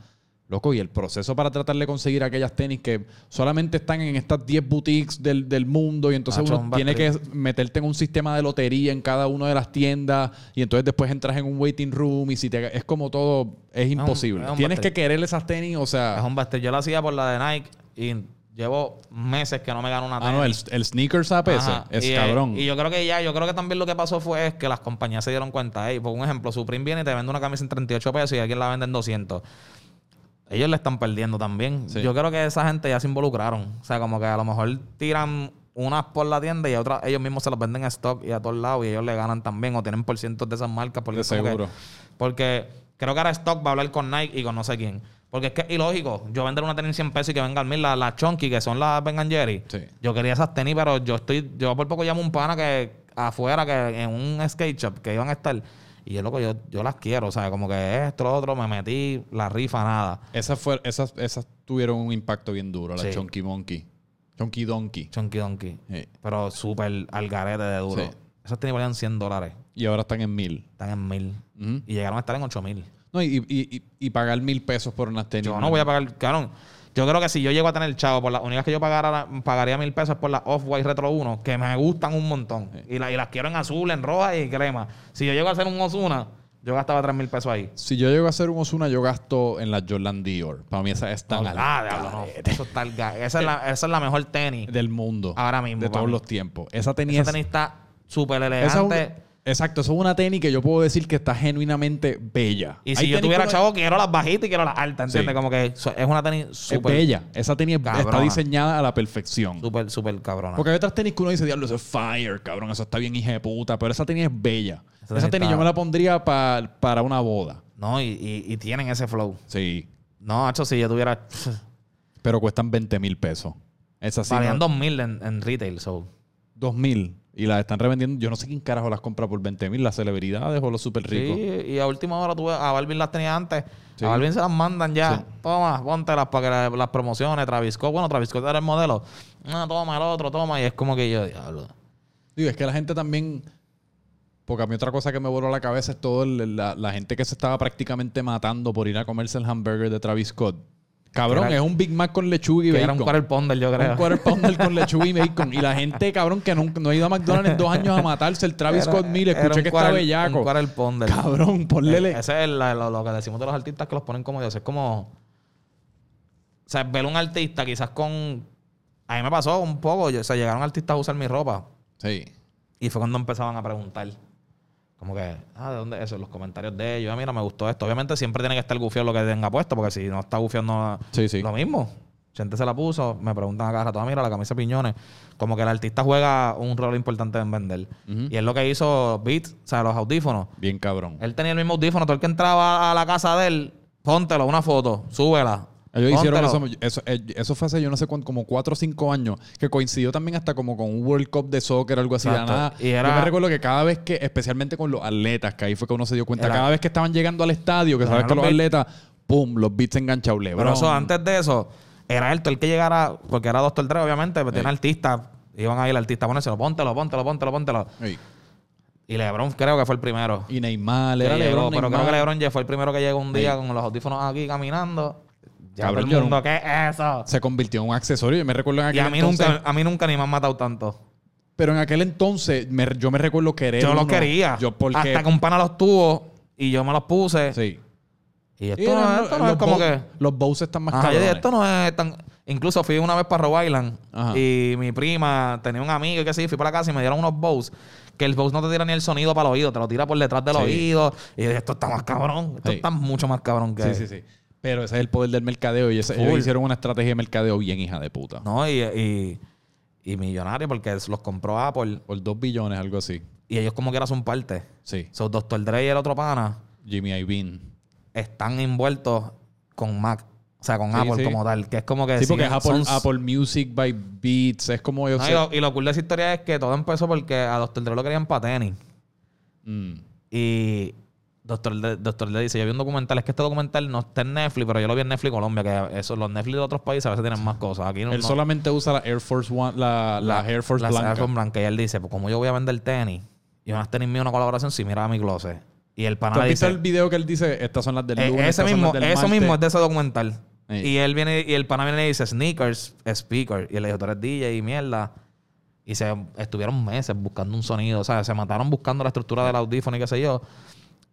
[SPEAKER 1] Loco, y el proceso para tratar de conseguir aquellas tenis que solamente están en estas 10 boutiques del, del mundo y entonces
[SPEAKER 2] Macho,
[SPEAKER 1] uno
[SPEAKER 2] un
[SPEAKER 1] tiene que meterte en un sistema de lotería en cada una de las tiendas y entonces después entras en un waiting room y si te es como todo es imposible.
[SPEAKER 2] es un
[SPEAKER 1] Tienes que querer esas tenis, o
[SPEAKER 2] Es
[SPEAKER 1] sea,
[SPEAKER 2] un bastel. Yo lo hacía por la de Nike y llevo meses que no me gano una
[SPEAKER 1] ah no, el,
[SPEAKER 2] tenis.
[SPEAKER 1] el sneakers app ese es
[SPEAKER 2] y, eh,
[SPEAKER 1] cabrón.
[SPEAKER 2] Y yo creo que ya, yo creo que también lo que pasó fue es que las compañías se dieron cuenta. Hey, por un ejemplo, Supreme viene y te vende una camisa en 38 pesos y alguien la vende en 200. Ellos le están perdiendo también.
[SPEAKER 1] Sí.
[SPEAKER 2] Yo creo que esa gente ya se involucraron. O sea, como que a lo mejor tiran unas por la tienda y otras ellos mismos se las venden en stock y a todos lados y ellos le ganan también o tienen por cientos de esas marcas. Porque
[SPEAKER 1] De
[SPEAKER 2] que-
[SPEAKER 1] seguro.
[SPEAKER 2] porque creo que ahora Stock va a hablar con Nike y con no sé quién. Porque es que es ilógico. Yo vender una tenis 100 pesos y que vengan mil, las la Chunky, que son las Ben Jerry.
[SPEAKER 1] Sí.
[SPEAKER 2] Yo quería esas tenis, pero yo estoy... Yo por poco llamo un pana que afuera, que en un skate shop, que iban a estar... Y yo, loco, yo, yo las quiero. O sea, como que esto, lo otro, me metí, la rifa, nada.
[SPEAKER 1] Esas, fue, esas, esas tuvieron un impacto bien duro, la
[SPEAKER 2] Sí.
[SPEAKER 1] Chunky Monkey. Chunky Donkey.
[SPEAKER 2] Chunky Donkey.
[SPEAKER 1] Sí.
[SPEAKER 2] Pero súper al garete de duro.
[SPEAKER 1] Sí.
[SPEAKER 2] Esas tenis valían 100 dólares.
[SPEAKER 1] Y ahora están en mil.
[SPEAKER 2] Están en mil. Y llegaron a estar en 8 mil.
[SPEAKER 1] No, y, y, y, pagar mil pesos por unas tenis.
[SPEAKER 2] Yo no voy a pagar, cabrón. Yo creo que si yo llego a tener chavo, por las únicas que yo pagara, pagaría mil pesos por las Off-White Retro 1, que me gustan un montón. Y, la- y las quiero en azul, en roja y crema. Si yo llego a hacer un Osuna, yo gastaba tres mil pesos ahí.
[SPEAKER 1] Si yo llego a hacer un Osuna, yo gasto en la Jordan Dior. Para mí esa es tan
[SPEAKER 2] No, ah, no. Eso está esa, es la, esa es la mejor tenis.
[SPEAKER 1] del mundo.
[SPEAKER 2] Ahora mismo,
[SPEAKER 1] De todos
[SPEAKER 2] mí.
[SPEAKER 1] los tiempos. Esa tenis,
[SPEAKER 2] Esa
[SPEAKER 1] es-
[SPEAKER 2] tenis está súper
[SPEAKER 1] esa
[SPEAKER 2] elegante.
[SPEAKER 1] Exacto, eso es una tenis que yo puedo decir que está genuinamente bella.
[SPEAKER 2] Y si yo tuviera chavo, quiero las bajitas y quiero las altas, ¿entiendes?
[SPEAKER 1] Sí.
[SPEAKER 2] Como que es una tenis
[SPEAKER 1] Es
[SPEAKER 2] súper,
[SPEAKER 1] bella. Esa tenis está diseñada a la perfección.
[SPEAKER 2] súper, súper cabrona.
[SPEAKER 1] Porque hay otras tenis que uno dice, diablo, eso es fire, cabrón, eso está bien hija de puta. Pero esa tenis es bella.
[SPEAKER 2] Esa
[SPEAKER 1] Esa,
[SPEAKER 2] tenis está-
[SPEAKER 1] yo me la pondría pa- para una boda.
[SPEAKER 2] No, y, y, y tienen ese flow.
[SPEAKER 1] Sí.
[SPEAKER 2] No, hecho, si yo tuviera...
[SPEAKER 1] Pero cuestan 20 mil pesos. Esas sí.
[SPEAKER 2] valían
[SPEAKER 1] no-
[SPEAKER 2] dos mil en, en retail, so...
[SPEAKER 1] 2 mil. Y las están revendiendo. Yo no sé quién carajo las compra por 20 mil. Las celebridades o los super ricos.
[SPEAKER 2] Sí, y a última hora tuve, a Balvin las tenía antes.
[SPEAKER 1] Sí.
[SPEAKER 2] A Balvin se las mandan ya.
[SPEAKER 1] Sí.
[SPEAKER 2] Toma, póntelas para que la- las promociones. Travis Scott, bueno, Travis Scott era el modelo. No, toma el otro, toma. Y es como que yo, diablo.
[SPEAKER 1] Digo, es que la gente también. Porque a mí otra cosa que me voló la cabeza es todo el- la, la gente que se estaba prácticamente matando por ir a comerse el hamburger de Travis Scott. Cabrón,
[SPEAKER 2] era-
[SPEAKER 1] es un Big Mac con lechuga y
[SPEAKER 2] Que
[SPEAKER 1] bacon.
[SPEAKER 2] era un quarter pounder, yo creo.
[SPEAKER 1] Un quarter pounder con lechuga y bacon. Y la gente, cabrón, que nunca, no ha ido a McDonald's en dos años a matarse. El Travis
[SPEAKER 2] Era-
[SPEAKER 1] Scott,
[SPEAKER 2] era
[SPEAKER 1] escuché que está bellaco.
[SPEAKER 2] Un quarter pounder.
[SPEAKER 1] Cabrón, ponle...
[SPEAKER 2] Eh, Ese es la- lo, lo que decimos de los artistas que los ponen como Dios. Es como... O sea, ver un artista quizás con... A mí me pasó un poco. o sea, llegaron artistas a usar mi ropa.
[SPEAKER 1] Sí.
[SPEAKER 2] Y fue cuando empezaban a preguntar. Como que, ah, ¿de dónde es eso? Los comentarios de ellos. Ah, mira, me gustó esto. Obviamente siempre tiene que estar gufiado lo que tenga puesto, porque si no está gufiado, no.
[SPEAKER 1] Sí, sí.
[SPEAKER 2] Lo mismo. Gente se la puso, me preguntan a cada rato, ah, mira, la camisa de piñones. Como que el artista juega un rol importante en vender. Y es lo que hizo Beats, o sea, los audífonos.
[SPEAKER 1] Bien cabrón.
[SPEAKER 2] Él tenía el mismo audífono. Todo el que entraba a la casa de él, póntelo, una foto, súbela.
[SPEAKER 1] Ellos hicieron eso, eso, eh, eso fue hace yo no sé cuánto, como 4 o 5 años, que coincidió también hasta como con un World Cup de soccer o algo así.
[SPEAKER 2] Exacto.
[SPEAKER 1] nada.
[SPEAKER 2] Y era-
[SPEAKER 1] Yo me recuerdo que cada vez que, especialmente con los atletas, que ahí fue que uno se dio cuenta,
[SPEAKER 2] Era-
[SPEAKER 1] cada vez que estaban llegando al estadio, que sabes que
[SPEAKER 2] los
[SPEAKER 1] atletas, pum, los beats enganchados.
[SPEAKER 2] Pero eso, antes de eso, era él el que llegara, porque era Doctor Dre, obviamente, pero tiene
[SPEAKER 1] Ey.
[SPEAKER 2] artistas, iban a ir al artista a ponérselo, póntelo, póntelo, póntelo, póntelo.
[SPEAKER 1] Ey.
[SPEAKER 2] Y LeBron creo que fue el primero.
[SPEAKER 1] Y Neymar, era
[SPEAKER 2] llegó,
[SPEAKER 1] LeBron,
[SPEAKER 2] pero creo que LeBron ya fue el primero que llegó un día
[SPEAKER 1] Ey.
[SPEAKER 2] con los audífonos aquí caminando. Ya
[SPEAKER 1] Cabrón,
[SPEAKER 2] todo
[SPEAKER 1] yo
[SPEAKER 2] el mundo,
[SPEAKER 1] no-
[SPEAKER 2] ¿qué es eso?
[SPEAKER 1] se convirtió en un accesorio. Yo me recuerdo en
[SPEAKER 2] Y
[SPEAKER 1] aquel
[SPEAKER 2] a mí,
[SPEAKER 1] entonces.
[SPEAKER 2] nunca, a mí nunca ni me han matado tanto.
[SPEAKER 1] Pero en aquel entonces, me- yo me recuerdo querer.
[SPEAKER 2] Yo los
[SPEAKER 1] uno.
[SPEAKER 2] quería.
[SPEAKER 1] Yo porque.
[SPEAKER 2] Hasta que un pana los tuvo y yo me los puse.
[SPEAKER 1] Sí.
[SPEAKER 2] Y esto
[SPEAKER 1] Y
[SPEAKER 2] no,
[SPEAKER 1] eran-
[SPEAKER 2] es- esto no
[SPEAKER 1] los
[SPEAKER 2] es como que...
[SPEAKER 1] Los Bows están más
[SPEAKER 2] Ajá, yo dije, esto no es tan... Incluso fui una vez para Rhode Island
[SPEAKER 1] Ajá.
[SPEAKER 2] y mi prima tenía un amigo y que sí, fui para la casa y me dieron unos bows que el bows no te tira ni el sonido para el oído, te lo tira por detrás del
[SPEAKER 1] Sí.
[SPEAKER 2] oído. Y yo dije, esto está más cabrón, esto
[SPEAKER 1] Sí.
[SPEAKER 2] está mucho más cabrón que...
[SPEAKER 1] Sí, sí, sí. Pero ese es el poder del mercadeo y ese- ellos hicieron una estrategia de mercadeo bien hija de puta.
[SPEAKER 2] No, y, y, y millonario porque los compró Apple
[SPEAKER 1] Por dos billones, algo así.
[SPEAKER 2] y ellos como quiera son parte.
[SPEAKER 1] Sí.
[SPEAKER 2] So, Dr. Dre y el otro pana
[SPEAKER 1] Jimmy Iovine.
[SPEAKER 2] están envueltos con Mac, o sea, con
[SPEAKER 1] Sí,
[SPEAKER 2] Apple
[SPEAKER 1] sí.
[SPEAKER 2] como tal, que es como que...
[SPEAKER 1] Sí, porque es Apple,
[SPEAKER 2] son-
[SPEAKER 1] Apple Music by Beats. Es como
[SPEAKER 2] No, y, lo, y lo cool de esa historia es que todo empezó porque a Dr. Dre lo querían para tenis.
[SPEAKER 1] Mm.
[SPEAKER 2] Y Doctor Dre, Dr. Dre dice, yo vi un documental, es que este documental no está en Netflix, pero yo lo vi en Netflix Colombia, que eso, los Netflix de otros países a veces tienen más cosas. Aquí no,
[SPEAKER 1] Él
[SPEAKER 2] no-
[SPEAKER 1] solamente usa la Air Force One, la, la, Air Force
[SPEAKER 2] la
[SPEAKER 1] blanca.
[SPEAKER 2] Air blanca. Y él dice, pues como yo voy a vender tenis, y unas tenis mías, una colaboración, si mira a mi closet. Y el
[SPEAKER 1] ¿Tú
[SPEAKER 2] pana
[SPEAKER 1] has
[SPEAKER 2] le
[SPEAKER 1] visto
[SPEAKER 2] dice,
[SPEAKER 1] el video que él dice? Estas son las del
[SPEAKER 2] eh,
[SPEAKER 1] lunes,
[SPEAKER 2] ese
[SPEAKER 1] estas son
[SPEAKER 2] mismo,
[SPEAKER 1] del
[SPEAKER 2] eso
[SPEAKER 1] martes"?
[SPEAKER 2] mismo es de ese documental.
[SPEAKER 1] Sí.
[SPEAKER 2] Y él viene, y el pana viene y dice, sneakers, speaker. Y él le dijo, tú eres DJ y mierda. Y se estuvieron meses buscando un sonido. O sea, se mataron buscando la estructura del audífono y qué sé yo.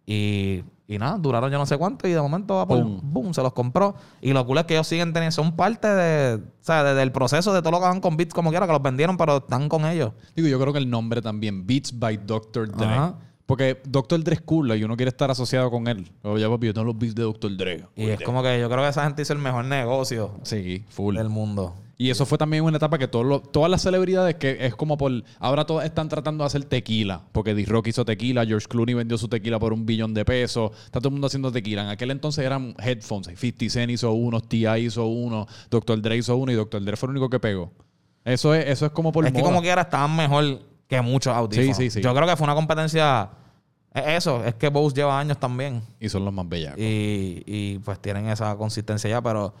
[SPEAKER 2] Y, y nada, duraron yo no sé cuánto. Y de momento, Apple,
[SPEAKER 1] Pum.
[SPEAKER 2] boom, se los compró. Y lo cool es que ellos siguen teniendo, son parte de, o sea, de- del proceso de todo lo que hagan con Beats como quiera, que los vendieron, pero están con ellos.
[SPEAKER 1] Digo, yo creo que el nombre también, Beats by Dr. Dre.
[SPEAKER 2] Ajá.
[SPEAKER 1] Porque Dr. Dre es cool y uno quiere estar asociado con él. Oye, ya papi, yo tengo los beats de Dr. Dre.
[SPEAKER 2] Y es como que yo creo que esa gente hizo el mejor negocio
[SPEAKER 1] Sí, full.
[SPEAKER 2] del mundo.
[SPEAKER 1] Y eso fue también una etapa que todos los- todas las celebridades que es como por... Ahora todas están tratando de hacer tequila. Porque D-Rock hizo tequila, George Clooney vendió su tequila por un billón de pesos. Está todo el mundo haciendo tequila. En aquel entonces eran headphones. 50 Cent hizo uno, T.I. hizo uno, Dr. Dre hizo uno y Dr. Dre fue el único que pegó. Eso es, eso es como por
[SPEAKER 2] es que
[SPEAKER 1] moda.
[SPEAKER 2] como quiera estaban mejor que muchos audífonos.
[SPEAKER 1] Sí, sí, sí.
[SPEAKER 2] Yo creo que fue una competencia... es Eso, es que Bose lleva años también.
[SPEAKER 1] Y son los más bellacos.
[SPEAKER 2] Y, y, pues tienen esa consistencia ya, pero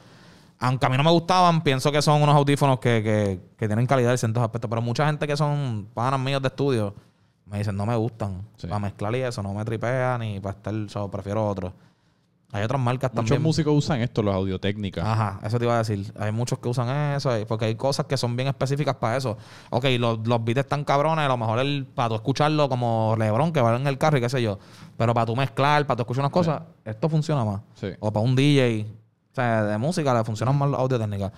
[SPEAKER 2] aunque a mí no me gustaban, pienso que son unos audífonos que, que, que tienen calidad en ciertos aspectos. Pero mucha gente que son panas míos de estudio me dicen, no me gustan. Para mezclar y eso, no me tripea ni para estar, o sea, prefiero otros. Hay otras marcas
[SPEAKER 1] Muchos
[SPEAKER 2] también.
[SPEAKER 1] músicos usan esto, los audiotécnicas.
[SPEAKER 2] Ajá, eso te iba a decir. Hay muchos que usan eso, porque hay cosas que son bien específicas para eso. Ok, los, los beats están cabrones, a lo mejor el, para tú escucharlo como Lebron, que va en el carro y qué sé yo. Pero para tú mezclar, para tú escuchar unas cosas, esto funciona más.
[SPEAKER 1] Sí.
[SPEAKER 2] O para un DJ, o sea, de música le funcionan más las audio técnicas.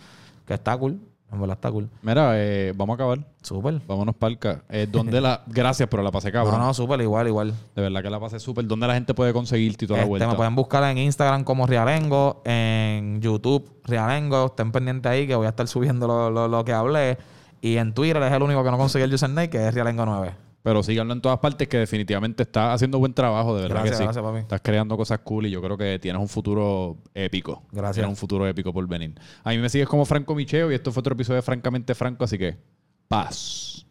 [SPEAKER 2] Que está cool, en verdad está cool.
[SPEAKER 1] Mira, eh, vamos a acabar.
[SPEAKER 2] Súper.
[SPEAKER 1] Vámonos palca. Eh, ¿dónde la... Gracias, pero la pasé cabrón.
[SPEAKER 2] No, no, súper, igual, igual.
[SPEAKER 1] De verdad que la pasé súper. ¿Dónde la gente puede conseguirte y toda la
[SPEAKER 2] Este,
[SPEAKER 1] vuelta?
[SPEAKER 2] me pueden buscar en Instagram como Rialengo, en YouTube Rialengo, estén pendientes ahí que voy a estar subiendo lo, lo- lo que hablé. Y en Twitter es el único que no conseguí el username, que es Rialengo9.
[SPEAKER 1] Pero síganlo en todas partes que definitivamente está haciendo buen trabajo, de verdad
[SPEAKER 2] Gracias,
[SPEAKER 1] que sí.
[SPEAKER 2] gracias, papi.
[SPEAKER 1] Estás creando cosas cool y yo creo que tienes un futuro épico.
[SPEAKER 2] Gracias.
[SPEAKER 1] Tienes un futuro épico por venir. A mí me sigues como Franco Micheo y esto fue otro episodio de Francamente Franco, así que paz.